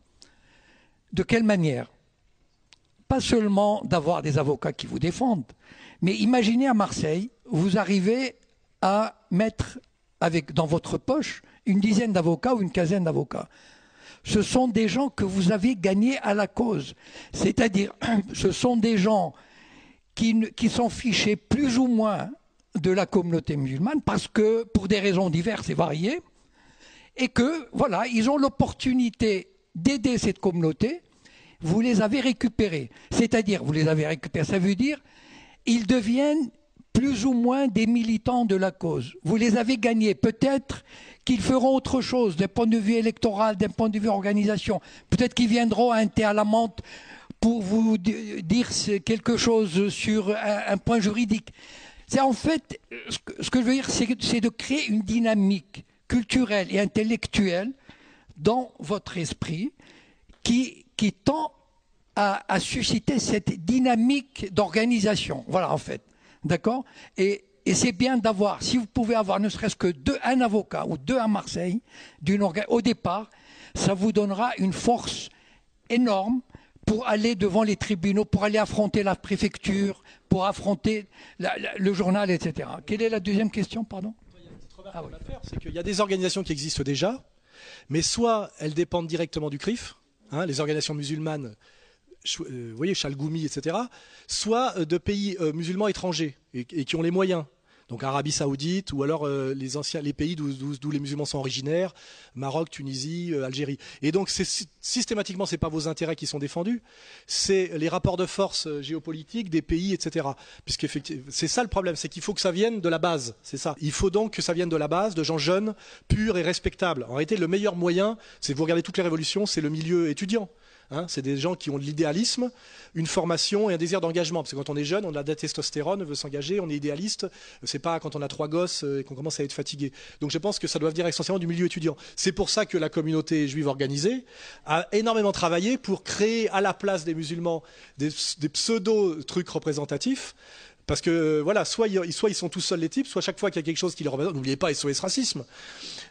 De quelle manière? Pas seulement d'avoir des avocats qui vous défendent, mais imaginez à Marseille, vous arrivez à mettre dans votre poche une dizaine d'avocats ou une quinzaine d'avocats. Ce sont des gens que vous avez gagnés à la cause. C'est-à-dire, ce sont des gens qui, qui sont fichés plus ou moins de la communauté musulmane parce que, pour des raisons diverses et variées, et que, voilà, ils ont l'opportunité d'aider cette communauté, vous les avez récupérés. C'est-à-dire, vous les avez récupérés, ça veut dire, ils deviennent plus ou moins des militants de la cause. Vous les avez gagnés. Peut-être qu'ils feront autre chose d'un point de vue électoral, d'un point de vue organisation. Peut-être qu'ils viendront à un thé à la menthe pour vous dire quelque chose sur un, point juridique. C'est en fait, ce que, je veux dire, c'est de créer une dynamique culturelle et intellectuelle dans votre esprit qui, tend à, susciter cette dynamique d'organisation. Voilà, en fait. D'accord? Et, c'est bien d'avoir, si vous pouvez avoir ne serait-ce que deux, un avocat ou deux à Marseille, au départ, ça vous donnera une force énorme pour aller devant les tribunaux, pour aller affronter la préfecture, pour affronter le journal, etc. Quelle est la deuxième question, pardon? Ah C'est qu'il y a des organisations qui existent déjà, mais soit elles dépendent directement du CRIF, hein, les organisations musulmanes euh, vous voyez, Chalgoumi, etc., soit euh, de pays euh, musulmans étrangers et, qui ont les moyens. Donc Arabie Saoudite ou alors les anciens les pays d'où les musulmans sont originaires, Maroc, Tunisie, Algérie. Et donc systématiquement c'est pas vos intérêts qui sont défendus, c'est les rapports de force géopolitiques des pays, etc. Puisque c'est ça le problème, c'est qu'il faut que ça vienne de la base. C'est ça. Il faut donc que ça vienne de la base, de gens jeunes, purs et respectables. En réalité, le meilleur moyen, c'est vous regardez toutes les révolutions, c'est le milieu étudiant. Hein, c'est des gens qui ont de l'idéalisme, une formation et un désir d'engagement. Parce que quand on est jeune, on a de la testostérone, on veut s'engager, on est idéaliste. C'est pas quand on a trois gosses euh, et qu'on commence à être fatigué. Donc je pense que ça doit venir essentiellement du milieu étudiant. C'est pour ça que la communauté juive organisée a énormément travaillé pour créer à la place des musulmans des, des pseudo-trucs représentatifs parce que voilà, soit ils, soit ils sont tous seuls les types, soit chaque fois qu'il y a quelque chose qui les représente, n'oubliez pas SOS Racisme,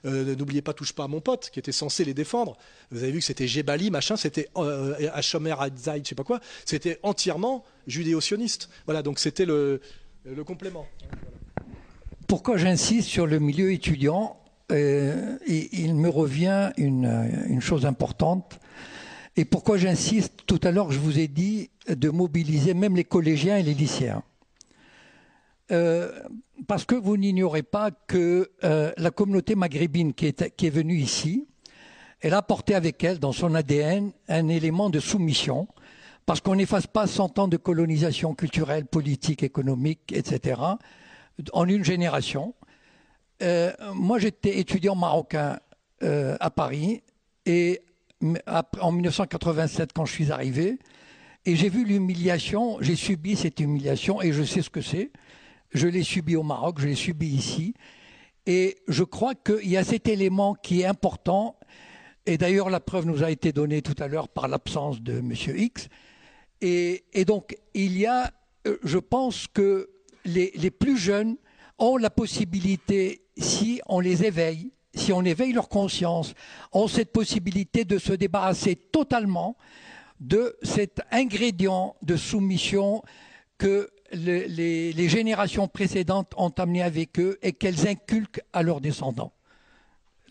euh, n'oubliez pas Touche pas à mon pote, qui était censé les défendre. Vous avez vu que c'était Jebali, machin, c'était euh, Hashomer Hadzaïd, je sais pas quoi, c'était entièrement judéo-sioniste. Voilà, donc c'était le, complément. Pourquoi j'insiste sur le milieu étudiant euh, Il me revient une, une chose importante. Et pourquoi j'insiste? Tout à l'heure, je vous ai dit de mobiliser même les collégiens et les lycéens. Euh, parce que vous n'ignorez pas que euh, la communauté maghrébine qui est, venue ici, elle a apporté avec elle dans son ADN un élément de soumission, parce qu'on n'efface pas 100 ans de colonisation culturelle, politique, économique, etc., en une génération. Euh, moi, j'étais étudiant marocain à Paris, et en 1987, quand je suis arrivé, et j'ai vu l'humiliation, j'ai subi cette humiliation, et je sais ce que c'est. Je l'ai subi au Maroc, je l'ai subi ici. Et je crois qu'il y a cet élément qui est important. Et d'ailleurs, la preuve nous a été donnée tout à l'heure par l'absence de M. X. Et, donc, il y a, euh, je pense que les, les plus jeunes ont la possibilité, si on les éveille, si on éveille leur conscience, ont cette possibilité de se débarrasser totalement de cet ingrédient de soumission que les, générations précédentes ont amené avec eux et qu'elles inculquent à leurs descendants.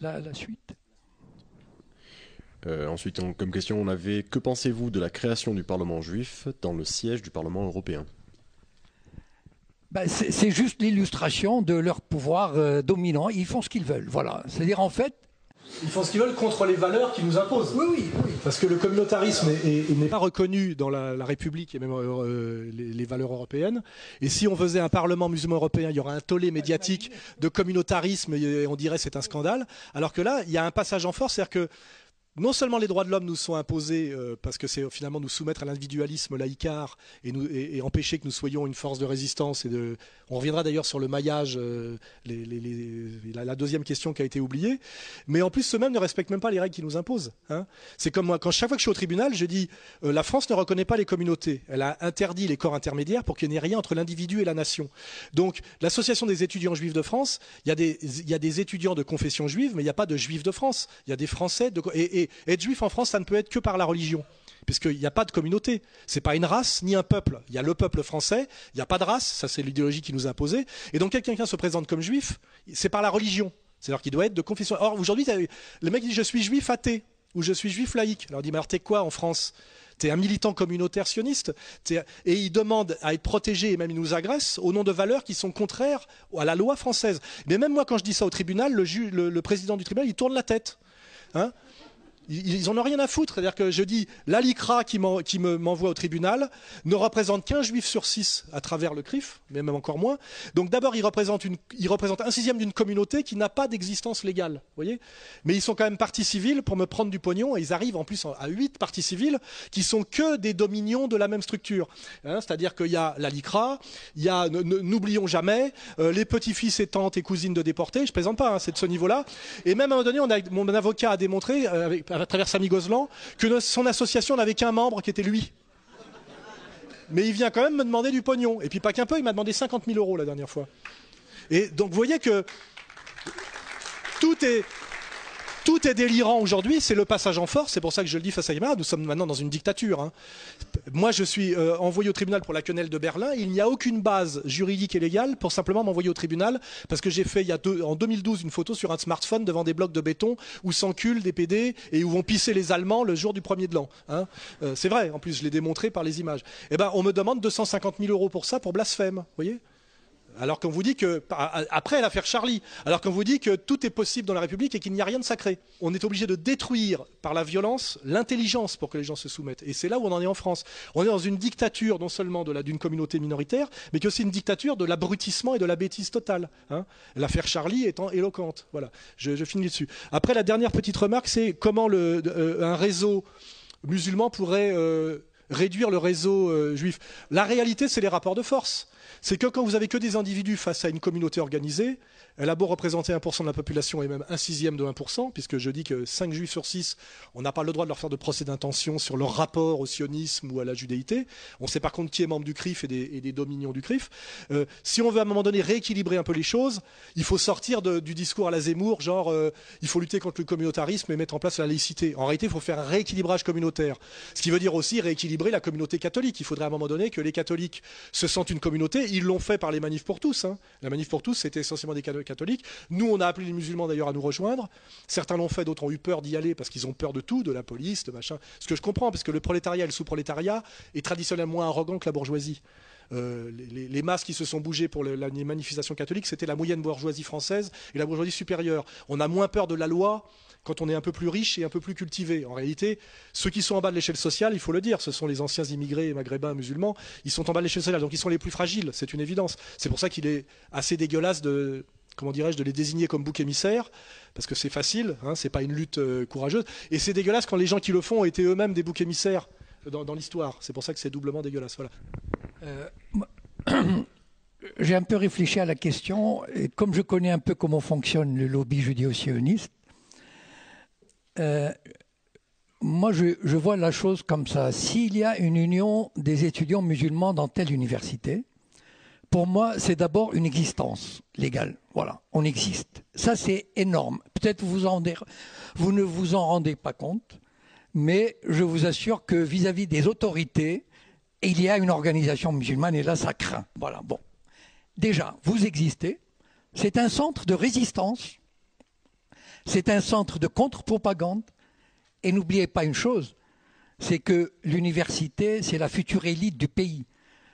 La, suite. Euh, ensuite, comme question, on avait que pensez-vous de la création du Parlement juif dans le siège du Parlement européen? Ben, C'est juste l'illustration de leur pouvoir euh, dominant. Ils font ce qu'ils veulent. Voilà. C'est-à-dire, en fait, ils font ce qu'ils veulent contre les valeurs qu'ils nous imposent. Oui, oui, oui. Parce que le communautarisme n'est pas reconnu dans la, République et même euh, les, valeurs européennes. Et si on faisait un Parlement musulman européen, il y aurait un tollé médiatique de communautarisme et on dirait c'est un scandale. Alors que là, il y a un passage en force, c'est-à-dire que non seulement les droits de l'homme nous sont imposés euh, parce que c'est finalement nous soumettre à l'individualisme laïcard et, empêcher que nous soyons une force de résistance et. On reviendra d'ailleurs sur le maillage, euh, la, deuxième question qui a été oubliée. Mais en plus, ceux-mêmes ne respectent même pas les règles qui nous imposent. Hein. C'est comme moi, quand chaque fois que je suis au tribunal, je dis euh, la France ne reconnaît pas les communautés. Elle a interdit les corps intermédiaires pour qu'il n'y ait rien entre l'individu et la nation. Donc, l'association des étudiants juifs de France, il y, a des, étudiants de confession juive, mais il n'y a pas de juifs de France. Il y a des Français et, être juif en France, ça ne peut être que par la religion puisqu'il n'y a pas de communauté. C'est pas une race ni un peuple. Il y a le peuple français, il n'y a pas de race, ça c'est l'idéologie qui nous a imposé. Et donc quelqu'un se présente comme juif, c'est par la religion. C'est-à-dire qu'il doit être de confession. Or aujourd'hui, le mec dit je suis juif athée ou je suis juif laïque. Alors il dit mais alors t'es quoi en France? T'es un militant communautaire sioniste et il demande à être protégé et même il nous agresse au nom de valeurs qui sont contraires à la loi française. Mais même moi quand je dis ça au tribunal, le, le président du tribunal il tourne la tête. Hein? Ils, n'en ont rien à foutre. C'est-à-dire que je dis, l'ALICRA qui m'envoie au tribunal ne représente qu'un juif sur six à travers le CRIF, mais même encore moins. Donc d'abord, il représente, un sixième d'une communauté qui n'a pas d'existence légale. Voyez mais ils sont quand même partie civile pour me prendre du pognon et ils arrivent en plus à huit parties civiles qui sont que des dominions de la même structure. Hein, c'est-à-dire qu'il y a l'ALICRA, il y a, n'oublions jamais, euh, les petits-fils et tantes et cousines de déportés, je plaisante pas, hein, c'est de ce niveau-là. Et même à un moment donné, mon avocat a démontré, euh, avec, à travers Samy Gozlan, que son association n'avait qu'un membre qui était lui. Mais il vient quand même me demander du pognon. Et puis pas qu'un peu, il m'a demandé 50 000 euros la dernière fois. Et donc vous voyez que tout est, tout est délirant aujourd'hui, c'est le passage en force, c'est pour ça que je le dis face à Yamara, nous sommes maintenant dans une dictature. Hein. Moi, je suis euh, envoyé au tribunal pour la quenelle de Berlin, il n'y a aucune base juridique et légale pour simplement m'envoyer au tribunal, parce que j'ai fait il y a en 2012 une photo sur un smartphone devant des blocs de béton où s'enculent des PD et où vont pisser les Allemands le jour du premier de l'an. Hein. Euh, c'est vrai, en plus je l'ai démontré par les images. Eh ben, on me demande 250 000 euros pour ça, pour blasphème, vous voyez alors qu'on vous dit que, après l'affaire Charlie, alors qu'on vous dit que tout est possible dans la République et qu'il n'y a rien de sacré. On est obligé de détruire par la violence l'intelligence pour que les gens se soumettent. Et c'est là où on en est en France. On est dans une dictature non seulement d'une communauté minoritaire, mais aussi une dictature de l'abrutissement et de la bêtise totale. Hein. L'affaire Charlie étant éloquente. Voilà, je, finis dessus. Après, la dernière petite remarque, c'est comment euh, un réseau musulman pourrait euh, réduire le réseau euh, juif. La réalité, c'est les rapports de force c'est que quand vous avez que des individus face à une communauté organisée, elle a beau représenter 1% de la population et même un sixième de 1%, puisque je dis que 5 juifs sur 6, on n'a pas le droit de leur faire de procès d'intention sur leur rapport au sionisme ou à la judéité. On sait par contre qui est membre du CRIF et des, dominions du CRIF. Euh, si on veut à un moment donné rééquilibrer un peu les choses, il faut sortir du discours à la Zemmour, genre euh, il faut lutter contre le communautarisme et mettre en place la laïcité. En réalité, il faut faire un rééquilibrage communautaire. Ce qui veut dire aussi rééquilibrer la communauté catholique. Il faudrait à un moment donné que les catholiques se sentent une communauté. Ils l'ont fait par les manifs pour tous. Hein. La manif pour tous, c'était essentiellement des catholiques Nous, on a appelé les musulmans d'ailleurs à nous rejoindre. Certains l'ont fait, d'autres ont eu peur d'y aller parce qu'ils ont peur de tout, de la police, de machin. Ce que je comprends, parce que le prolétariat et le sous-prolétariat est traditionnellement moins arrogant que la bourgeoisie. Euh, les, masses qui se sont bougées pour les, manifestations catholiques, c'était la moyenne bourgeoisie française et la bourgeoisie supérieure. On a moins peur de la loi quand on est un peu plus riche et un peu plus cultivé. En réalité, ceux qui sont en bas de l'échelle sociale, il faut le dire, ce sont les anciens immigrés maghrébins musulmans, ils sont en bas de l'échelle sociale, donc ils sont les plus fragiles, c'est une évidence. C'est pour ça qu'il est assez dégueulasse de, comment dirais-je, de les désigner comme bouc émissaire, parce que c'est facile, hein, c'est pas une lutte euh, courageuse. Et c'est dégueulasse quand les gens qui le font ont été eux-mêmes des boucs émissaires dans, l'histoire. C'est pour ça que c'est doublement dégueulasse. Voilà. Euh, j'ai un peu réfléchi à la question, et comme je connais un peu comment fonctionne le lobby judéo-sioniste, euh, moi je, vois la chose comme ça. S'il y a une union des étudiants musulmans dans telle université, pour moi, c'est d'abord une existence légale. Voilà, on existe. Ça, c'est énorme. Peut-être vous, vous ne vous en rendez pas compte, mais je vous assure que vis-à-vis des autorités, il y a une organisation musulmane et là, ça craint. Voilà, bon. Déjà, vous existez. C'est un centre de résistance. C'est un centre de contre-propagande. Et n'oubliez pas une chose, c'est que l'université, c'est la future élite du pays.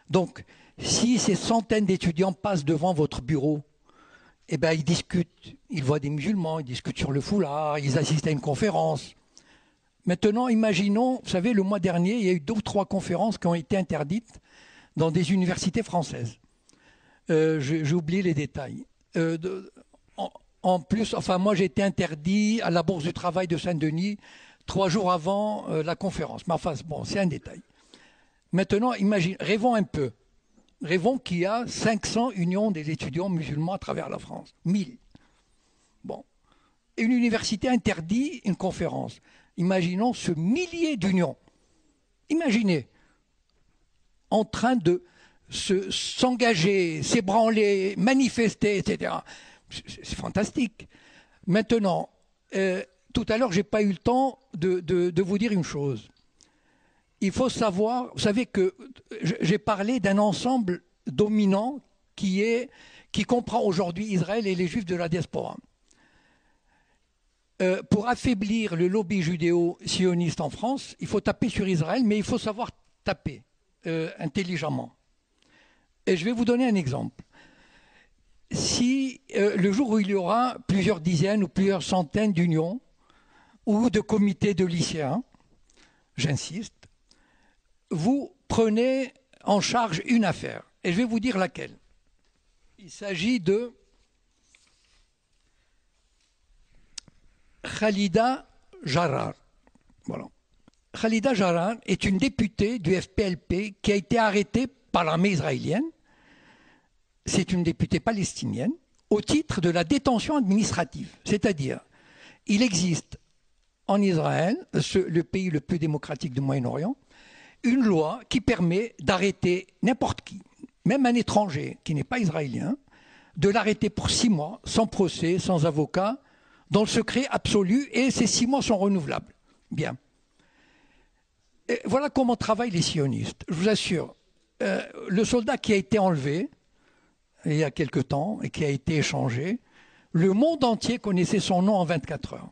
Donc, si ces centaines d'étudiants passent devant votre bureau, eh ben, ils discutent, ils voient des musulmans, ils discutent sur le foulard, ils assistent à une conférence. Maintenant, imaginons, vous savez, le mois dernier, il y a eu deux ou trois conférences qui ont été interdites dans des universités françaises. Euh, J'ai oublié les détails. Euh, en, plus, enfin, moi, j'ai été interdit à la Bourse du Travail de Saint-Denis trois jours avant euh, la conférence. Mais enfin, bon, c'est un détail. Maintenant, imagine, rêvons un peu. Rêvons qu'il y a 500 unions des étudiants musulmans à travers la France. 1000. Bon. une université interdit une conférence. Imaginons ce millier d'unions. Imaginez, en train de s'engager, s'ébranler, manifester, etc. C'est fantastique. Maintenant, euh, tout à l'heure, je n'ai pas eu le temps de vous dire une chose il faut savoir, vous savez que j'ai parlé d'un ensemble dominant qui, comprend aujourd'hui Israël et les juifs de la diaspora. Euh, pour affaiblir le lobby judéo-sioniste en France, il faut taper sur Israël, mais il faut savoir taper euh, intelligemment. Et je vais vous donner un exemple. Si euh, le jour où il y aura plusieurs dizaines ou plusieurs centaines d'unions ou de comité de lycéens, j'insiste, vous prenez en charge une affaire. Et je vais vous dire laquelle. Il s'agit de Khalida Jarar. Voilà. Khalida Jarar est une députée du FPLP qui a été arrêtée par l'armée israélienne. C'est une députée palestinienne au titre de la détention administrative. C'est-à-dire, il existe en Israël, le pays le plus démocratique du Moyen-Orient, une loi qui permet d'arrêter n'importe qui, même un étranger qui n'est pas israélien, de l'arrêter pour six mois, sans procès, sans avocat, dans le secret absolu, et ces six mois sont renouvelables. Bien. voilà comment travaillent les sionistes. Je vous assure, euh, le soldat qui a été enlevé il y a quelque temps et qui a été échangé, le monde entier connaissait son nom en 24 heures.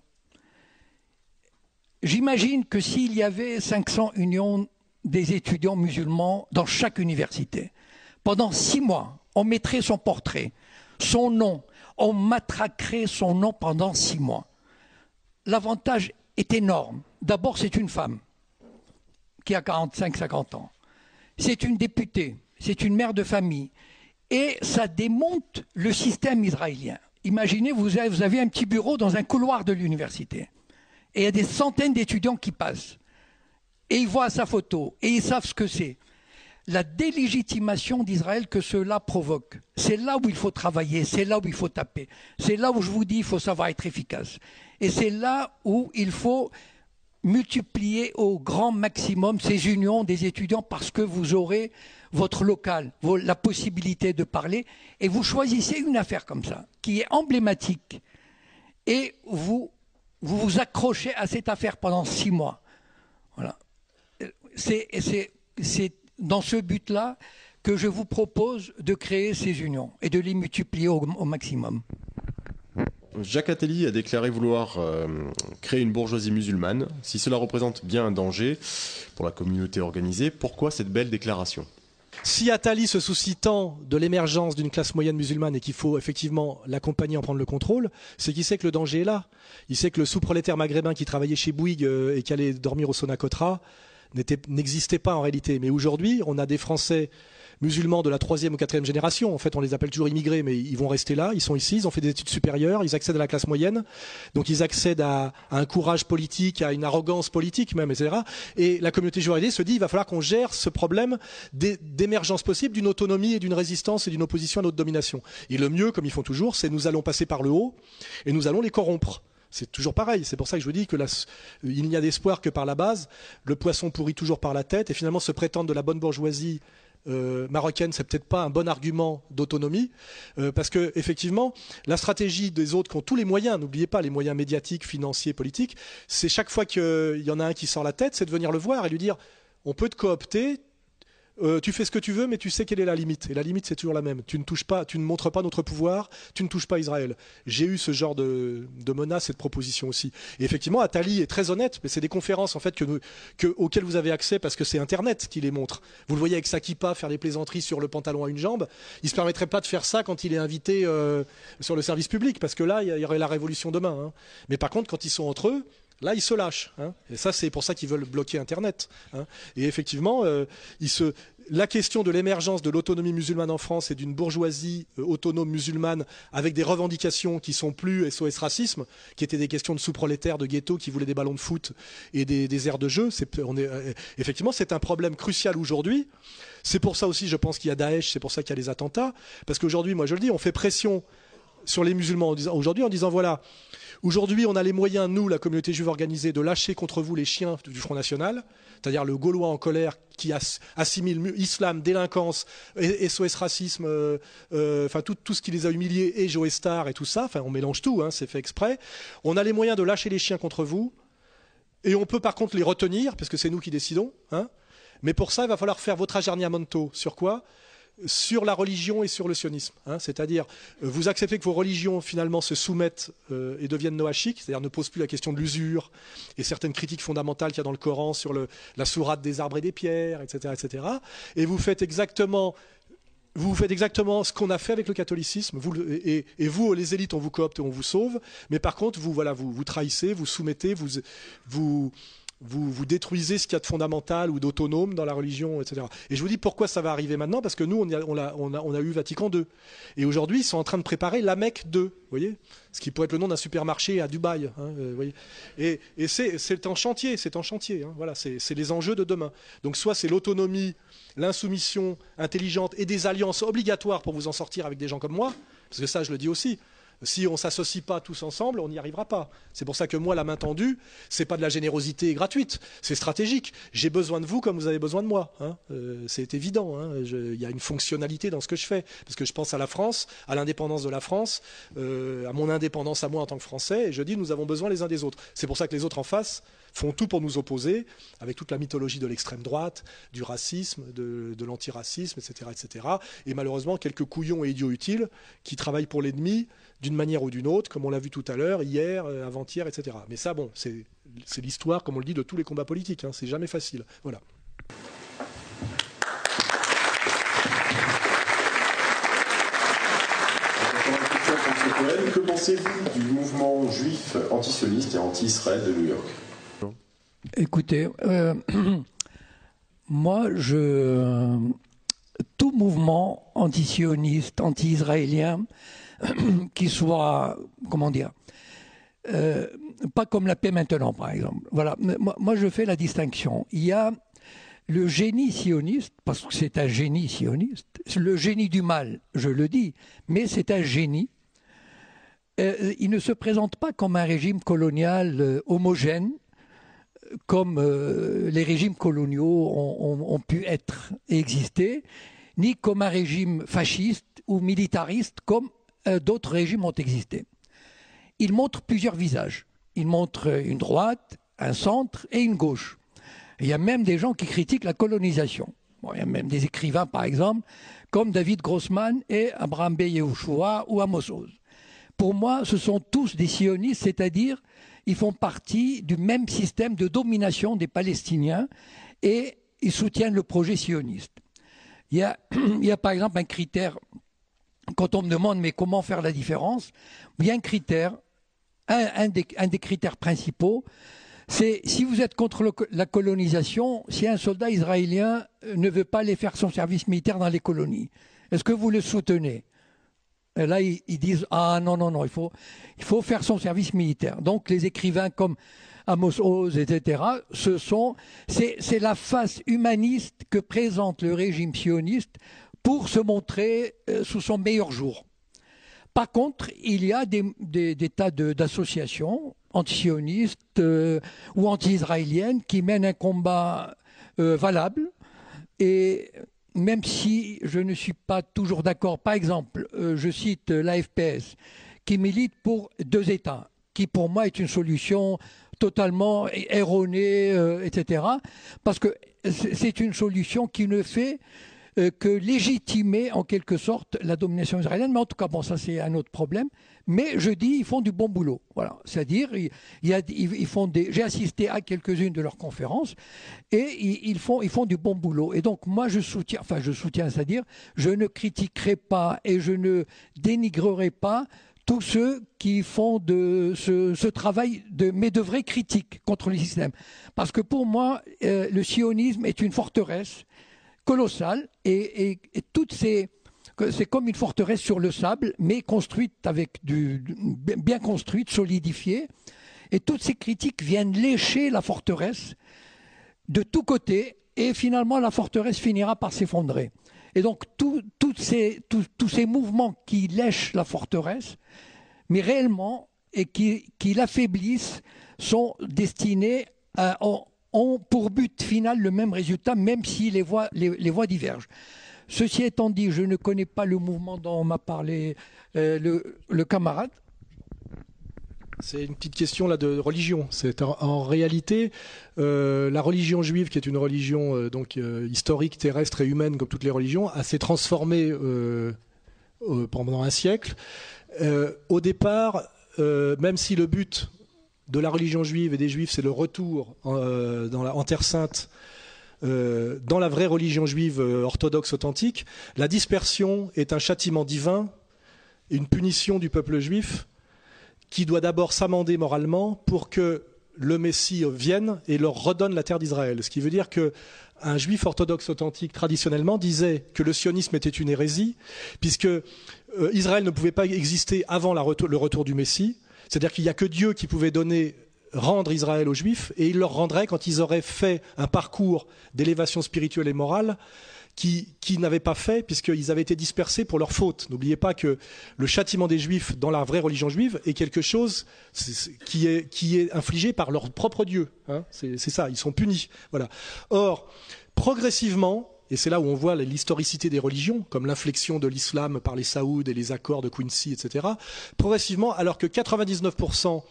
J'imagine que s'il y avait 500 unions des étudiants musulmans dans chaque université, pendant six mois, on mettrait son portrait, son nom, on matraquerait son nom pendant six mois. L'avantage est énorme. D'abord, c'est une femme qui a 45-50 ans. C'est une députée, c'est une mère de famille. Et ça démonte le système israélien. Imaginez, vous avez un petit bureau dans un couloir de l'université et il y a des centaines d'étudiants qui passent. Et ils voient sa photo, et ils savent ce que c'est. La délégitimation d'Israël que cela provoque, c'est là où il faut travailler, c'est là où il faut taper, c'est là où je vous dis il faut savoir être efficace. Et c'est là où il faut multiplier au grand maximum ces unions des étudiants parce que vous aurez votre local, la possibilité de parler, et vous choisissez une affaire comme ça, qui est emblématique, et vous vous vous accrochez à cette affaire pendant six mois. C'est dans ce but-là que je vous propose de créer ces unions et de les multiplier au, maximum. Jacques Attali a déclaré vouloir euh, créer une bourgeoisie musulmane. Si cela représente bien un danger pour la communauté organisée, pourquoi cette belle déclaration? Si Attali se soucie tant de l'émergence d'une classe moyenne musulmane et qu'il faut effectivement l'accompagner en prendre le contrôle, c'est qu'il sait que le danger est là. Il sait que le sous-prolétaire maghrébin qui travaillait chez Bouygues euh, et qui allait dormir au Sonacotra n'existait pas en réalité. Mais aujourd'hui, on a des Français musulmans de la troisième ou quatrième génération. En fait, on les appelle toujours immigrés, mais ils vont rester là. Ils sont ici, ils ont fait des études supérieures, ils accèdent à la classe moyenne. Donc, ils accèdent à, un courage politique, à une arrogance politique même, etc. Et la communauté juridique se dit, il va falloir qu'on gère ce problème d'émergence possible d'une autonomie et d'une résistance et d'une opposition à notre domination. Et le mieux, comme ils font toujours, c'est nous allons passer par le haut et nous allons les corrompre. C'est toujours pareil. C'est pour ça que je vous dis que il n'y a d'espoir que par la base. Le poisson pourrit toujours par la tête. Et finalement, se prétendre de la bonne bourgeoisie euh, marocaine, c'est peut-être pas un bon argument d'autonomie, euh, parce que effectivement, la stratégie des autres qui ont tous les moyens, n'oubliez pas les moyens médiatiques, financiers, politiques, c'est chaque fois qu'il y en a un qui sort la tête, c'est de venir le voir et lui dire on peut te coopter, euh, tu fais ce que tu veux, mais tu sais quelle est la limite. Et la limite, c'est toujours la même. Tu ne touches pas, tu ne montres pas notre pouvoir, tu ne touches pas Israël. J'ai eu ce genre de, menaces et de propositions aussi. Et effectivement, Atali est très honnête, mais c'est des conférences en fait que, auxquelles vous avez accès parce que c'est Internet qui les montre. Vous le voyez avec sa kippa faire des plaisanteries sur le pantalon à une jambe. Il se permettrait pas de faire ça quand il est invité euh, sur le service public, parce que là, il y aurait la révolution demain. Hein. Mais par contre, quand ils sont entre eux, Là, ils se lâchent. Hein. Et ça, c'est pour ça qu'ils veulent bloquer Internet. Hein. Et effectivement, euh, la question de l'émergence de l'autonomie musulmane en France et d'une bourgeoisie euh, autonome musulmane avec des revendications qui sont plus SOS racisme, qui étaient des questions de sous-prolétaires, de ghetto, qui voulaient des ballons de foot et des, aires de jeu. Euh, effectivement, c'est un problème crucial aujourd'hui. C'est pour ça aussi, je pense qu'il y a Daesh, c'est pour ça qu'il y a les attentats. Parce qu'aujourd'hui, moi je le dis, on fait pression sur les musulmans aujourd'hui en disant voilà, Aujourd'hui, on a les moyens, nous, la communauté juive organisée, de lâcher contre vous les chiens du Front National, c'est-à-dire le Gaulois en colère qui assimile islam, délinquance, SOS racisme, euh, euh, enfin tout, ce qui les a humiliés, et Joe Star et tout ça, enfin on mélange tout, hein, c'est fait exprès. On a les moyens de lâcher les chiens contre vous, et on peut par contre les retenir, parce que c'est nous qui décidons. Hein. Mais pour ça, il va falloir faire votre aggiornamento. Sur quoi? Sur la religion et sur le sionisme. Hein. c'est-à-dire, euh, vous acceptez que vos religions finalement se soumettent euh, et deviennent noachiques, c'est-à-dire ne posent plus la question de l'usure et certaines critiques fondamentales qu'il y a dans le Coran sur la sourate des arbres et des pierres, etc., etc. Et vous faites exactement vous faites exactement ce qu'on a fait avec le catholicisme, vous, et, vous, les élites, on vous coopte et on vous sauve, mais par contre, vous, voilà, vous, vous trahissez, vous soumettez, vous, vous, vous, vous détruisez ce qu'il y a de fondamental ou d'autonome dans la religion, etc. Et je vous dis pourquoi ça va arriver maintenant, parce que nous, on, a, eu Vatican II. Et aujourd'hui, ils sont en train de préparer la Mecque II, vous voyez? Ce qui pourrait être le nom d'un supermarché à Dubaï. Hein, euh, voyez et, et c'est en chantier, c'est en chantier. Hein, voilà, c'est les enjeux de demain. Donc soit c'est l'autonomie, l'insoumission intelligente et des alliances obligatoires pour vous en sortir avec des gens comme moi, parce que ça, je le dis aussi. Si on ne s'associe pas tous ensemble, on n'y arrivera pas. C'est pour ça que moi, la main tendue, c'est pas de la générosité gratuite, c'est stratégique. J'ai besoin de vous comme vous avez besoin de moi. Hein. Euh, c'est évident. Hein. Il y a une fonctionnalité dans ce que je fais, parce que je pense à la France, à l'indépendance de la France, euh, à mon indépendance à moi en tant que Français, et je dis nous avons besoin les uns des autres. C'est pour ça que les autres en face font tout pour nous opposer, avec toute la mythologie de l'extrême droite, du racisme, de, de l'antiracisme, etc., etc. Et malheureusement, quelques couillons et idiots utiles qui travaillent pour l'ennemi d'une manière ou d'une autre, comme on l'a vu tout à l'heure, hier, euh, avant-hier, etc. Mais ça, bon, c'est l'histoire, comme on le dit, de tous les combats politiques. Hein. C'est jamais facile. Voilà. Que pensez-vous du mouvement juif antisioniste et anti-Israël de New York? Écoutez, euh, moi, je, tout mouvement antisioniste, anti-israélien, qui soit, comment dire, euh, pas comme la paix maintenant, par exemple. Voilà. Moi, je fais la distinction. Il y a le génie sioniste, parce que c'est un génie sioniste, le génie du mal, je le dis, mais c'est un génie. Euh, il ne se présente pas comme un régime colonial euh, homogène, comme les régimes coloniaux ont, pu être et exister, ni comme un régime fasciste ou militariste, comme d'autres régimes ont existé. Il montre plusieurs visages. Il montre une droite, un centre et une gauche. il y a même des gens qui critiquent la colonisation. il y a même des écrivains, par exemple, comme David Grossman et Abraham B. ou Amos Oz. Pour moi, ce sont tous des sionistes, c'est-à-dire ils font partie du même système de domination des Palestiniens et ils soutiennent le projet sioniste. Il y a par exemple un critère quand on me demande mais comment faire la différence, il y a un critère, un, des, critères principaux, c'est si vous êtes contre la colonisation, si un soldat israélien euh, ne veut pas aller faire son service militaire dans les colonies, est-ce que vous le soutenez? Là, ils, disent ah non non non, il faut il faut faire son service militaire. Donc les écrivains comme Amos Oz, etc. Ce sont c'est la face humaniste que présente le régime sioniste pour se montrer euh, sous son meilleur jour. Par contre, il y a des, tas d'associations antisionistes euh, ou anti-israéliennes qui mènent un combat euh, valable. Et même si je ne suis pas toujours d'accord, par exemple, je cite l'AFPS, qui milite pour deux États, qui pour moi est une solution totalement erronée, etc. Parce que c'est une solution qui ne fait euh, que légitimer en quelque sorte la domination israélienne. Mais en tout cas, bon, ça c'est un autre problème. Mais je dis, ils font du bon boulot. Voilà, c'est-à-dire, il, ils font des. J'ai assisté à quelques-unes de leurs conférences et ils, font, ils font du bon boulot. Et donc moi, je soutiens, enfin, je soutiens, c'est-à-dire, je ne critiquerai pas et je ne dénigrerai pas tous ceux qui font de ce, travail, de, mais de vraies critiques contre le système. Parce que pour moi, euh, le sionisme est une forteresse colossal et, toutes ces c'est comme une forteresse sur le sable, mais construite avec du, bien construite, solidifiée. Et toutes ces critiques viennent lécher la forteresse de tous côtés, et finalement la forteresse finira par s'effondrer. Et donc ces, tous ces mouvements qui lèchent la forteresse, mais réellement et qui, qui l'affaiblissent, sont destinés à, ont pour but final le même résultat, même si les voies, divergent. Ceci étant dit, je ne connais pas le mouvement dont m'a parlé euh, le, camarade. C'est une petite question là de religion. C'est en, réalité euh, la religion juive, qui est une religion euh, donc historique, terrestre et humaine comme toutes les religions, a s'est transformée pendant un siècle. au départ, même si le but de la religion juive et des juifs, c'est le retour en, euh, dans la, Terre Sainte euh, dans la vraie religion juive euh, orthodoxe authentique, la dispersion est un châtiment divin, une punition du peuple juif qui doit d'abord s'amender moralement pour que le Messie vienne et leur redonne la terre d'Israël. Ce qui veut dire que un juif orthodoxe authentique traditionnellement disait que le sionisme était une hérésie, puisque Israël ne pouvait pas exister avant le retour du Messie. C'est-à-dire qu'il n'y a que Dieu qui pouvait donner rendre Israël aux Juifs, et il leur rendrait quand ils auraient fait un parcours d'élévation spirituelle et morale qui, n'avaient pas fait puisqu'ils avaient été dispersés pour leur faute. N'oubliez pas que le châtiment des Juifs dans la vraie religion juive est quelque chose qui est, qui est infligé par leur propre Dieu. Hein. c'est ça, ils sont punis. Voilà. Or, progressivement, et c'est là où on voit l'historicité des religions, comme l'inflexion de l'islam par les Saouds et les accords de Quincy, etc. Progressivement, alors que 99%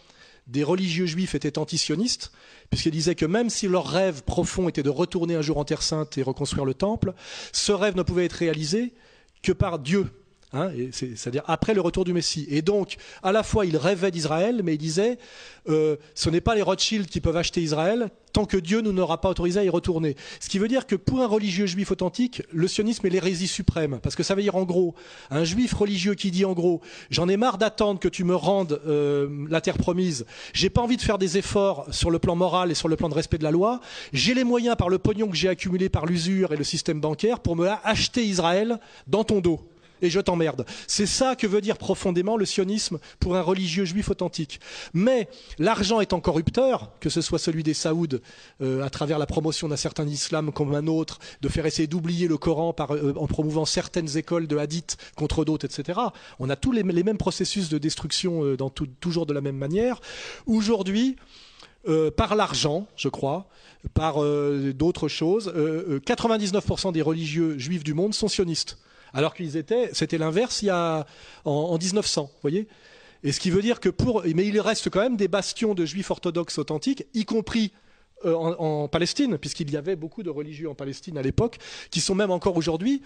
des religieux juifs étaient antisionistes, puisqu'ils disaient que même si leur rêve profond était de retourner un jour en Terre Sainte et reconstruire le temple, ce rêve ne pouvait être réalisé que par Dieu, Hein, c'est-à-dire après le retour du Messie. Et donc, à la fois, il rêvait d'Israël, mais il disait, euh, ce n'est pas les Rothschild qui peuvent acheter Israël tant que Dieu nous n'aura pas autorisé à y retourner. Ce qui veut dire que pour un religieux juif authentique, le sionisme est l'hérésie suprême. Parce que ça veut dire en gros, un juif religieux qui dit en gros, j'en ai marre d'attendre que tu me rendes euh, la terre promise, j'ai pas envie de faire des efforts sur le plan moral et sur le plan de respect de la loi, j'ai les moyens par le pognon que j'ai accumulé par l'usure et le système bancaire pour me acheter Israël dans ton dos et je t'emmerde. C'est ça que veut dire profondément le sionisme pour un religieux juif authentique. Mais l'argent étant corrupteur, que ce soit celui des Saouds euh, à travers la promotion d'un certain islam comme un autre, de faire essayer d'oublier le Coran euh, en promouvant certaines écoles de hadith contre d'autres, etc. On a tous les, mêmes processus de destruction euh, toujours de la même manière. Aujourd'hui, par l'argent, je crois, par d'autres choses, 99% des religieux juifs du monde sont sionistes alors qu'ils étaient, c'était l'inverse il y a en, 1900, voyez. Et ce qui veut dire que pour, mais il reste quand même des bastions de juifs orthodoxes authentiques, y compris euh, en, Palestine, puisqu'il y avait beaucoup de religieux en Palestine à l'époque, qui sont même encore aujourd'hui.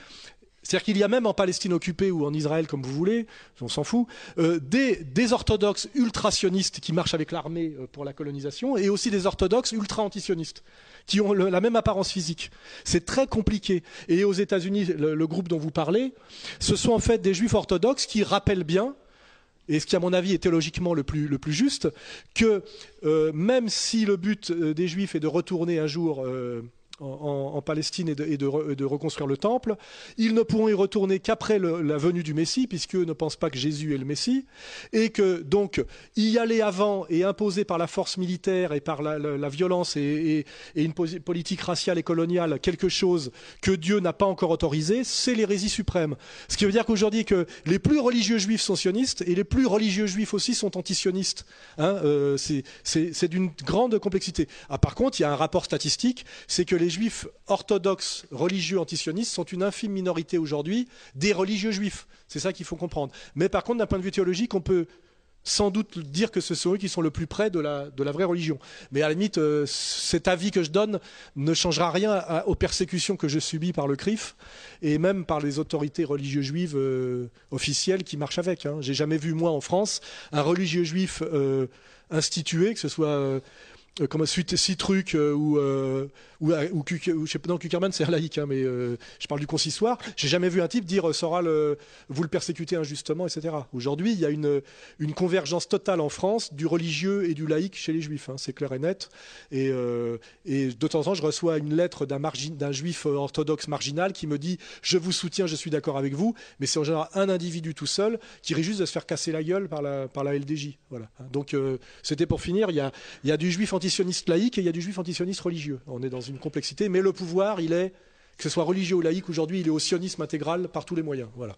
C'est-à-dire qu'il y a même en Palestine occupée ou en Israël, comme vous voulez, on s'en fout, euh, des, orthodoxes ultra-sionistes qui marchent avec l'armée euh, pour la colonisation, et aussi des orthodoxes ultra-antisionistes qui ont la même apparence physique. C'est très compliqué. Et aux États-Unis, le, groupe dont vous parlez, ce sont en fait des juifs orthodoxes qui rappellent bien et ce qui à mon avis est théologiquement le plus, juste, que euh, même si le but des Juifs est de retourner un jour en, Palestine et, de, reconstruire le temple. Ils ne pourront y retourner qu'après la venue du Messie, puisqu'eux ne pensent pas que Jésus est le Messie, et que donc y aller avant et imposer par la force militaire et par la, violence et, une politique raciale et coloniale quelque chose que Dieu n'a pas encore autorisé, c'est l'hérésie suprême. Ce qui veut dire qu'aujourd'hui que les plus religieux juifs sont sionistes et les plus religieux juifs aussi sont antisionistes. Hein, euh, c'est d'une grande complexité. Ah, par contre, il y a un rapport statistique, c'est que les les juifs orthodoxes religieux antisionistes sont une infime minorité aujourd'hui des religieux juifs. C'est ça qu'il faut comprendre. Mais par contre, d'un point de vue théologique, on peut sans doute dire que ce sont eux qui sont le plus près de la, vraie religion. Mais à la limite, euh, cet avis que je donne ne changera rien aux persécutions que je subis par le CRIF et même par les autorités religieuses juives euh, officielles qui marchent avec. Hein. J'ai jamais vu, moi, en France, un religieux juif euh, institué, que ce soit euh, comme suite six trucs euh, ou euh, ou, ou, je sais pas non Kuckerman c'est un laïc hein, mais je parle du consistoire j'ai jamais vu un type dire Soral vous le persécutez injustement etc aujourd'hui il y a une une convergence totale en France du religieux et du laïc chez les juifs hein, c'est clair et net. Et et de temps en temps je reçois une lettre d'un d'un juif orthodoxe marginal qui me dit je vous soutiens je suis d'accord avec vous mais c'est en général un individu tout seul qui risque juste de se faire casser la gueule par la par la LDJ voilà. Donc c'était pour finir il y a il y a du juif anti antisioniste laïque et il y a du juif antisioniste religieux. On est dans une complexité, mais le pouvoir, il est, que ce soit religieux ou laïque, aujourd'hui, il est au sionisme intégral par tous les moyens. Voilà.